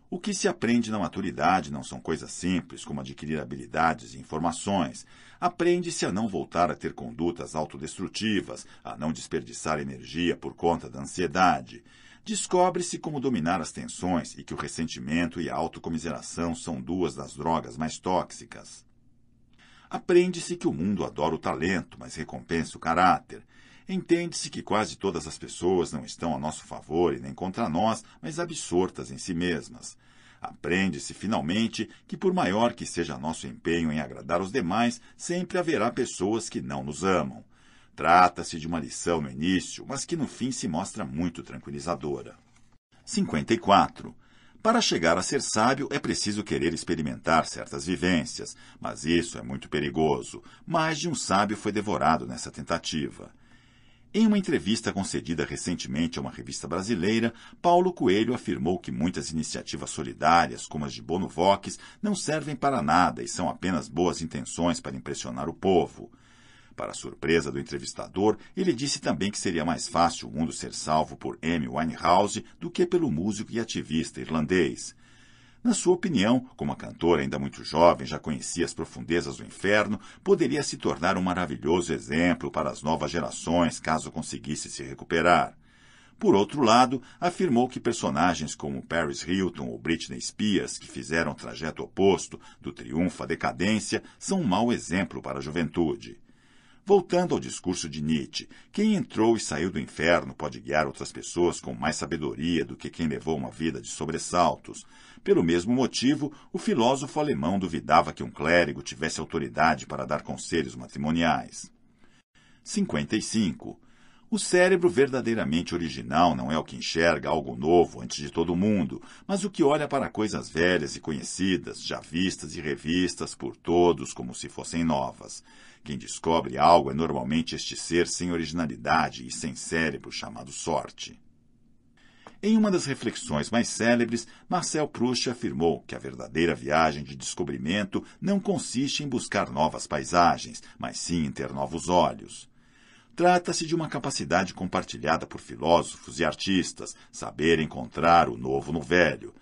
O que se aprende na maturidade não são coisas simples, como adquirir habilidades e informações. Aprende-se a não voltar a ter condutas autodestrutivas, a não desperdiçar energia por conta da ansiedade. Descobre-se como dominar as tensões e que o ressentimento e a autocomiseração são duas das drogas mais tóxicas. Aprende-se que o mundo adora o talento, mas recompensa o caráter. Entende-se que quase todas as pessoas não estão a nosso favor e nem contra nós, mas absortas em si mesmas. Aprende-se, finalmente, que por maior que seja nosso empenho em agradar os demais, sempre haverá pessoas que não nos amam. Trata-se de uma lição no início, mas que no fim se mostra muito tranquilizadora. 54. Para chegar a ser sábio é preciso querer experimentar certas vivências, mas isso é muito perigoso. Mais de um sábio foi devorado nessa tentativa. Em uma entrevista concedida recentemente a uma revista brasileira, Paulo Coelho afirmou que muitas iniciativas solidárias, como as de Bono Vox, não servem para nada e são apenas boas intenções para impressionar o povo. Para surpresa do entrevistador, ele disse também que seria mais fácil o mundo ser salvo por Amy Winehouse do que pelo músico e ativista irlandês. Na sua opinião, como a cantora ainda muito jovem já conhecia as profundezas do inferno, poderia se tornar um maravilhoso exemplo para as novas gerações caso conseguisse se recuperar. Por outro lado, afirmou que personagens como Paris Hilton ou Britney Spears, que fizeram o trajeto oposto do triunfo à decadência, são um mau exemplo para a juventude. Voltando ao discurso de Nietzsche, quem entrou e saiu do inferno pode guiar outras pessoas com mais sabedoria do que quem levou uma vida de sobressaltos. Pelo mesmo motivo, o filósofo alemão duvidava que um clérigo tivesse autoridade para dar conselhos matrimoniais. 55. O cérebro verdadeiramente original não é o que enxerga algo novo antes de todo mundo, mas o que olha para coisas velhas e conhecidas, já vistas e revistas por todos como se fossem novas. Quem descobre algo é normalmente este ser sem originalidade e sem cérebro chamado sorte. Em uma das reflexões mais célebres, Marcel Proust afirmou que a verdadeira viagem de descobrimento não consiste em buscar novas paisagens, mas sim em ter novos olhos. Trata-se de uma capacidade compartilhada por filósofos e artistas, saber encontrar o novo no velho,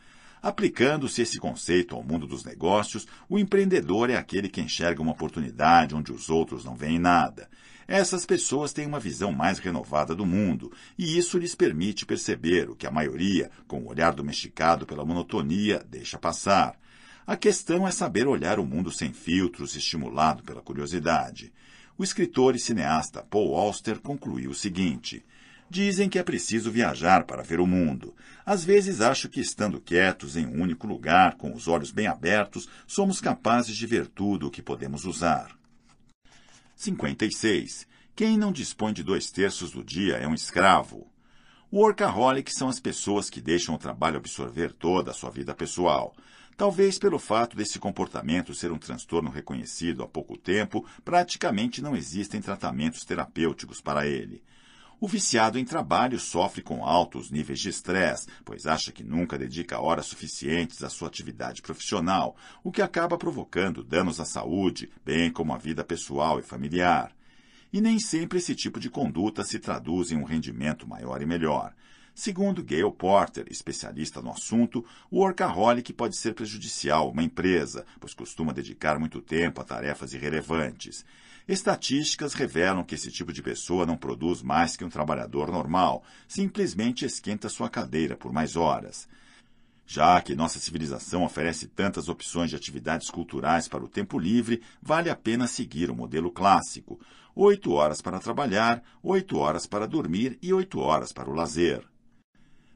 Aplicando-se esse conceito ao mundo dos negócios, o empreendedor é aquele que enxerga uma oportunidade onde os outros não veem nada. Essas pessoas têm uma visão mais renovada do mundo, e isso lhes permite perceber o que a maioria, com o olhar domesticado pela monotonia, deixa passar. A questão é saber olhar o mundo sem filtros, estimulado pela curiosidade. O escritor e cineasta Paul Auster concluiu o seguinte: Dizem que é preciso viajar para ver o mundo. Às vezes acho que, estando quietos em um único lugar, com os olhos bem abertos, somos capazes de ver tudo o que podemos usar. 56. Quem não dispõe de dois terços do dia é um escravo. Workaholics são as pessoas que deixam o trabalho absorver toda a sua vida pessoal. Talvez pelo fato desse comportamento ser um transtorno reconhecido há pouco tempo, praticamente não existem tratamentos terapêuticos para ele. O viciado em trabalho sofre com altos níveis de estresse, pois acha que nunca dedica horas suficientes à sua atividade profissional, o que acaba provocando danos à saúde, bem como à vida pessoal e familiar. E nem sempre esse tipo de conduta se traduz em um rendimento maior e melhor. Segundo Gail Porter, especialista no assunto, o workaholic pode ser prejudicial a uma empresa, pois costuma dedicar muito tempo a tarefas irrelevantes. Estatísticas revelam que esse tipo de pessoa não produz mais que um trabalhador normal, simplesmente esquenta sua cadeira por mais horas. Já que nossa civilização oferece tantas opções de atividades culturais para o tempo livre, vale a pena seguir o modelo clássico: oito horas para trabalhar, oito horas para dormir e oito horas para o lazer.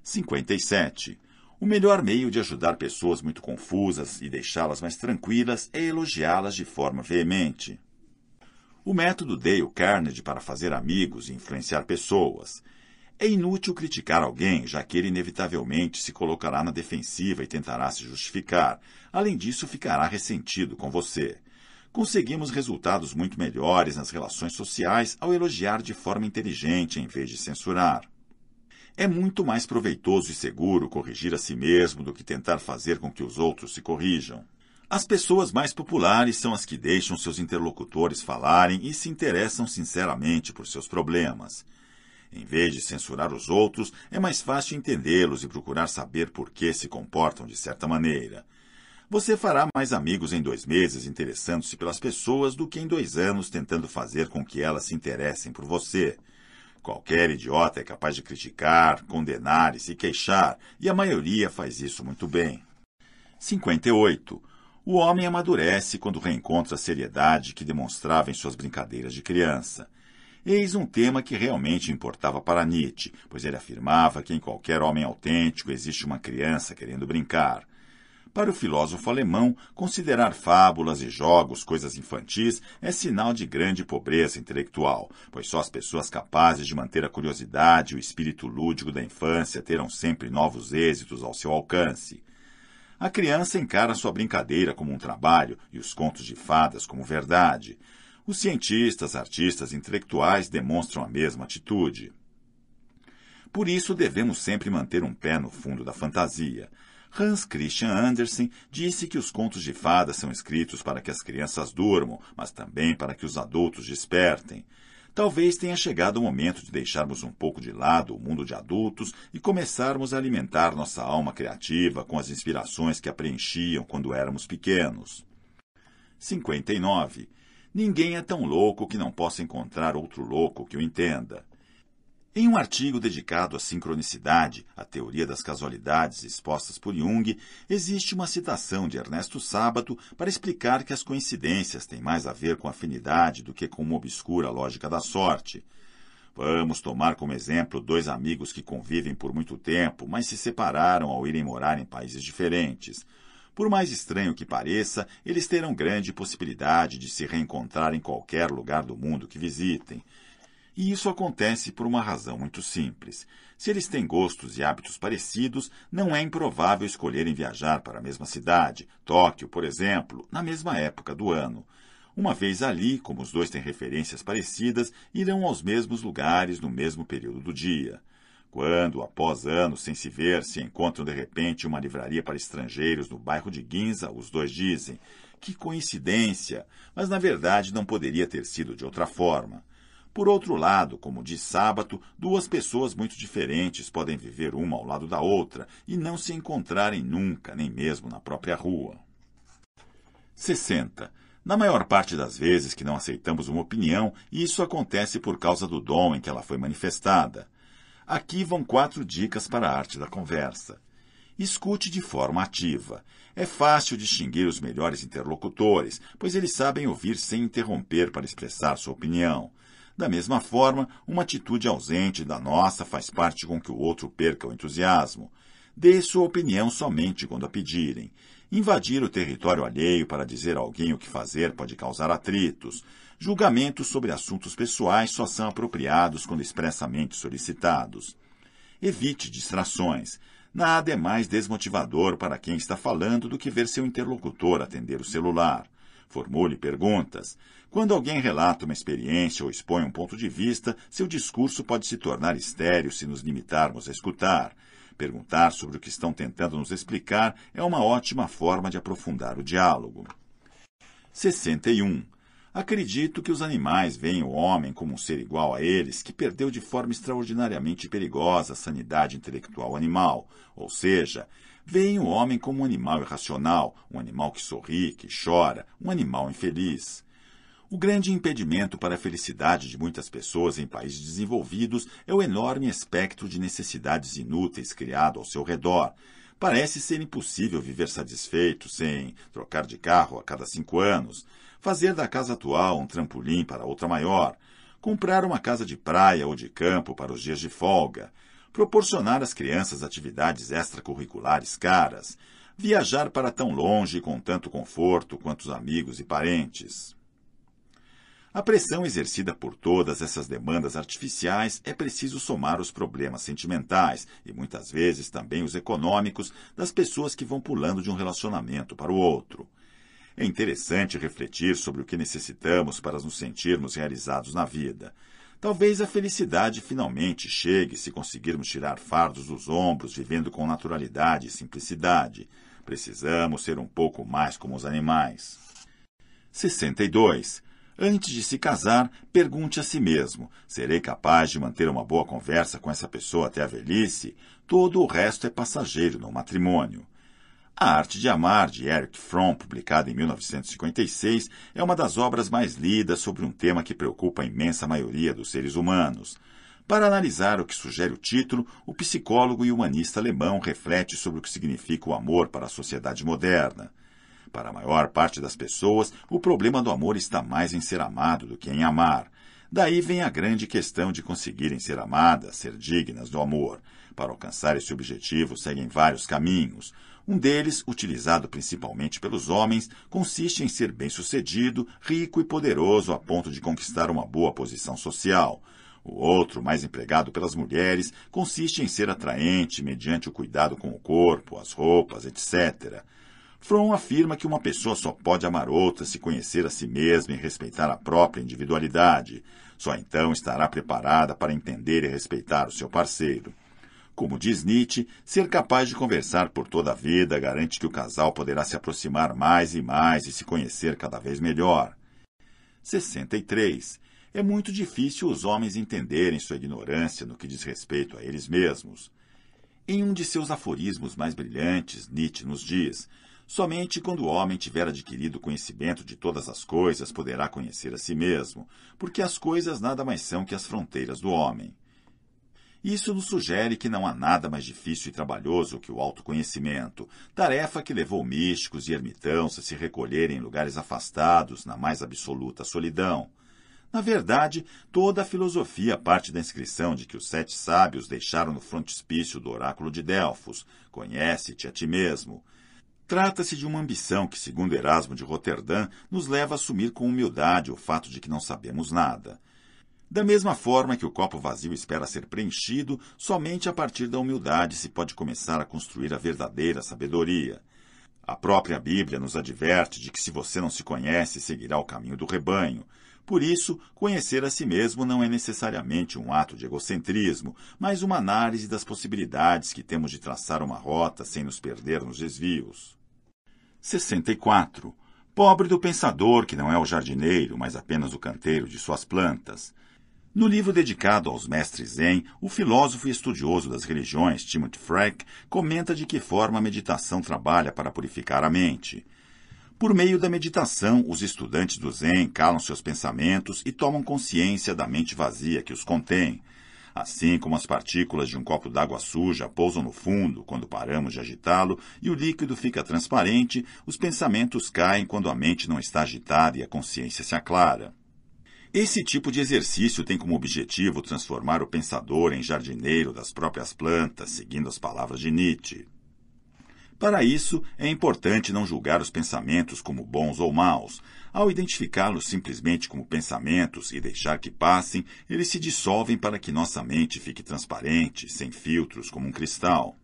57. O melhor meio de ajudar pessoas muito confusas e deixá-las mais tranquilas é elogiá-las de forma veemente. O método Dale Carnegie para fazer amigos e influenciar pessoas. É inútil criticar alguém, já que ele inevitavelmente se colocará na defensiva e tentará se justificar. Além disso, ficará ressentido com você. Conseguimos resultados muito melhores nas relações sociais ao elogiar de forma inteligente em vez de censurar. É muito mais proveitoso e seguro corrigir a si mesmo do que tentar fazer com que os outros se corrijam. As pessoas mais populares são as que deixam seus interlocutores falarem e se interessam sinceramente por seus problemas. Em vez de censurar os outros, é mais fácil entendê-los e procurar saber por que se comportam de certa maneira. Você fará mais amigos em dois meses interessando-se pelas pessoas do que em dois anos tentando fazer com que elas se interessem por você. Qualquer idiota é capaz de criticar, condenar e se queixar, e a maioria faz isso muito bem. 58. O homem amadurece quando reencontra a seriedade que demonstrava em suas brincadeiras de criança. Eis um tema que realmente importava para Nietzsche, pois ele afirmava que em qualquer homem autêntico existe uma criança querendo brincar. Para o filósofo alemão, considerar fábulas e jogos coisas infantis é sinal de grande pobreza intelectual, pois só as pessoas capazes de manter a curiosidade e o espírito lúdico da infância terão sempre novos êxitos ao seu alcance. A criança encara sua brincadeira como um trabalho e os contos de fadas como verdade. Os cientistas, artistas intelectuais demonstram a mesma atitude. Por isso, devemos sempre manter um pé no fundo da fantasia. Hans Christian Andersen disse que os contos de fadas são escritos para que as crianças durmam, mas também para que os adultos despertem. Talvez tenha chegado o momento de deixarmos um pouco de lado o mundo de adultos e começarmos a alimentar nossa alma criativa com as inspirações que a preenchiam quando éramos pequenos. 59. Ninguém é tão louco que não possa encontrar outro louco que o entenda. Em um artigo dedicado à sincronicidade, a teoria das casualidades expostas por Jung, existe uma citação de Ernesto Sábato para explicar que as coincidências têm mais a ver com afinidade do que com uma obscura lógica da sorte. Vamos tomar como exemplo dois amigos que convivem por muito tempo, mas se separaram ao irem morar em países diferentes. Por mais estranho que pareça, eles terão grande possibilidade de se reencontrar em qualquer lugar do mundo que visitem. E isso acontece por uma razão muito simples. Se eles têm gostos e hábitos parecidos, não é improvável escolherem viajar para a mesma cidade, Tóquio, por exemplo, na mesma época do ano. Uma vez ali, como os dois têm referências parecidas, irão aos mesmos lugares no mesmo período do dia. Quando, após anos sem se ver, se encontram de repente uma livraria para estrangeiros no bairro de Ginza, os dois dizem: Que coincidência! Mas na verdade não poderia ter sido de outra forma. Por outro lado, como diz Sábato, duas pessoas muito diferentes podem viver uma ao lado da outra e não se encontrarem nunca, nem mesmo na própria rua. 60. Na maior parte das vezes que não aceitamos uma opinião, isso acontece por causa do dom em que ela foi manifestada. Aqui vão quatro dicas para a arte da conversa. Escute de forma ativa. É fácil distinguir os melhores interlocutores, pois eles sabem ouvir sem interromper para expressar sua opinião. Da mesma forma, uma atitude ausente da nossa faz parte com que o outro perca o entusiasmo. Dê sua opinião somente quando a pedirem. Invadir o território alheio para dizer a alguém o que fazer pode causar atritos. Julgamentos sobre assuntos pessoais só são apropriados quando expressamente solicitados. Evite distrações. Nada é mais desmotivador para quem está falando do que ver seu interlocutor atender o celular. Formule perguntas. Quando alguém relata uma experiência ou expõe um ponto de vista, seu discurso pode se tornar estéril se nos limitarmos a escutar. Perguntar sobre o que estão tentando nos explicar é uma ótima forma de aprofundar o diálogo. 61. Acredito que os animais veem o homem como um ser igual a eles, que perdeu de forma extraordinariamente perigosa a sanidade intelectual animal, ou seja, veem o homem como um animal irracional, um animal que sorri, que chora, um animal infeliz. O grande impedimento para a felicidade de muitas pessoas em países desenvolvidos é o enorme espectro de necessidades inúteis criado ao seu redor. Parece ser impossível viver satisfeito sem trocar de carro a cada cinco anos, fazer da casa atual um trampolim para outra maior, comprar uma casa de praia ou de campo para os dias de folga, proporcionar às crianças atividades extracurriculares caras, viajar para tão longe com tanto conforto quanto os amigos e parentes. A pressão exercida por todas essas demandas artificiais é preciso somar os problemas sentimentais e muitas vezes também os econômicos das pessoas que vão pulando de um relacionamento para o outro. É interessante refletir sobre o que necessitamos para nos sentirmos realizados na vida. Talvez a felicidade finalmente chegue se conseguirmos tirar fardos dos ombros, vivendo com naturalidade e simplicidade. Precisamos ser um pouco mais como os animais. 62. Antes de se casar, pergunte a si mesmo: serei capaz de manter uma boa conversa com essa pessoa até a velhice? Todo o resto é passageiro no matrimônio. A Arte de Amar, de Eric Fromm, publicada em 1956, é uma das obras mais lidas sobre um tema que preocupa a imensa maioria dos seres humanos. Para analisar o que sugere o título, o psicólogo e humanista alemão reflete sobre o que significa o amor para a sociedade moderna. Para a maior parte das pessoas, o problema do amor está mais em ser amado do que em amar. Daí vem a grande questão de conseguirem ser amadas, ser dignas do amor. Para alcançar esse objetivo, seguem vários caminhos. Um deles, utilizado principalmente pelos homens, consiste em ser bem-sucedido, rico e poderoso a ponto de conquistar uma boa posição social. O outro, mais empregado pelas mulheres, consiste em ser atraente mediante o cuidado com o corpo, as roupas, etc. Fromm afirma que uma pessoa só pode amar outra se conhecer a si mesma e respeitar a própria individualidade. Só então estará preparada para entender e respeitar o seu parceiro. Como diz Nietzsche, ser capaz de conversar por toda a vida garante que o casal poderá se aproximar mais e mais e se conhecer cada vez melhor. 63. É muito difícil os homens entenderem sua ignorância no que diz respeito a eles mesmos. Em um de seus aforismos mais brilhantes, Nietzsche nos diz: Somente quando o homem tiver adquirido conhecimento de todas as coisas poderá conhecer a si mesmo, porque as coisas nada mais são que as fronteiras do homem. Isso nos sugere que não há nada mais difícil e trabalhoso que o autoconhecimento, tarefa que levou místicos e ermitãos a se recolherem em lugares afastados, na mais absoluta solidão. Na verdade, toda a filosofia parte da inscrição de que os sete sábios deixaram no frontispício do oráculo de Delfos: Conhece-te a ti mesmo. Trata-se de uma ambição que, segundo Erasmo de Roterdã, nos leva a assumir com humildade o fato de que não sabemos nada. Da mesma forma que o copo vazio espera ser preenchido, somente a partir da humildade se pode começar a construir a verdadeira sabedoria. A própria Bíblia nos adverte de que se você não se conhece, seguirá o caminho do rebanho. Por isso, conhecer a si mesmo não é necessariamente um ato de egocentrismo, mas uma análise das possibilidades que temos de traçar uma rota sem nos perder nos desvios. 64. Pobre do pensador que não é o jardineiro, mas apenas o canteiro de suas plantas. No livro dedicado aos mestres Zen, o filósofo e estudioso das religiões Timothy Freck comenta de que forma a meditação trabalha para purificar a mente. Por meio da meditação, os estudantes do Zen calam seus pensamentos e tomam consciência da mente vazia que os contém, Assim como as partículas de um copo d'água suja pousam no fundo quando paramos de agitá-lo e o líquido fica transparente, os pensamentos caem quando a mente não está agitada e a consciência se aclara. Esse tipo de exercício tem como objetivo transformar o pensador em jardineiro das próprias plantas, seguindo as palavras de Nietzsche. Para isso, é importante não julgar os pensamentos como bons ou maus. Ao identificá-los simplesmente como pensamentos e deixar que passem, eles se dissolvem para que nossa mente fique transparente, sem filtros, como um cristal.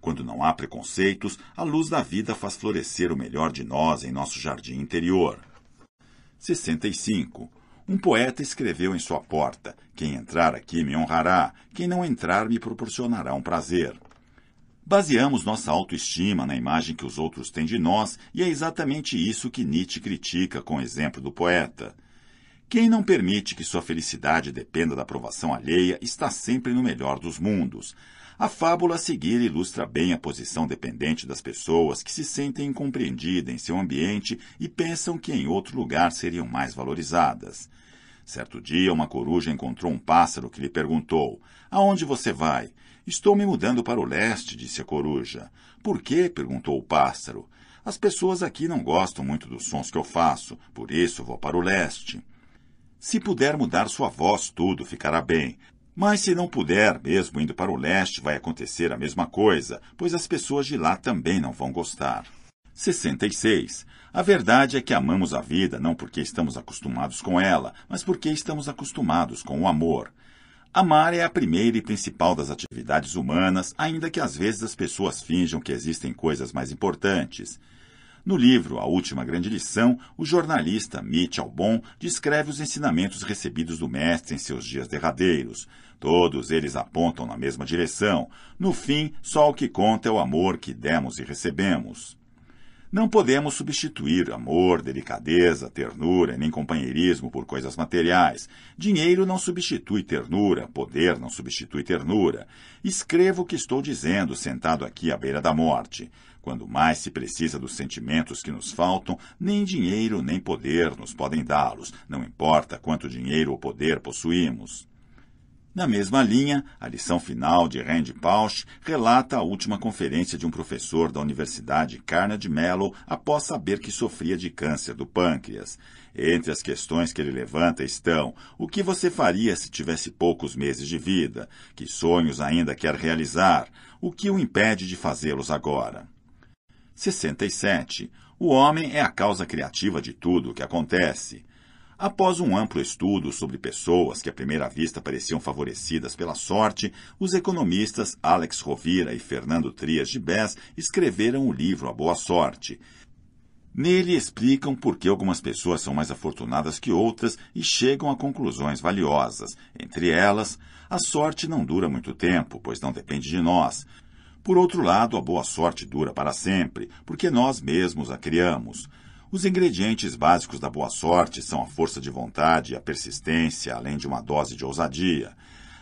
Quando não há preconceitos, a luz da vida faz florescer o melhor de nós em nosso jardim interior. 65. Um poeta escreveu em sua porta: Quem entrar aqui me honrará, quem não entrar me proporcionará um prazer. Baseamos nossa autoestima na imagem que os outros têm de nós, e é exatamente isso que Nietzsche critica com o exemplo do poeta. Quem não permite que sua felicidade dependa da aprovação alheia está sempre no melhor dos mundos. A fábula a seguir ilustra bem a posição dependente das pessoas que se sentem incompreendidas em seu ambiente e pensam que em outro lugar seriam mais valorizadas. Certo dia, uma coruja encontrou um pássaro que lhe perguntou: Aonde você vai? Estou me mudando para o leste, disse a coruja. Por quê? perguntou o pássaro. As pessoas aqui não gostam muito dos sons que eu faço, por isso vou para o leste. Se puder mudar sua voz, tudo ficará bem. Mas se não puder, mesmo indo para o leste, vai acontecer a mesma coisa, pois as pessoas de lá também não vão gostar. 66. A verdade é que amamos a vida não porque estamos acostumados com ela, mas porque estamos acostumados com o amor. Amar é a primeira e principal das atividades humanas, ainda que às vezes as pessoas finjam que existem coisas mais importantes. No livro A Última Grande Lição, o jornalista Mitch Albon descreve os ensinamentos recebidos do mestre em seus dias derradeiros. Todos eles apontam na mesma direção. No fim, só o que conta é o amor que demos e recebemos. Não podemos substituir amor, delicadeza, ternura nem companheirismo por coisas materiais. Dinheiro não substitui ternura, poder não substitui ternura. Escrevo o que estou dizendo, sentado aqui à beira da morte. Quando mais se precisa dos sentimentos que nos faltam, nem dinheiro nem poder nos podem dá-los, não importa quanto dinheiro ou poder possuímos. Na mesma linha, a lição final de Randy Pausch relata a última conferência de um professor da Universidade Carnegie Mellon após saber que sofria de câncer do pâncreas. Entre as questões que ele levanta estão: o que você faria se tivesse poucos meses de vida? Que sonhos ainda quer realizar? O que o impede de fazê-los agora? 67. O homem é a causa criativa de tudo o que acontece. Após um amplo estudo sobre pessoas que à primeira vista pareciam favorecidas pela sorte, os economistas Alex Rovira e Fernando Trias de Bess escreveram o livro A Boa Sorte. Nele explicam por que algumas pessoas são mais afortunadas que outras e chegam a conclusões valiosas. Entre elas, a sorte não dura muito tempo, pois não depende de nós. Por outro lado, a boa sorte dura para sempre, porque nós mesmos a criamos. Os ingredientes básicos da boa sorte são a força de vontade e a persistência, além de uma dose de ousadia.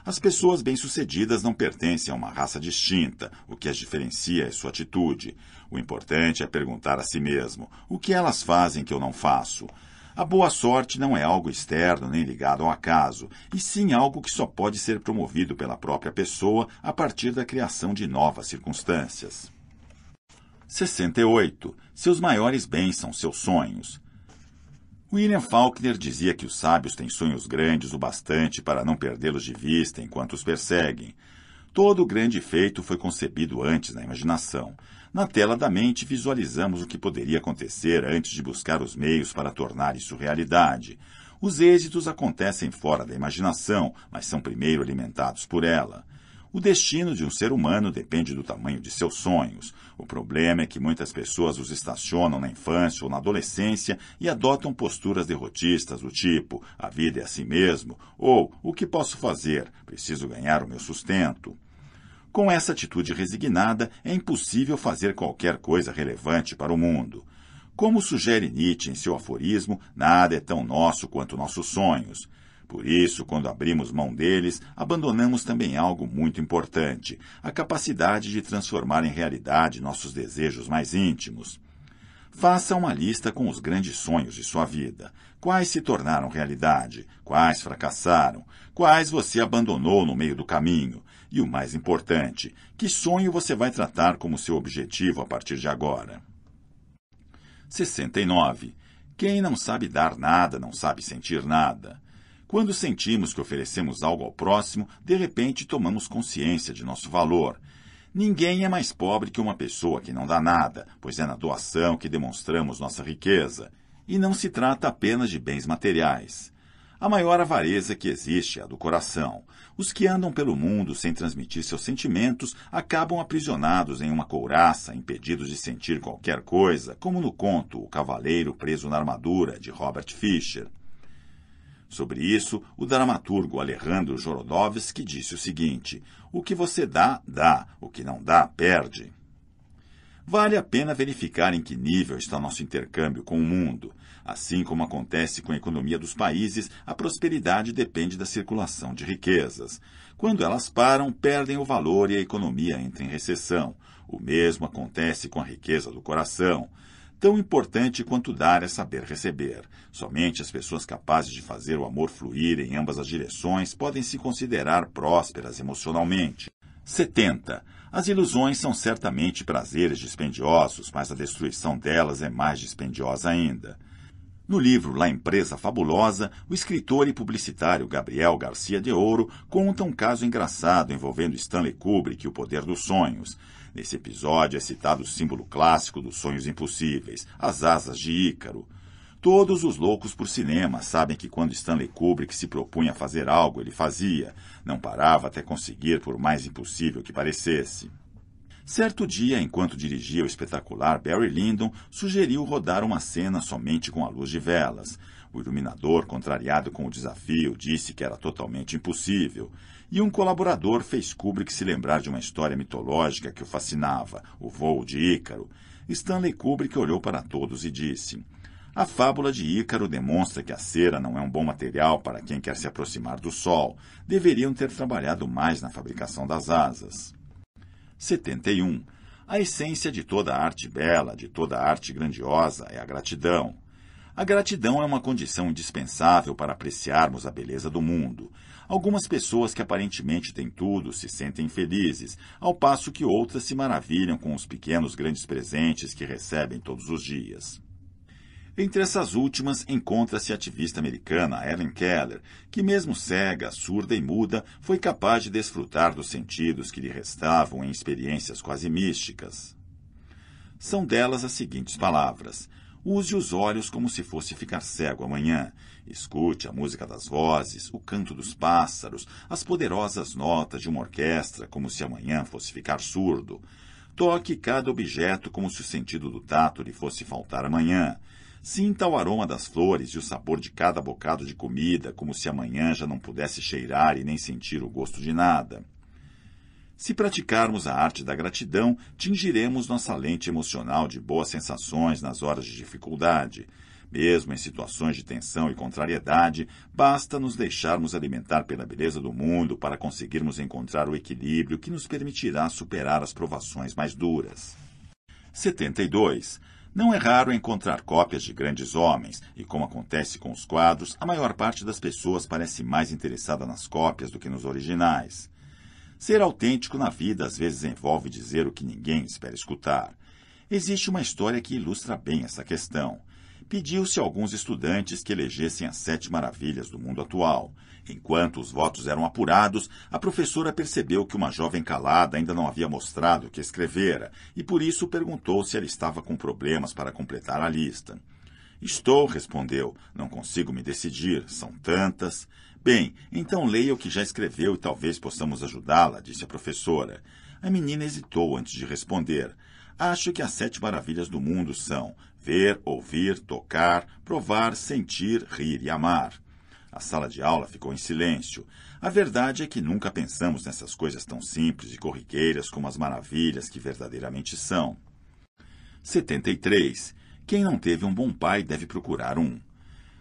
As pessoas bem-sucedidas não pertencem a uma raça distinta, o que as diferencia é sua atitude. O importante é perguntar a si mesmo: o que elas fazem que eu não faço? A boa sorte não é algo externo nem ligado ao acaso, e sim algo que só pode ser promovido pela própria pessoa a partir da criação de novas circunstâncias. 68. Seus maiores bens são seus sonhos. William Faulkner dizia que os sábios têm sonhos grandes o bastante para não perdê-los de vista enquanto os perseguem. Todo o grande feito foi concebido antes na imaginação. Na tela da mente visualizamos o que poderia acontecer antes de buscar os meios para tornar isso realidade. Os êxitos acontecem fora da imaginação, mas são primeiro alimentados por ela. O destino de um ser humano depende do tamanho de seus sonhos. O problema é que muitas pessoas os estacionam na infância ou na adolescência e adotam posturas derrotistas do tipo: a vida é assim mesmo, ou o que posso fazer? Preciso ganhar o meu sustento. Com essa atitude resignada, é impossível fazer qualquer coisa relevante para o mundo. Como sugere Nietzsche em seu aforismo, nada é tão nosso quanto nossos sonhos. Por isso, quando abrimos mão deles, abandonamos também algo muito importante: a capacidade de transformar em realidade nossos desejos mais íntimos. Faça uma lista com os grandes sonhos de sua vida. Quais se tornaram realidade? Quais fracassaram? Quais você abandonou no meio do caminho? E o mais importante, que sonho você vai tratar como seu objetivo a partir de agora? 69. Quem não sabe dar nada não sabe sentir nada. Quando sentimos que oferecemos algo ao próximo, de repente tomamos consciência de nosso valor. Ninguém é mais pobre que uma pessoa que não dá nada, pois é na doação que demonstramos nossa riqueza. E não se trata apenas de bens materiais. A maior avareza que existe é a do coração. Os que andam pelo mundo sem transmitir seus sentimentos acabam aprisionados em uma couraça, impedidos de sentir qualquer coisa, como no conto O Cavaleiro Preso na Armadura, de Robert Fisher. Sobre isso, o dramaturgo Alejandro Jorodowski disse o seguinte: O que você dá, dá, o que não dá, perde. Vale a pena verificar em que nível está nosso intercâmbio com o mundo. Assim como acontece com a economia dos países, a prosperidade depende da circulação de riquezas. Quando elas param, perdem o valor e a economia entra em recessão. O mesmo acontece com a riqueza do coração. Tão importante quanto dar é saber receber. Somente as pessoas capazes de fazer o amor fluir em ambas as direções podem se considerar prósperas emocionalmente. 70. As ilusões são certamente prazeres dispendiosos, mas a destruição delas é mais dispendiosa ainda. No livro La Empresa Fabulosa, o escritor e publicitário Gabriel Garcia de Ouro conta um caso engraçado envolvendo Stanley Kubrick e o poder dos sonhos. Nesse episódio é citado o símbolo clássico dos sonhos impossíveis, as asas de Ícaro. Todos os loucos por cinema sabem que quando Stanley Kubrick se propunha a fazer algo, ele fazia. Não parava até conseguir, por mais impossível que parecesse. Certo dia, enquanto dirigia o espetacular Barry Lyndon, sugeriu rodar uma cena somente com a luz de velas. O iluminador, contrariado com o desafio, disse que era totalmente impossível. E um colaborador fez Kubrick se lembrar de uma história mitológica que o fascinava, o voo de Ícaro. Stanley Kubrick olhou para todos e disse: A fábula de Ícaro demonstra que a cera não é um bom material para quem quer se aproximar do Sol. Deveriam ter trabalhado mais na fabricação das asas. 71. A essência de toda arte bela, de toda arte grandiosa, é a gratidão. A gratidão é uma condição indispensável para apreciarmos a beleza do mundo. Algumas pessoas que aparentemente têm tudo se sentem felizes, ao passo que outras se maravilham com os pequenos grandes presentes que recebem todos os dias. Entre essas últimas encontra-se a ativista americana Ellen Keller, que, mesmo cega, surda e muda, foi capaz de desfrutar dos sentidos que lhe restavam em experiências quase místicas. São delas as seguintes palavras: Use os olhos como se fosse ficar cego amanhã. Escute a música das vozes, o canto dos pássaros, as poderosas notas de uma orquestra como se amanhã fosse ficar surdo. Toque cada objeto como se o sentido do tato lhe fosse faltar amanhã. Sinta o aroma das flores e o sabor de cada bocado de comida como se amanhã já não pudesse cheirar e nem sentir o gosto de nada. Se praticarmos a arte da gratidão, tingiremos nossa lente emocional de boas sensações nas horas de dificuldade. Mesmo em situações de tensão e contrariedade, basta nos deixarmos alimentar pela beleza do mundo para conseguirmos encontrar o equilíbrio que nos permitirá superar as provações mais duras. 72. Não é raro encontrar cópias de grandes homens, e como acontece com os quadros, a maior parte das pessoas parece mais interessada nas cópias do que nos originais. Ser autêntico na vida às vezes envolve dizer o que ninguém espera escutar. Existe uma história que ilustra bem essa questão. Pediu-se a alguns estudantes que elegessem as sete maravilhas do mundo atual. Enquanto os votos eram apurados, a professora percebeu que uma jovem calada ainda não havia mostrado o que escrevera, e por isso perguntou se ela estava com problemas para completar a lista. Estou, respondeu. Não consigo me decidir. São tantas. Bem, então leia o que já escreveu e talvez possamos ajudá-la, disse a professora. A menina hesitou antes de responder. Acho que as sete maravilhas do mundo são ver, ouvir, tocar, provar, sentir, rir e amar. A sala de aula ficou em silêncio. A verdade é que nunca pensamos nessas coisas tão simples e corriqueiras como as maravilhas que verdadeiramente são. 73. Quem não teve um bom pai deve procurar um.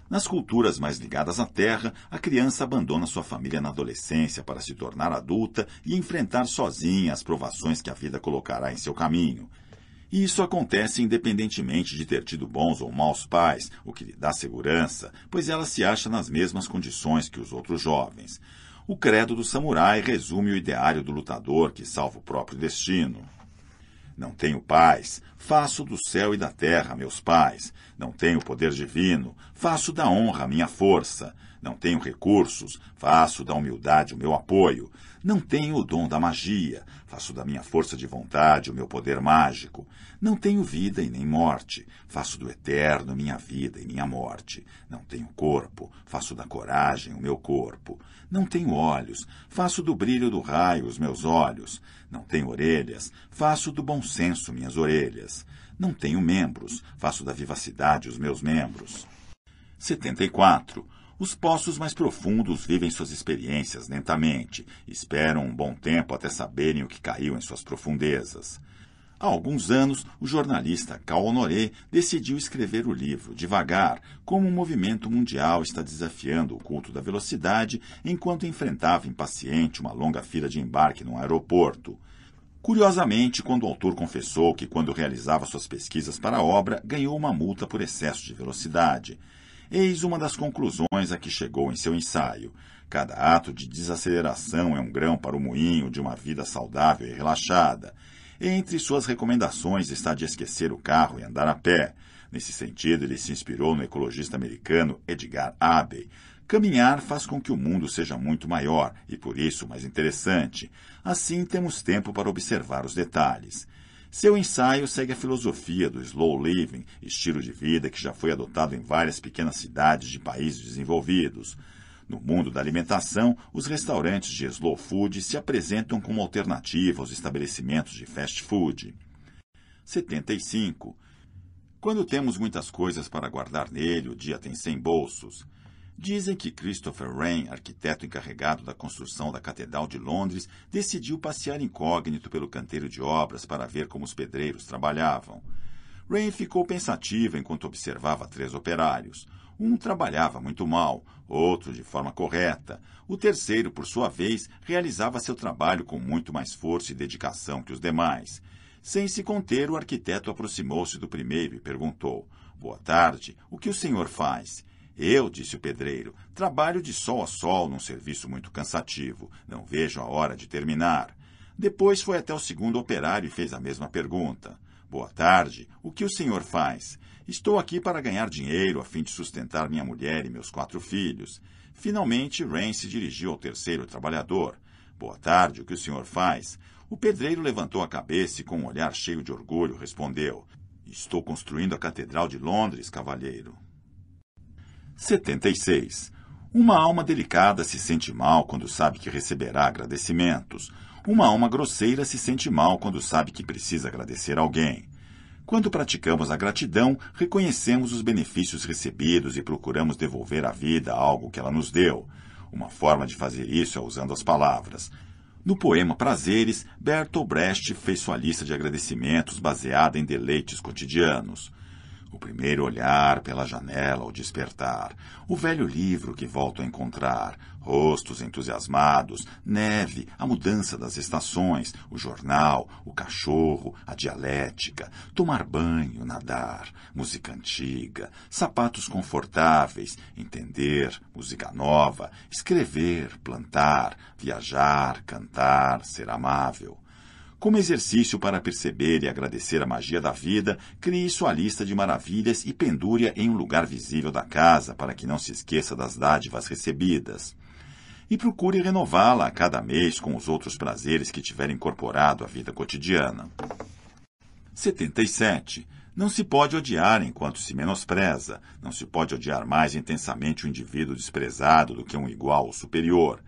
Nas culturas mais ligadas à terra, a criança abandona sua família na adolescência para se tornar adulta e enfrentar sozinha as provações que a vida colocará em seu caminho. E isso acontece independentemente de ter tido bons ou maus pais, o que lhe dá segurança, pois ela se acha nas mesmas condições que os outros jovens. O credo do samurai resume o ideário do lutador que salva o próprio destino. Não tenho pais, faço do céu e da terra meus pais. Não tenho poder divino, faço da honra minha força. Não tenho recursos, faço da humildade o meu apoio. Não tenho o dom da magia, faço da minha força de vontade o meu poder mágico. Não tenho vida e nem morte, faço do eterno minha vida e minha morte. Não tenho corpo, faço da coragem o meu corpo. Não tenho olhos, faço do brilho do raio os meus olhos. Não tenho orelhas, faço do bom senso minhas orelhas. Não tenho membros, faço da vivacidade os meus membros. 74. Os poços mais profundos vivem suas experiências lentamente, esperam um bom tempo até saberem o que caiu em suas profundezas. Há alguns anos, o jornalista Cal Honoré decidiu escrever o livro Devagar, como um movimento mundial está desafiando o culto da velocidade enquanto enfrentava impaciente uma longa fila de embarque num aeroporto. Curiosamente, quando o autor confessou que, quando realizava suas pesquisas para a obra, ganhou uma multa por excesso de velocidade. Eis uma das conclusões a que chegou em seu ensaio. Cada ato de desaceleração é um grão para o moinho de uma vida saudável e relaxada. Entre suas recomendações está de esquecer o carro e andar a pé. Nesse sentido, ele se inspirou no ecologista americano Edgar Abbey. Caminhar faz com que o mundo seja muito maior e, por isso, mais interessante. Assim, temos tempo para observar os detalhes. Seu ensaio segue a filosofia do slow living, estilo de vida que já foi adotado em várias pequenas cidades de países desenvolvidos. No mundo da alimentação, os restaurantes de slow food se apresentam como alternativa aos estabelecimentos de fast food. 75. Quando temos muitas coisas para guardar nele, o dia tem 100 bolsos. Dizem que Christopher Wren, arquiteto encarregado da construção da Catedral de Londres, decidiu passear incógnito pelo canteiro de obras para ver como os pedreiros trabalhavam. Wren ficou pensativo enquanto observava três operários. Um trabalhava muito mal, outro de forma correta. O terceiro, por sua vez, realizava seu trabalho com muito mais força e dedicação que os demais. Sem se conter, o arquiteto aproximou-se do primeiro e perguntou: Boa tarde, o que o senhor faz? Eu, disse o pedreiro, trabalho de sol a sol num serviço muito cansativo. Não vejo a hora de terminar. Depois foi até o segundo operário e fez a mesma pergunta. Boa tarde. O que o senhor faz? Estou aqui para ganhar dinheiro a fim de sustentar minha mulher e meus quatro filhos. Finalmente, Rain se dirigiu ao terceiro trabalhador. Boa tarde. O que o senhor faz? O pedreiro levantou a cabeça e, com um olhar cheio de orgulho, respondeu: Estou construindo a Catedral de Londres, cavalheiro. 76. Uma alma delicada se sente mal quando sabe que receberá agradecimentos. Uma alma grosseira se sente mal quando sabe que precisa agradecer alguém. Quando praticamos a gratidão, reconhecemos os benefícios recebidos e procuramos devolver à vida algo que ela nos deu. Uma forma de fazer isso é usando as palavras. No poema Prazeres, Bertolt Brecht fez sua lista de agradecimentos baseada em deleites cotidianos. O primeiro olhar pela janela ao despertar, o velho livro que volto a encontrar, rostos entusiasmados, neve, a mudança das estações, o jornal, o cachorro, a dialética, tomar banho, nadar, música antiga, sapatos confortáveis, entender, música nova, escrever, plantar, viajar, cantar, ser amável. Como exercício para perceber e agradecer a magia da vida, crie sua lista de maravilhas e pendure-a em um lugar visível da casa para que não se esqueça das dádivas recebidas. E procure renová-la a cada mês com os outros prazeres que tiver incorporado à vida cotidiana. 77. Não se pode odiar enquanto se menospreza. Não se pode odiar mais intensamente o um indivíduo desprezado do que um igual ou superior.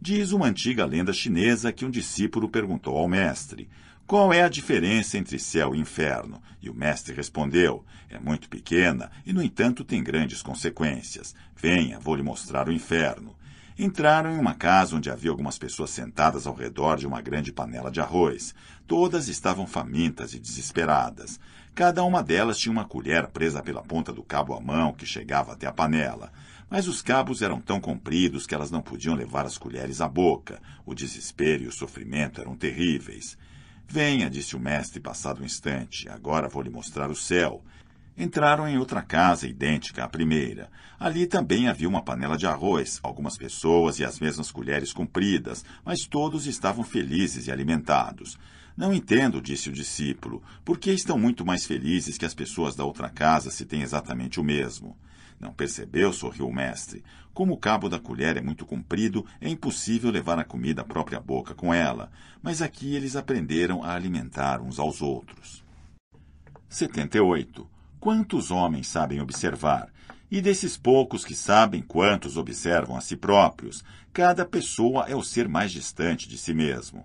Diz uma antiga lenda chinesa que um discípulo perguntou ao mestre: Qual é a diferença entre céu e inferno? E o mestre respondeu: É muito pequena e, no entanto, tem grandes consequências. Venha, vou lhe mostrar o inferno. Entraram em uma casa onde havia algumas pessoas sentadas ao redor de uma grande panela de arroz. Todas estavam famintas e desesperadas. Cada uma delas tinha uma colher presa pela ponta do cabo à mão que chegava até a panela. Mas os cabos eram tão compridos que elas não podiam levar as colheres à boca. O desespero e o sofrimento eram terríveis. Venha, disse o mestre, passado um instante. Agora vou lhe mostrar o céu. Entraram em outra casa idêntica à primeira. Ali também havia uma panela de arroz, algumas pessoas e as mesmas colheres compridas, mas todos estavam felizes e alimentados. Não entendo, disse o discípulo, por que estão muito mais felizes que as pessoas da outra casa se têm exatamente o mesmo. Não percebeu? sorriu o mestre. Como o cabo da colher é muito comprido, é impossível levar a comida à própria boca com ela. Mas aqui eles aprenderam a alimentar uns aos outros. 78. Quantos homens sabem observar? E desses poucos que sabem quantos observam a si próprios, cada pessoa é o ser mais distante de si mesmo.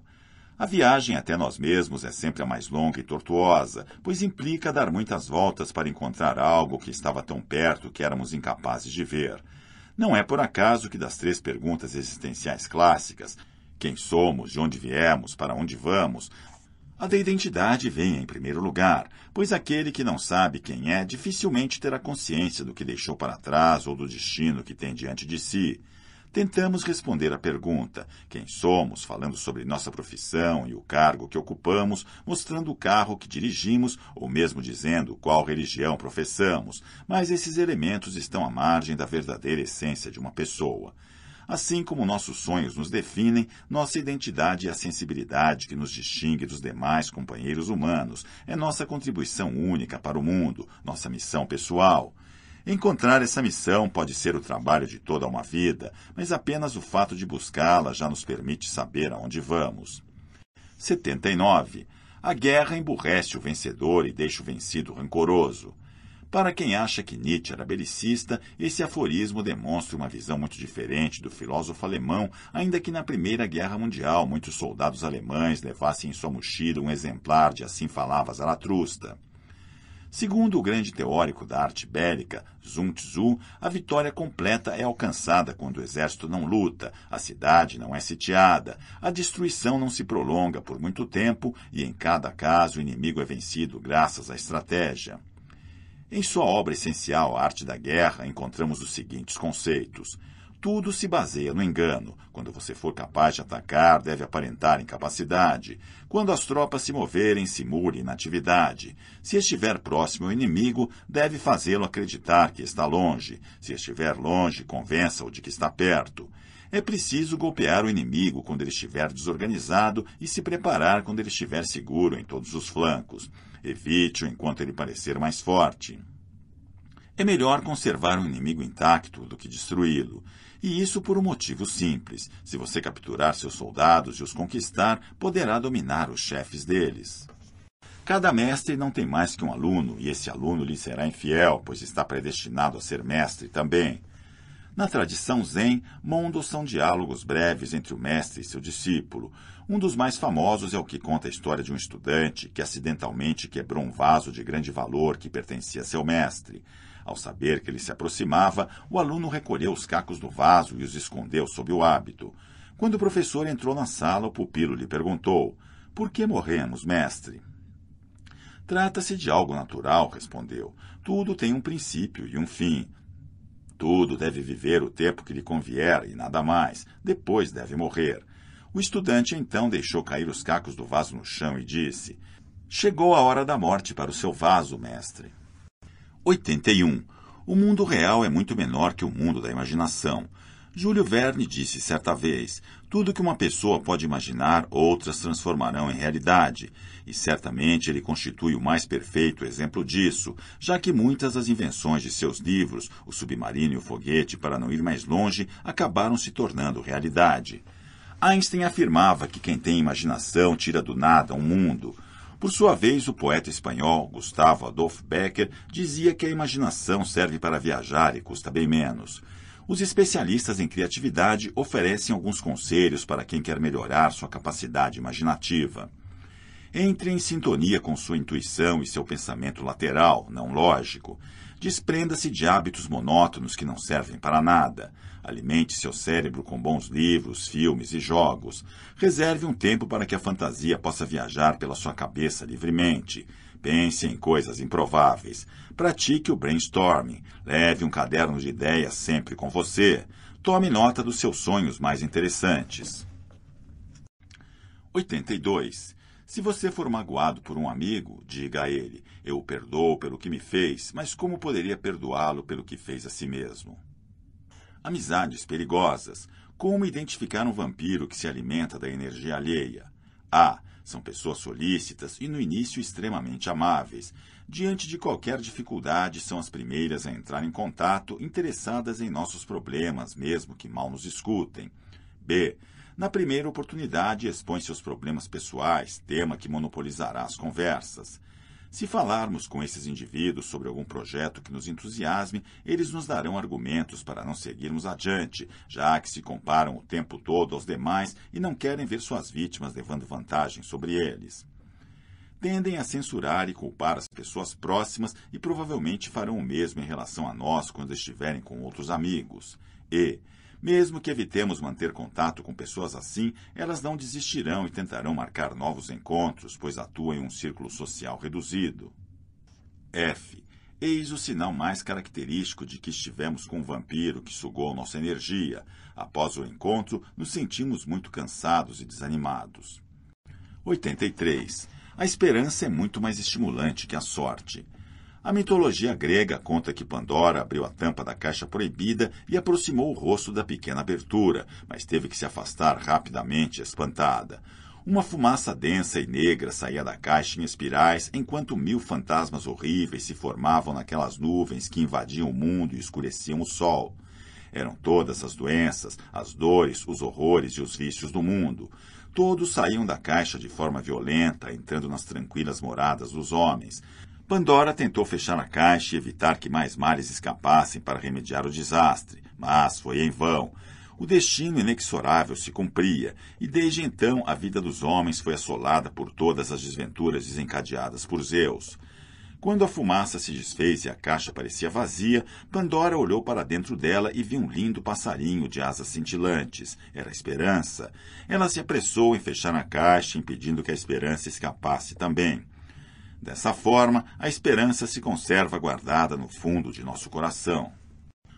A viagem até nós mesmos é sempre a mais longa e tortuosa, pois implica dar muitas voltas para encontrar algo que estava tão perto que éramos incapazes de ver. Não é por acaso que das três perguntas existenciais clássicas, quem somos, de onde viemos, para onde vamos, a da identidade vem em primeiro lugar, pois aquele que não sabe quem é dificilmente terá consciência do que deixou para trás ou do destino que tem diante de si. Tentamos responder à pergunta: quem somos, falando sobre nossa profissão e o cargo que ocupamos, mostrando o carro que dirigimos ou mesmo dizendo qual religião professamos, mas esses elementos estão à margem da verdadeira essência de uma pessoa. Assim como nossos sonhos nos definem, nossa identidade e a sensibilidade que nos distingue dos demais companheiros humanos é nossa contribuição única para o mundo, nossa missão pessoal. Encontrar essa missão pode ser o trabalho de toda uma vida, mas apenas o fato de buscá-la já nos permite saber aonde vamos. 79. A guerra emburrece o vencedor e deixa o vencido rancoroso. Para quem acha que Nietzsche era belicista, esse aforismo demonstra uma visão muito diferente do filósofo alemão, ainda que na Primeira Guerra Mundial muitos soldados alemães levassem em sua mochila um exemplar de Assim Falava Zaratrusta. Segundo o grande teórico da arte bélica, Sun Tzu, a vitória completa é alcançada quando o exército não luta, a cidade não é sitiada, a destruição não se prolonga por muito tempo e, em cada caso, o inimigo é vencido graças à estratégia. Em sua obra essencial, A Arte da Guerra, encontramos os seguintes conceitos. Tudo se baseia no engano. Quando você for capaz de atacar, deve aparentar incapacidade. Quando as tropas se moverem, simule inatividade. Se estiver próximo ao inimigo, deve fazê-lo acreditar que está longe. Se estiver longe, convença-o de que está perto. É preciso golpear o inimigo quando ele estiver desorganizado e se preparar quando ele estiver seguro em todos os flancos. Evite-o enquanto ele parecer mais forte. É melhor conservar um inimigo intacto do que destruí-lo. E isso por um motivo simples. Se você capturar seus soldados e os conquistar, poderá dominar os chefes deles. Cada mestre não tem mais que um aluno, e esse aluno lhe será infiel, pois está predestinado a ser mestre também. Na tradição Zen, mundos são diálogos breves entre o mestre e seu discípulo. Um dos mais famosos é o que conta a história de um estudante que acidentalmente quebrou um vaso de grande valor que pertencia a seu mestre. Ao saber que ele se aproximava, o aluno recolheu os cacos do vaso e os escondeu sob o hábito. Quando o professor entrou na sala, o pupilo lhe perguntou: Por que morremos, mestre? Trata-se de algo natural, respondeu. Tudo tem um princípio e um fim. Tudo deve viver o tempo que lhe convier e nada mais. Depois deve morrer. O estudante então deixou cair os cacos do vaso no chão e disse: Chegou a hora da morte para o seu vaso, mestre. 81. O mundo real é muito menor que o mundo da imaginação. Júlio Verne disse certa vez: tudo que uma pessoa pode imaginar, outras transformarão em realidade. E certamente ele constitui o mais perfeito exemplo disso, já que muitas das invenções de seus livros, o submarino e o foguete, para não ir mais longe, acabaram se tornando realidade. Einstein afirmava que quem tem imaginação tira do nada um mundo. Por sua vez, o poeta espanhol Gustavo Adolfo Becker dizia que a imaginação serve para viajar e custa bem menos. Os especialistas em criatividade oferecem alguns conselhos para quem quer melhorar sua capacidade imaginativa. Entre em sintonia com sua intuição e seu pensamento lateral, não lógico. Desprenda-se de hábitos monótonos que não servem para nada. Alimente seu cérebro com bons livros, filmes e jogos. Reserve um tempo para que a fantasia possa viajar pela sua cabeça livremente. Pense em coisas improváveis. Pratique o brainstorming. Leve um caderno de ideias sempre com você. Tome nota dos seus sonhos mais interessantes. 82. Se você for magoado por um amigo, diga a ele: Eu o perdoo pelo que me fez, mas como poderia perdoá-lo pelo que fez a si mesmo? Amizades perigosas. Como identificar um vampiro que se alimenta da energia alheia? A. São pessoas solícitas e, no início, extremamente amáveis. Diante de qualquer dificuldade, são as primeiras a entrar em contato, interessadas em nossos problemas, mesmo que mal nos escutem. B. Na primeira oportunidade, expõe seus problemas pessoais, tema que monopolizará as conversas. Se falarmos com esses indivíduos sobre algum projeto que nos entusiasme, eles nos darão argumentos para não seguirmos adiante, já que se comparam o tempo todo aos demais e não querem ver suas vítimas levando vantagem sobre eles. Tendem a censurar e culpar as pessoas próximas e provavelmente farão o mesmo em relação a nós quando estiverem com outros amigos. E, mesmo que evitemos manter contato com pessoas assim, elas não desistirão e tentarão marcar novos encontros, pois atuam em um círculo social reduzido. F. Eis o sinal mais característico de que estivemos com um vampiro que sugou nossa energia. Após o encontro, nos sentimos muito cansados e desanimados. 83. A esperança é muito mais estimulante que a sorte. A mitologia grega conta que Pandora abriu a tampa da caixa proibida e aproximou o rosto da pequena abertura, mas teve que se afastar rapidamente, espantada. Uma fumaça densa e negra saía da caixa em espirais, enquanto mil fantasmas horríveis se formavam naquelas nuvens que invadiam o mundo e escureciam o sol. Eram todas as doenças, as dores, os horrores e os vícios do mundo. Todos saíam da caixa de forma violenta, entrando nas tranquilas moradas dos homens. Pandora tentou fechar a caixa e evitar que mais males escapassem para remediar o desastre, mas foi em vão. O destino inexorável se cumpria, e desde então a vida dos homens foi assolada por todas as desventuras desencadeadas por Zeus. Quando a fumaça se desfez e a caixa parecia vazia, Pandora olhou para dentro dela e viu um lindo passarinho de asas cintilantes. Era a esperança. Ela se apressou em fechar a caixa, impedindo que a esperança escapasse também. Dessa forma, a esperança se conserva guardada no fundo de nosso coração.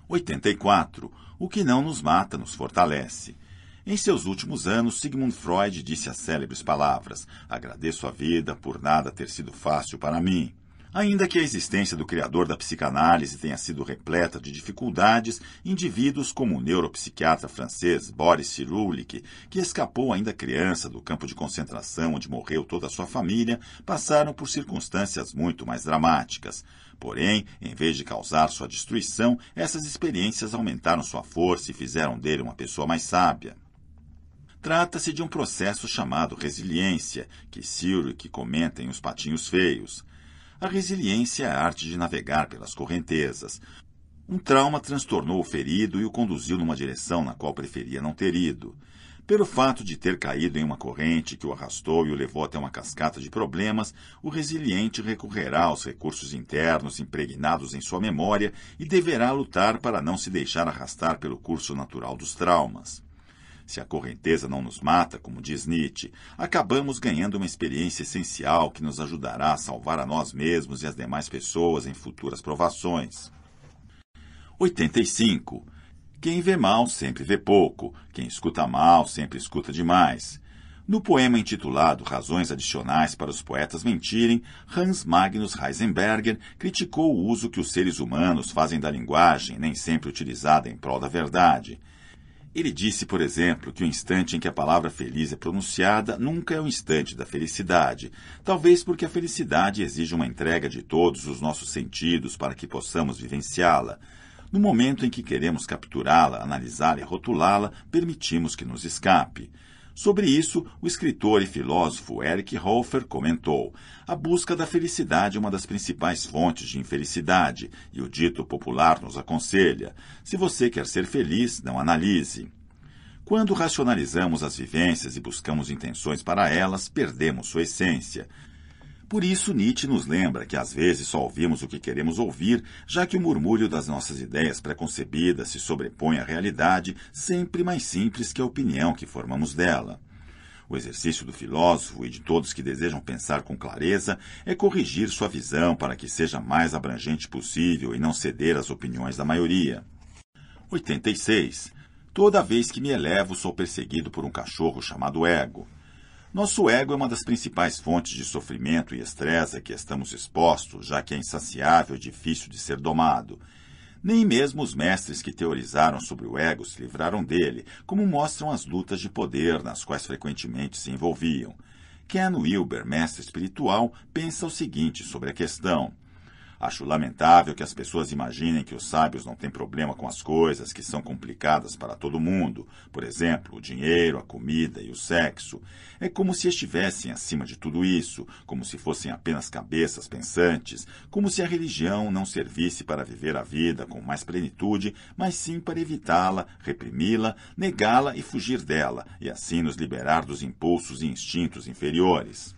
84. O que não nos mata nos fortalece. Em seus últimos anos, Sigmund Freud disse as célebres palavras: Agradeço a vida por nada ter sido fácil para mim. Ainda que a existência do criador da psicanálise tenha sido repleta de dificuldades, indivíduos como o neuropsiquiatra francês Boris Cyrulnik, que escapou ainda criança do campo de concentração onde morreu toda a sua família, passaram por circunstâncias muito mais dramáticas. Porém, em vez de causar sua destruição, essas experiências aumentaram sua força e fizeram dele uma pessoa mais sábia. Trata-se de um processo chamado resiliência, que Cyrulnik comenta em Os Patinhos Feios. A resiliência é a arte de navegar pelas correntezas. Um trauma transtornou o ferido e o conduziu numa direção na qual preferia não ter ido. Pelo fato de ter caído em uma corrente que o arrastou e o levou até uma cascata de problemas, o resiliente recorrerá aos recursos internos impregnados em sua memória e deverá lutar para não se deixar arrastar pelo curso natural dos traumas. Se a correnteza não nos mata, como diz Nietzsche, acabamos ganhando uma experiência essencial que nos ajudará a salvar a nós mesmos e as demais pessoas em futuras provações. 85. Quem vê mal sempre vê pouco, quem escuta mal sempre escuta demais. No poema intitulado Razões Adicionais para os Poetas Mentirem, Hans Magnus Heisenberger criticou o uso que os seres humanos fazem da linguagem, nem sempre utilizada em prol da verdade. Ele disse, por exemplo, que o instante em que a palavra feliz é pronunciada nunca é o instante da felicidade, talvez porque a felicidade exige uma entrega de todos os nossos sentidos para que possamos vivenciá-la. No momento em que queremos capturá-la, analisá-la e rotulá-la, permitimos que nos escape. Sobre isso, o escritor e filósofo Eric Hofer comentou: A busca da felicidade é uma das principais fontes de infelicidade, e o dito popular nos aconselha: se você quer ser feliz, não analise. Quando racionalizamos as vivências e buscamos intenções para elas, perdemos sua essência. Por isso, Nietzsche nos lembra que às vezes só ouvimos o que queremos ouvir, já que o murmúrio das nossas ideias preconcebidas se sobrepõe à realidade, sempre mais simples que a opinião que formamos dela. O exercício do filósofo e de todos que desejam pensar com clareza é corrigir sua visão para que seja mais abrangente possível e não ceder às opiniões da maioria. 86. Toda vez que me elevo, sou perseguido por um cachorro chamado ego. Nosso ego é uma das principais fontes de sofrimento e estresse a que estamos expostos, já que é insaciável e difícil de ser domado. Nem mesmo os mestres que teorizaram sobre o ego se livraram dele, como mostram as lutas de poder nas quais frequentemente se envolviam. Ken Wilber, mestre espiritual, pensa o seguinte sobre a questão. Acho lamentável que as pessoas imaginem que os sábios não têm problema com as coisas que são complicadas para todo mundo, por exemplo, o dinheiro, a comida e o sexo. É como se estivessem acima de tudo isso, como se fossem apenas cabeças pensantes, como se a religião não servisse para viver a vida com mais plenitude, mas sim para evitá-la, reprimi-la, negá-la e fugir dela, e assim nos liberar dos impulsos e instintos inferiores.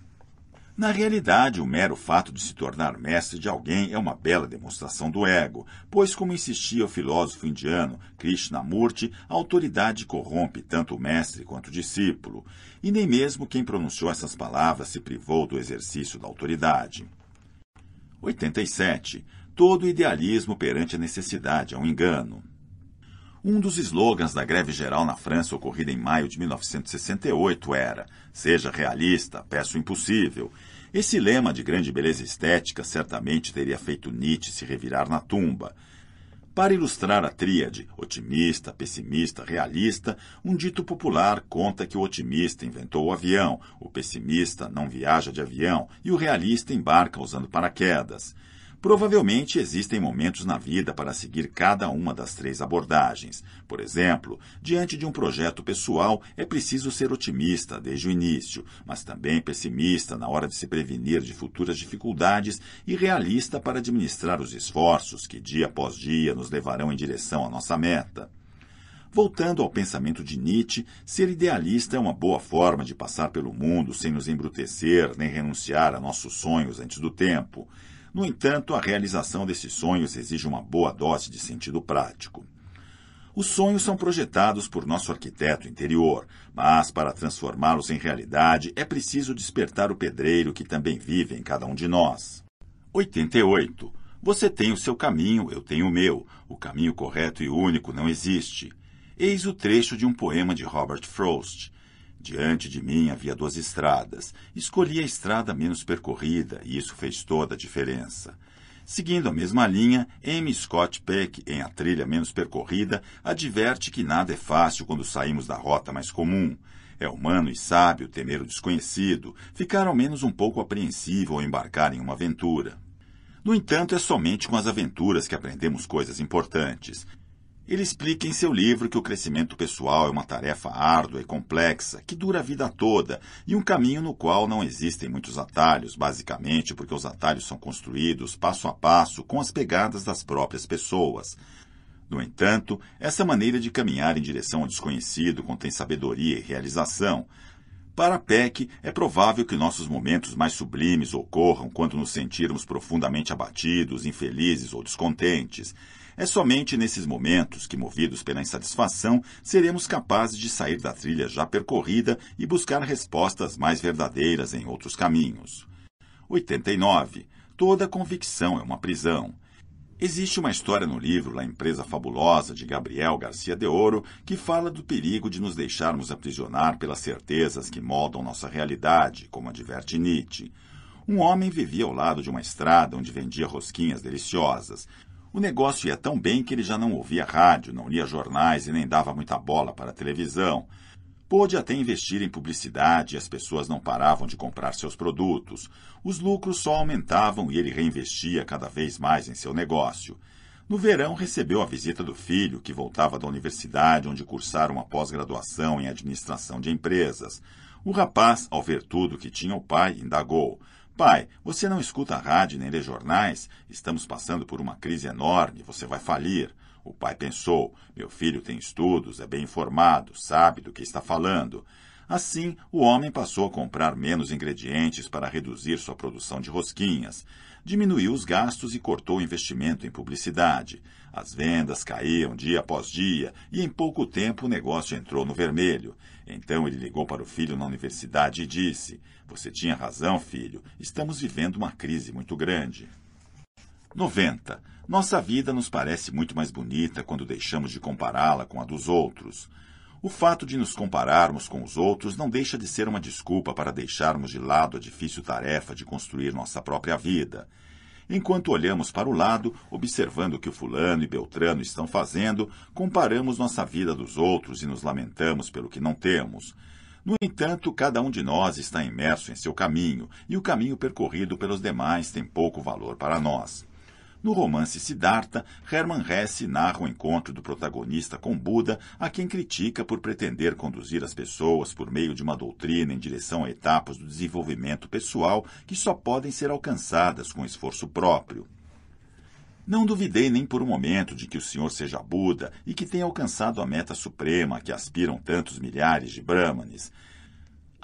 Na realidade, o mero fato de se tornar mestre de alguém é uma bela demonstração do ego, pois, como insistia o filósofo indiano Krishnamurti, a autoridade corrompe tanto o mestre quanto o discípulo, e nem mesmo quem pronunciou essas palavras se privou do exercício da autoridade. 87. Todo idealismo perante a necessidade é um engano. Um dos slogans da greve geral na França ocorrida em maio de 1968 era: Seja realista, peço o impossível. Esse lema de grande beleza estética certamente teria feito Nietzsche se revirar na tumba. Para ilustrar a tríade otimista, pessimista, realista, um dito popular conta que o otimista inventou o avião, o pessimista não viaja de avião e o realista embarca usando paraquedas. Provavelmente existem momentos na vida para seguir cada uma das três abordagens. Por exemplo, diante de um projeto pessoal, é preciso ser otimista desde o início, mas também pessimista na hora de se prevenir de futuras dificuldades e realista para administrar os esforços que, dia após dia, nos levarão em direção à nossa meta. Voltando ao pensamento de Nietzsche, ser idealista é uma boa forma de passar pelo mundo sem nos embrutecer nem renunciar a nossos sonhos antes do tempo. No entanto, a realização desses sonhos exige uma boa dose de sentido prático. Os sonhos são projetados por nosso arquiteto interior, mas para transformá-los em realidade é preciso despertar o pedreiro que também vive em cada um de nós. 88. Você tem o seu caminho, eu tenho o meu. O caminho correto e único não existe. Eis o trecho de um poema de Robert Frost. Diante de mim havia duas estradas. Escolhi a estrada menos percorrida e isso fez toda a diferença. Seguindo a mesma linha, M. Scott Peck, em A Trilha Menos Percorrida, adverte que nada é fácil quando saímos da rota mais comum. É humano e sábio temer o desconhecido, ficar ao menos um pouco apreensivo ao embarcar em uma aventura. No entanto, é somente com as aventuras que aprendemos coisas importantes. Ele explica em seu livro que o crescimento pessoal é uma tarefa árdua e complexa, que dura a vida toda, e um caminho no qual não existem muitos atalhos, basicamente porque os atalhos são construídos passo a passo com as pegadas das próprias pessoas. No entanto, essa maneira de caminhar em direção ao desconhecido contém sabedoria e realização. Para Peck, é provável que nossos momentos mais sublimes ocorram quando nos sentirmos profundamente abatidos, infelizes ou descontentes. É somente nesses momentos que, movidos pela insatisfação, seremos capazes de sair da trilha já percorrida e buscar respostas mais verdadeiras em outros caminhos. 89. Toda convicção é uma prisão. Existe uma história no livro La Empresa Fabulosa, de Gabriel Garcia de Ouro, que fala do perigo de nos deixarmos aprisionar pelas certezas que moldam nossa realidade, como adverte Nietzsche. Um homem vivia ao lado de uma estrada onde vendia rosquinhas deliciosas. O negócio ia tão bem que ele já não ouvia rádio, não lia jornais e nem dava muita bola para a televisão. Pôde até investir em publicidade e as pessoas não paravam de comprar seus produtos. Os lucros só aumentavam e ele reinvestia cada vez mais em seu negócio. No verão, recebeu a visita do filho, que voltava da universidade, onde cursara uma pós-graduação em administração de empresas. O rapaz, ao ver tudo que tinha o pai, indagou: Pai, você não escuta a rádio nem lê jornais? Estamos passando por uma crise enorme, você vai falir. O pai pensou: meu filho tem estudos, é bem informado, sabe do que está falando. Assim, o homem passou a comprar menos ingredientes para reduzir sua produção de rosquinhas. Diminuiu os gastos e cortou o investimento em publicidade. As vendas caíam dia após dia e em pouco tempo o negócio entrou no vermelho. Então ele ligou para o filho na universidade e disse: Você tinha razão, filho. Estamos vivendo uma crise muito grande. 90. Nossa vida nos parece muito mais bonita quando deixamos de compará-la com a dos outros. O fato de nos compararmos com os outros não deixa de ser uma desculpa para deixarmos de lado a difícil tarefa de construir nossa própria vida. Enquanto olhamos para o lado, observando o que o fulano e Beltrano estão fazendo, comparamos nossa vida dos outros e nos lamentamos pelo que não temos. No entanto, cada um de nós está imerso em seu caminho, e o caminho percorrido pelos demais tem pouco valor para nós. No romance Siddhartha, Hermann Hesse narra o encontro do protagonista com Buda, a quem critica por pretender conduzir as pessoas por meio de uma doutrina em direção a etapas do desenvolvimento pessoal que só podem ser alcançadas com esforço próprio. Não duvidei nem por um momento de que o senhor seja Buda e que tenha alcançado a meta suprema que aspiram tantos milhares de brahmanes.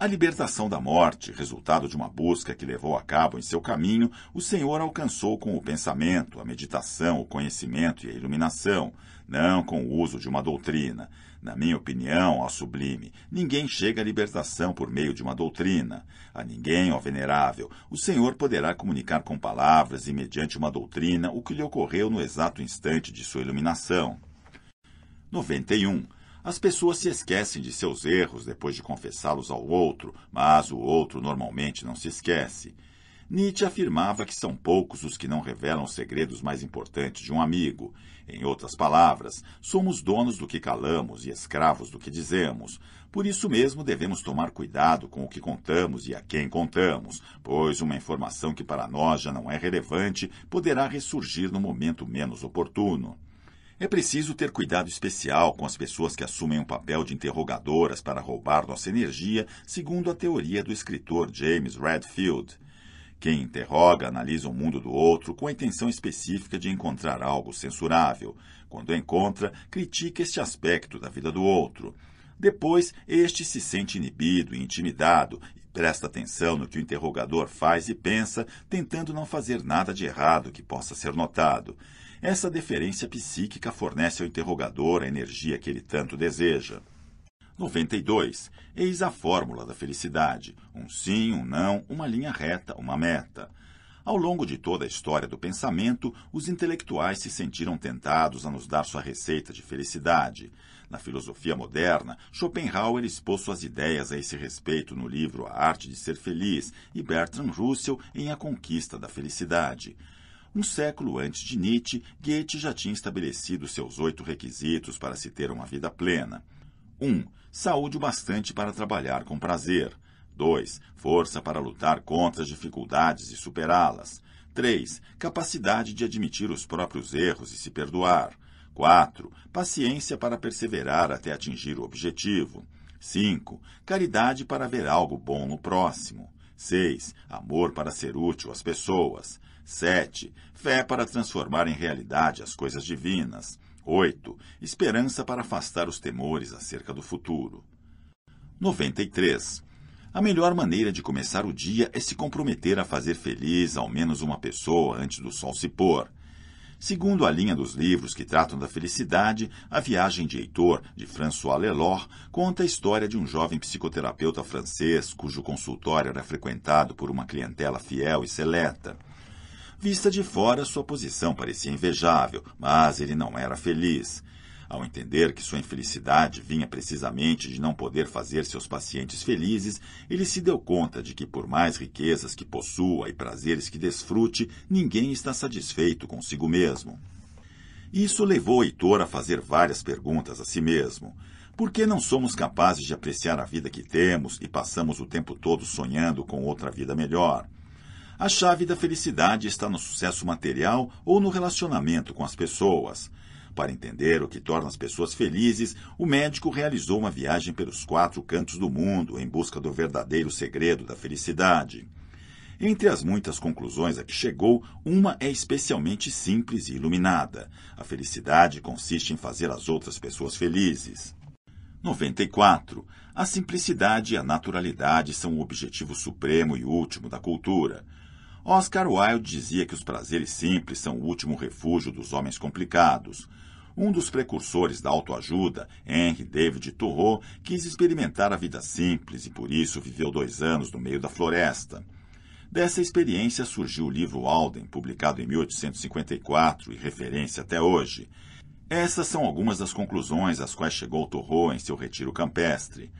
A libertação da morte, resultado de uma busca que levou a cabo em seu caminho, o Senhor alcançou com o pensamento, a meditação, o conhecimento e a iluminação, não com o uso de uma doutrina. Na minha opinião, ó sublime, ninguém chega à libertação por meio de uma doutrina. A ninguém, ó venerável, o Senhor poderá comunicar com palavras e mediante uma doutrina o que lhe ocorreu no exato instante de sua iluminação. 91. As pessoas se esquecem de seus erros depois de confessá-los ao outro, mas o outro normalmente não se esquece. Nietzsche afirmava que são poucos os que não revelam os segredos mais importantes de um amigo. Em outras palavras, somos donos do que calamos e escravos do que dizemos. Por isso mesmo devemos tomar cuidado com o que contamos e a quem contamos, pois uma informação que para nós já não é relevante poderá ressurgir no momento menos oportuno. É preciso ter cuidado especial com as pessoas que assumem um papel de interrogadoras para roubar nossa energia, segundo a teoria do escritor James Redfield. Quem interroga analisa o mundo do outro com a intenção específica de encontrar algo censurável. Quando encontra, critica este aspecto da vida do outro. Depois, este se sente inibido e intimidado e presta atenção no que o interrogador faz e pensa, tentando não fazer nada de errado que possa ser notado. Essa deferência psíquica fornece ao interrogador a energia que ele tanto deseja. 92. Eis a fórmula da felicidade: um sim, um não, uma linha reta, uma meta. Ao longo de toda a história do pensamento, os intelectuais se sentiram tentados a nos dar sua receita de felicidade. Na filosofia moderna, Schopenhauer expôs suas ideias a esse respeito no livro A Arte de Ser Feliz e Bertrand Russell em A Conquista da Felicidade. Um século antes de Nietzsche, Goethe já tinha estabelecido seus oito requisitos para se ter uma vida plena. 1. Um, saúde bastante para trabalhar com prazer. 2. Força para lutar contra as dificuldades e superá-las. 3. Capacidade de admitir os próprios erros e se perdoar. 4. Paciência para perseverar até atingir o objetivo. 5. Caridade para ver algo bom no próximo. 6. Amor para ser útil às pessoas. 7. Fé para transformar em realidade as coisas divinas. 8. Esperança para afastar os temores acerca do futuro. 93. A melhor maneira de começar o dia é se comprometer a fazer feliz ao menos uma pessoa antes do sol se pôr. Segundo a linha dos livros que tratam da felicidade, A Viagem de Heitor, de François Lelor, conta a história de um jovem psicoterapeuta francês cujo consultório era frequentado por uma clientela fiel e seleta. Vista de fora, sua posição parecia invejável, mas ele não era feliz. Ao entender que sua infelicidade vinha precisamente de não poder fazer seus pacientes felizes, ele se deu conta de que, por mais riquezas que possua e prazeres que desfrute, ninguém está satisfeito consigo mesmo. Isso levou Heitor a fazer várias perguntas a si mesmo. Por que não somos capazes de apreciar a vida que temos e passamos o tempo todo sonhando com outra vida melhor? A chave da felicidade está no sucesso material ou no relacionamento com as pessoas. Para entender o que torna as pessoas felizes, o médico realizou uma viagem pelos quatro cantos do mundo em busca do verdadeiro segredo da felicidade. Entre as muitas conclusões a que chegou, uma é especialmente simples e iluminada. A felicidade consiste em fazer as outras pessoas felizes. 94. A simplicidade e a naturalidade são o objetivo supremo e último da cultura. Oscar Wilde dizia que os prazeres simples são o último refúgio dos homens complicados. Um dos precursores da autoajuda, Henry David Thoreau, quis experimentar a vida simples e por isso viveu dois anos no meio da floresta. Dessa experiência surgiu o livro Alden, publicado em 1854 e referência até hoje. Essas são algumas das conclusões às quais chegou Thoreau em seu retiro campestre.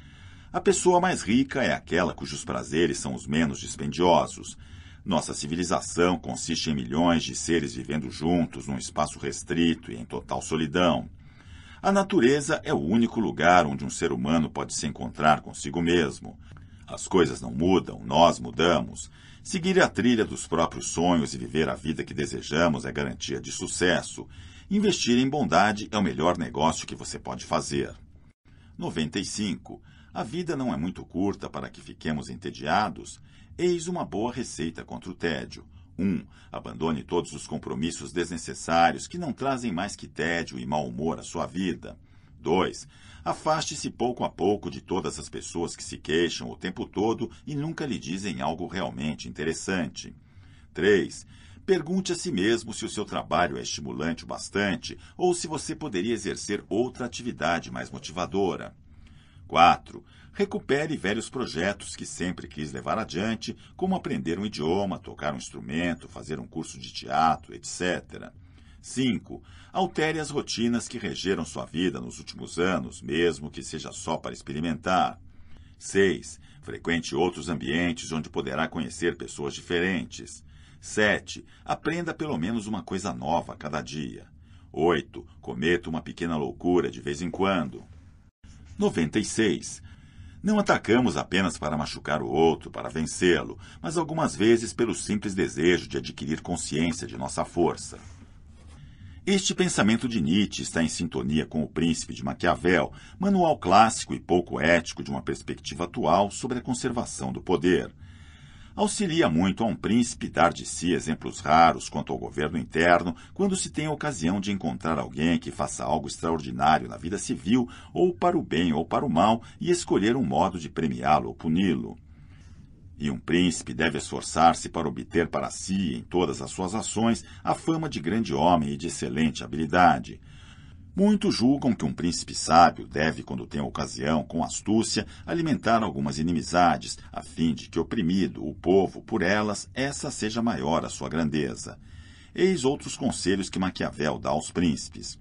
A pessoa mais rica é aquela cujos prazeres são os menos dispendiosos. Nossa civilização consiste em milhões de seres vivendo juntos num espaço restrito e em total solidão. A natureza é o único lugar onde um ser humano pode se encontrar consigo mesmo. As coisas não mudam, nós mudamos. Seguir a trilha dos próprios sonhos e viver a vida que desejamos é garantia de sucesso. Investir em bondade é o melhor negócio que você pode fazer. 95. A vida não é muito curta para que fiquemos entediados. Eis uma boa receita contra o tédio. 1. Um, abandone todos os compromissos desnecessários que não trazem mais que tédio e mau humor à sua vida. 2. Afaste-se pouco a pouco de todas as pessoas que se queixam o tempo todo e nunca lhe dizem algo realmente interessante. 3. Pergunte a si mesmo se o seu trabalho é estimulante o bastante ou se você poderia exercer outra atividade mais motivadora. 4. Recupere velhos projetos que sempre quis levar adiante, como aprender um idioma, tocar um instrumento, fazer um curso de teatro, etc. 5. Altere as rotinas que regeram sua vida nos últimos anos, mesmo que seja só para experimentar. 6. Frequente outros ambientes onde poderá conhecer pessoas diferentes. 7. Aprenda pelo menos uma coisa nova a cada dia. 8. Cometa uma pequena loucura de vez em quando. 96. Não atacamos apenas para machucar o outro, para vencê-lo, mas algumas vezes pelo simples desejo de adquirir consciência de nossa força. Este pensamento de Nietzsche está em sintonia com O Príncipe de Maquiavel, manual clássico e pouco ético de uma perspectiva atual sobre a conservação do poder. Auxilia muito a um príncipe dar de si exemplos raros quanto ao governo interno quando se tem a ocasião de encontrar alguém que faça algo extraordinário na vida civil, ou para o bem ou para o mal, e escolher um modo de premiá-lo ou puni-lo. E um príncipe deve esforçar-se para obter para si, em todas as suas ações, a fama de grande homem e de excelente habilidade. Muitos julgam que um príncipe sábio deve, quando tem ocasião, com astúcia, alimentar algumas inimizades, a fim de que, oprimido o povo por elas, essa seja maior a sua grandeza. Eis outros conselhos que Maquiavel dá aos príncipes.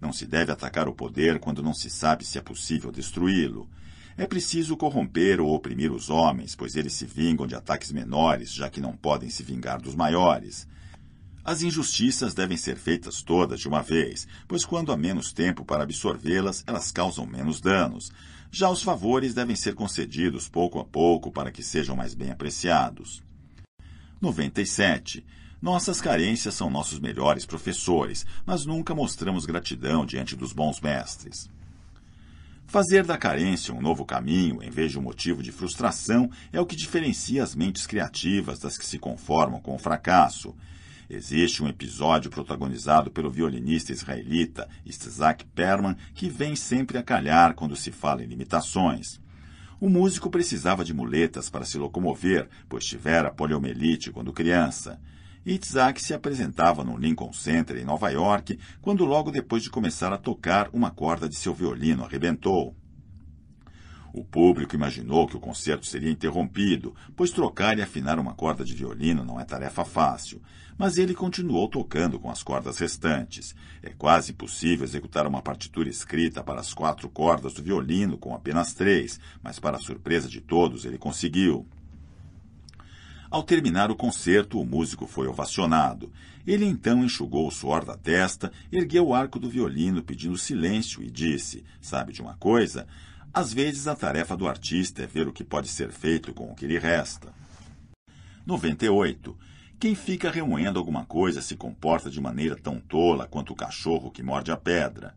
Não se deve atacar o poder quando não se sabe se é possível destruí-lo. É preciso corromper ou oprimir os homens, pois eles se vingam de ataques menores, já que não podem se vingar dos maiores. As injustiças devem ser feitas todas de uma vez, pois quando há menos tempo para absorvê-las, elas causam menos danos. Já os favores devem ser concedidos pouco a pouco para que sejam mais bem apreciados. 97. Nossas carências são nossos melhores professores, mas nunca mostramos gratidão diante dos bons mestres. Fazer da carência um novo caminho, em vez de um motivo de frustração, é o que diferencia as mentes criativas das que se conformam com o fracasso. Existe um episódio protagonizado pelo violinista israelita Isaac Perman que vem sempre a calhar quando se fala em limitações. O músico precisava de muletas para se locomover, pois tivera poliomielite quando criança. Itzhak se apresentava no Lincoln Center, em Nova York, quando logo depois de começar a tocar, uma corda de seu violino arrebentou. O público imaginou que o concerto seria interrompido, pois trocar e afinar uma corda de violino não é tarefa fácil. Mas ele continuou tocando com as cordas restantes. É quase impossível executar uma partitura escrita para as quatro cordas do violino com apenas três, mas, para surpresa de todos, ele conseguiu. Ao terminar o concerto, o músico foi ovacionado. Ele então enxugou o suor da testa, ergueu o arco do violino pedindo silêncio e disse: Sabe de uma coisa? Às vezes a tarefa do artista é ver o que pode ser feito com o que lhe resta. 98. Quem fica remoendo alguma coisa se comporta de maneira tão tola quanto o cachorro que morde a pedra.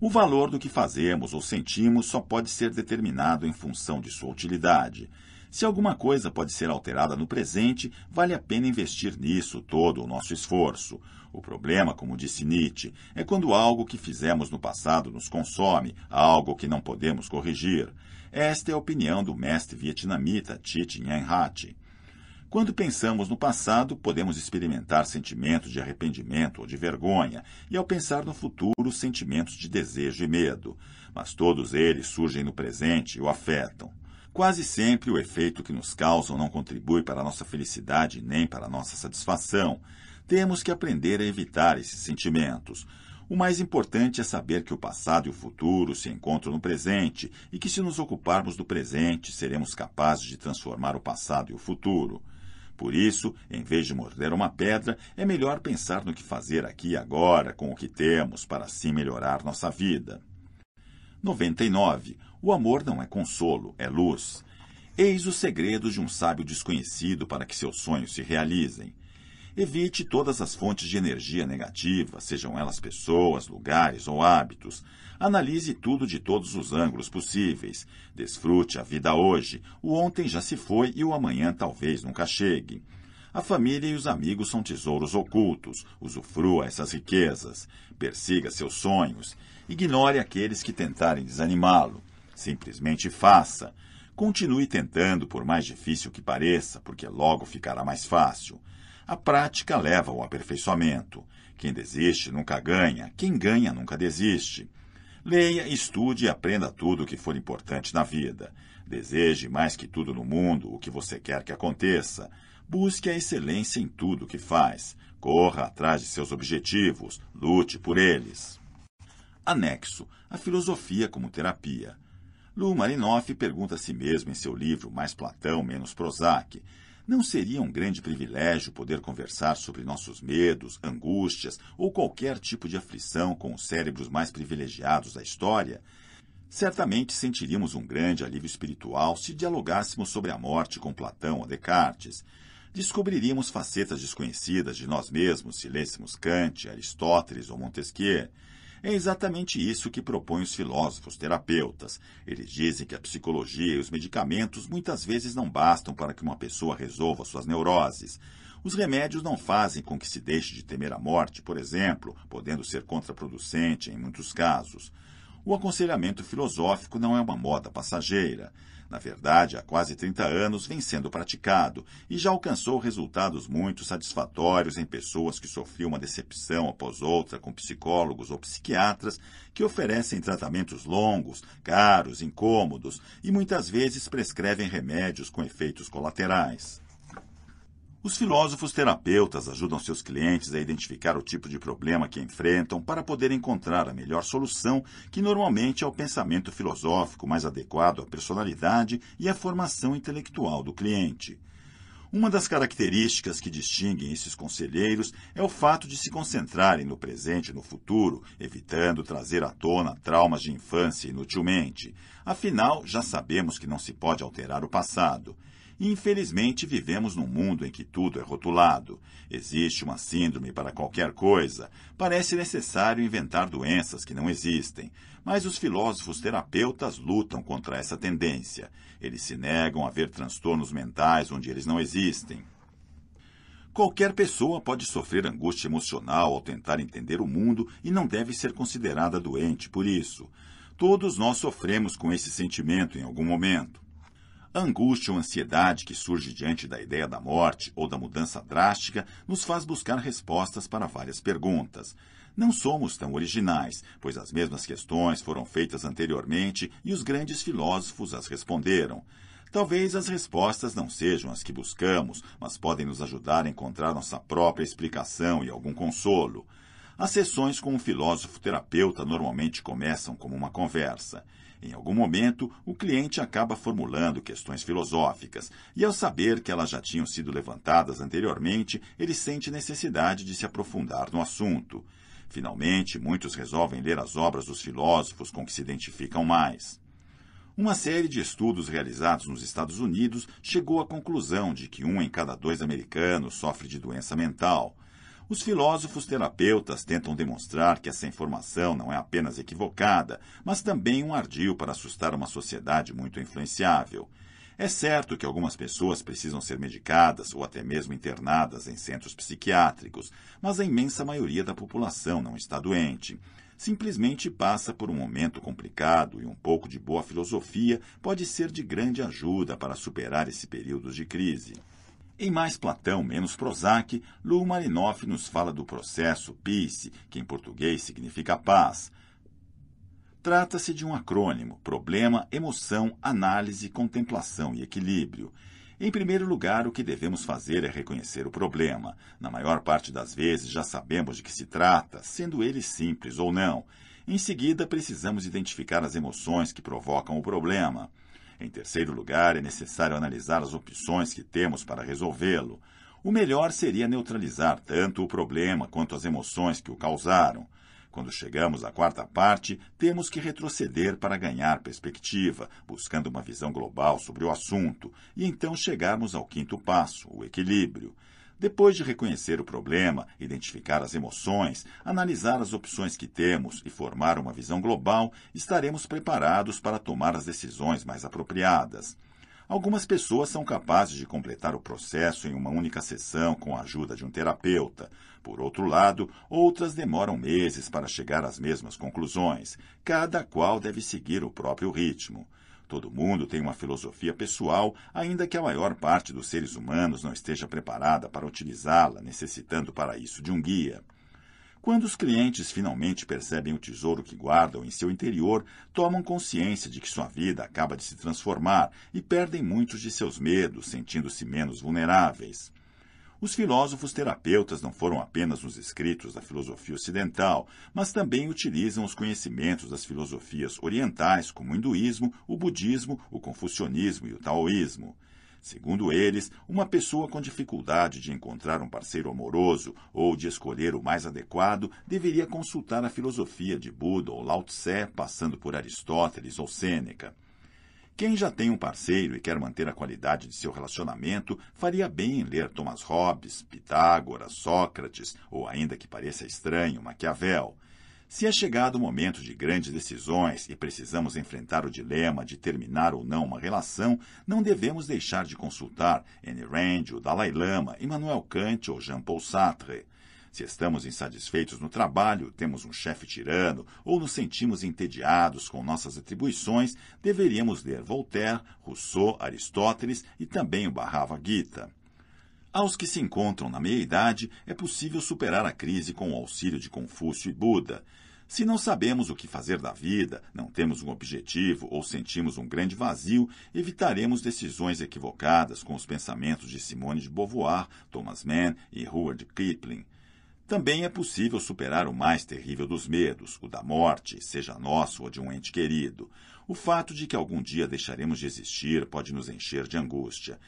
O valor do que fazemos ou sentimos só pode ser determinado em função de sua utilidade. Se alguma coisa pode ser alterada no presente, vale a pena investir nisso todo o nosso esforço. O problema, como disse Nietzsche, é quando algo que fizemos no passado nos consome, algo que não podemos corrigir. Esta é a opinião do mestre vietnamita Thich Nhat Hanh. Quando pensamos no passado, podemos experimentar sentimentos de arrependimento ou de vergonha, e ao pensar no futuro, sentimentos de desejo e medo. Mas todos eles surgem no presente e o afetam. Quase sempre o efeito que nos causam não contribui para a nossa felicidade nem para a nossa satisfação. Temos que aprender a evitar esses sentimentos. O mais importante é saber que o passado e o futuro se encontram no presente e que, se nos ocuparmos do presente, seremos capazes de transformar o passado e o futuro. Por isso, em vez de morder uma pedra, é melhor pensar no que fazer aqui e agora com o que temos para assim melhorar nossa vida. 99. O amor não é consolo, é luz. Eis o segredo de um sábio desconhecido para que seus sonhos se realizem. Evite todas as fontes de energia negativa, sejam elas pessoas, lugares ou hábitos. Analise tudo de todos os ângulos possíveis. Desfrute a vida hoje. O ontem já se foi e o amanhã talvez nunca chegue. A família e os amigos são tesouros ocultos. Usufrua essas riquezas. Persiga seus sonhos. Ignore aqueles que tentarem desanimá-lo. Simplesmente faça. Continue tentando, por mais difícil que pareça, porque logo ficará mais fácil. A prática leva ao aperfeiçoamento. Quem desiste nunca ganha, quem ganha nunca desiste. Leia, estude e aprenda tudo o que for importante na vida. Deseje mais que tudo no mundo o que você quer que aconteça. Busque a excelência em tudo o que faz. Corra atrás de seus objetivos. Lute por eles. Anexo: A filosofia como terapia. Lu Marinoff pergunta a si mesmo em seu livro Mais Platão, Menos Prozac: Não seria um grande privilégio poder conversar sobre nossos medos, angústias ou qualquer tipo de aflição com os cérebros mais privilegiados da história? Certamente sentiríamos um grande alívio espiritual se dialogássemos sobre a morte com Platão ou Descartes. Descobriríamos facetas desconhecidas de nós mesmos se lêssemos Kant, Aristóteles ou Montesquieu. É exatamente isso que propõem os filósofos terapeutas. Eles dizem que a psicologia e os medicamentos muitas vezes não bastam para que uma pessoa resolva suas neuroses. Os remédios não fazem com que se deixe de temer a morte, por exemplo, podendo ser contraproducente em muitos casos. O aconselhamento filosófico não é uma moda passageira. Na verdade, há quase 30 anos vem sendo praticado e já alcançou resultados muito satisfatórios em pessoas que sofriam uma decepção após outra com psicólogos ou psiquiatras que oferecem tratamentos longos, caros, incômodos e muitas vezes prescrevem remédios com efeitos colaterais. Os filósofos terapeutas ajudam seus clientes a identificar o tipo de problema que enfrentam para poder encontrar a melhor solução, que normalmente é o pensamento filosófico mais adequado à personalidade e à formação intelectual do cliente. Uma das características que distinguem esses conselheiros é o fato de se concentrarem no presente e no futuro, evitando trazer à tona traumas de infância inutilmente. Afinal, já sabemos que não se pode alterar o passado. Infelizmente, vivemos num mundo em que tudo é rotulado. Existe uma síndrome para qualquer coisa. Parece necessário inventar doenças que não existem. Mas os filósofos terapeutas lutam contra essa tendência. Eles se negam a ver transtornos mentais onde eles não existem. Qualquer pessoa pode sofrer angústia emocional ao tentar entender o mundo e não deve ser considerada doente por isso. Todos nós sofremos com esse sentimento em algum momento. A angústia ou ansiedade que surge diante da ideia da morte ou da mudança drástica nos faz buscar respostas para várias perguntas. Não somos tão originais, pois as mesmas questões foram feitas anteriormente e os grandes filósofos as responderam. Talvez as respostas não sejam as que buscamos, mas podem nos ajudar a encontrar nossa própria explicação e algum consolo. As sessões com um filósofo terapeuta normalmente começam como uma conversa. Em algum momento, o cliente acaba formulando questões filosóficas, e ao saber que elas já tinham sido levantadas anteriormente, ele sente necessidade de se aprofundar no assunto. Finalmente, muitos resolvem ler as obras dos filósofos com que se identificam mais. Uma série de estudos realizados nos Estados Unidos chegou à conclusão de que um em cada dois americanos sofre de doença mental. Os filósofos terapeutas tentam demonstrar que essa informação não é apenas equivocada, mas também um ardil para assustar uma sociedade muito influenciável. É certo que algumas pessoas precisam ser medicadas ou até mesmo internadas em centros psiquiátricos, mas a imensa maioria da população não está doente. Simplesmente passa por um momento complicado e um pouco de boa filosofia pode ser de grande ajuda para superar esse período de crise. Em Mais Platão, Menos Prozac, Lu Marinoff nos fala do processo PICE, que em português significa paz. Trata-se de um acrônimo: problema, emoção, análise, contemplação e equilíbrio. Em primeiro lugar, o que devemos fazer é reconhecer o problema. Na maior parte das vezes já sabemos de que se trata, sendo ele simples ou não. Em seguida, precisamos identificar as emoções que provocam o problema. Em terceiro lugar, é necessário analisar as opções que temos para resolvê-lo. O melhor seria neutralizar tanto o problema quanto as emoções que o causaram. Quando chegamos à quarta parte, temos que retroceder para ganhar perspectiva, buscando uma visão global sobre o assunto, e então chegarmos ao quinto passo, o equilíbrio. Depois de reconhecer o problema, identificar as emoções, analisar as opções que temos e formar uma visão global, estaremos preparados para tomar as decisões mais apropriadas. Algumas pessoas são capazes de completar o processo em uma única sessão com a ajuda de um terapeuta. Por outro lado, outras demoram meses para chegar às mesmas conclusões. Cada qual deve seguir o próprio ritmo. Todo mundo tem uma filosofia pessoal, ainda que a maior parte dos seres humanos não esteja preparada para utilizá-la, necessitando para isso de um guia. Quando os clientes finalmente percebem o tesouro que guardam em seu interior, tomam consciência de que sua vida acaba de se transformar e perdem muitos de seus medos, sentindo-se menos vulneráveis. Os filósofos terapeutas não foram apenas os escritos da filosofia ocidental, mas também utilizam os conhecimentos das filosofias orientais, como o hinduísmo, o budismo, o confucionismo e o taoísmo. Segundo eles, uma pessoa com dificuldade de encontrar um parceiro amoroso ou de escolher o mais adequado deveria consultar a filosofia de Buda ou Lao Tse, passando por Aristóteles ou Sêneca. Quem já tem um parceiro e quer manter a qualidade de seu relacionamento, faria bem em ler Thomas Hobbes, Pitágoras, Sócrates ou, ainda que pareça estranho, Maquiavel. Se é chegado o momento de grandes decisões e precisamos enfrentar o dilema de terminar ou não uma relação, não devemos deixar de consultar Anne Rand, o Dalai Lama, Immanuel Kant ou Jean-Paul Sartre. Se estamos insatisfeitos no trabalho, temos um chefe tirano ou nos sentimos entediados com nossas atribuições, deveríamos ler Voltaire, Rousseau, Aristóteles e também o Bhagavad Gita. Aos que se encontram na meia-idade, é possível superar a crise com o auxílio de Confúcio e Buda. Se não sabemos o que fazer da vida, não temos um objetivo ou sentimos um grande vazio, evitaremos decisões equivocadas com os pensamentos de Simone de Beauvoir, Thomas Mann e Rudyard Kipling. Também é possível superar o mais terrível dos medos, o da morte, seja nosso ou de um ente querido. O fato de que algum dia deixaremos de existir pode nos encher de angústia.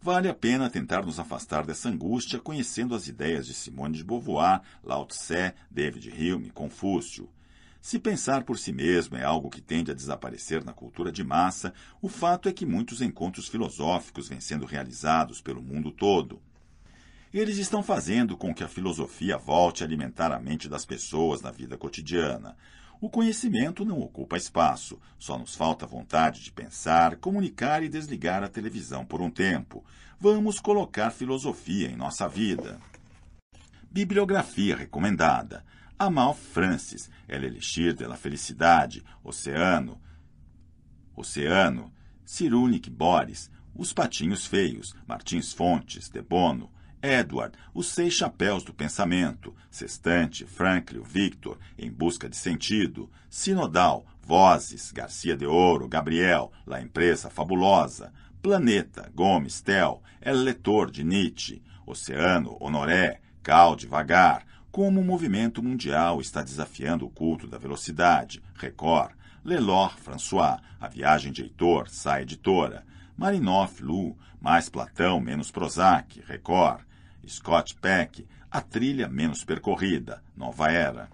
Vale a pena tentar nos afastar dessa angústia conhecendo as ideias de Simone de Beauvoir, Lao Tse, David Hume, Confúcio. Se pensar por si mesmo é algo que tende a desaparecer na cultura de massa, o fato é que muitos encontros filosóficos vêm sendo realizados pelo mundo todo. Eles estão fazendo com que a filosofia volte a alimentar a mente das pessoas na vida cotidiana. O conhecimento não ocupa espaço, só nos falta vontade de pensar, comunicar e desligar a televisão por um tempo. Vamos colocar filosofia em nossa vida. Bibliografia recomendada: Amal Francis, El Elixir de la Felicidade, Oceano, Oceano, Cyrulnik Boris, Os Patinhos Feios, Martins Fontes, De Bono, Edward, Os Seis Chapéus do Pensamento, Sextante, Franklin, Victor, Em Busca de Sentido, Sinodal, Vozes, Garcia de Ouro, Gabriel, La Empresa Fabulosa, Planeta, Gomes, Tel, El Leitor de Nietzsche, Oceano, Honoré, Cal Devagar, Como o movimento mundial está desafiando o culto da velocidade, Record, Lelor, François, A Viagem de Heitor, Sai Editora, Marinoff, Lu, Mais Platão, Menos Prozac, Record, Scott Peck, A Trilha Menos Percorrida, Nova Era.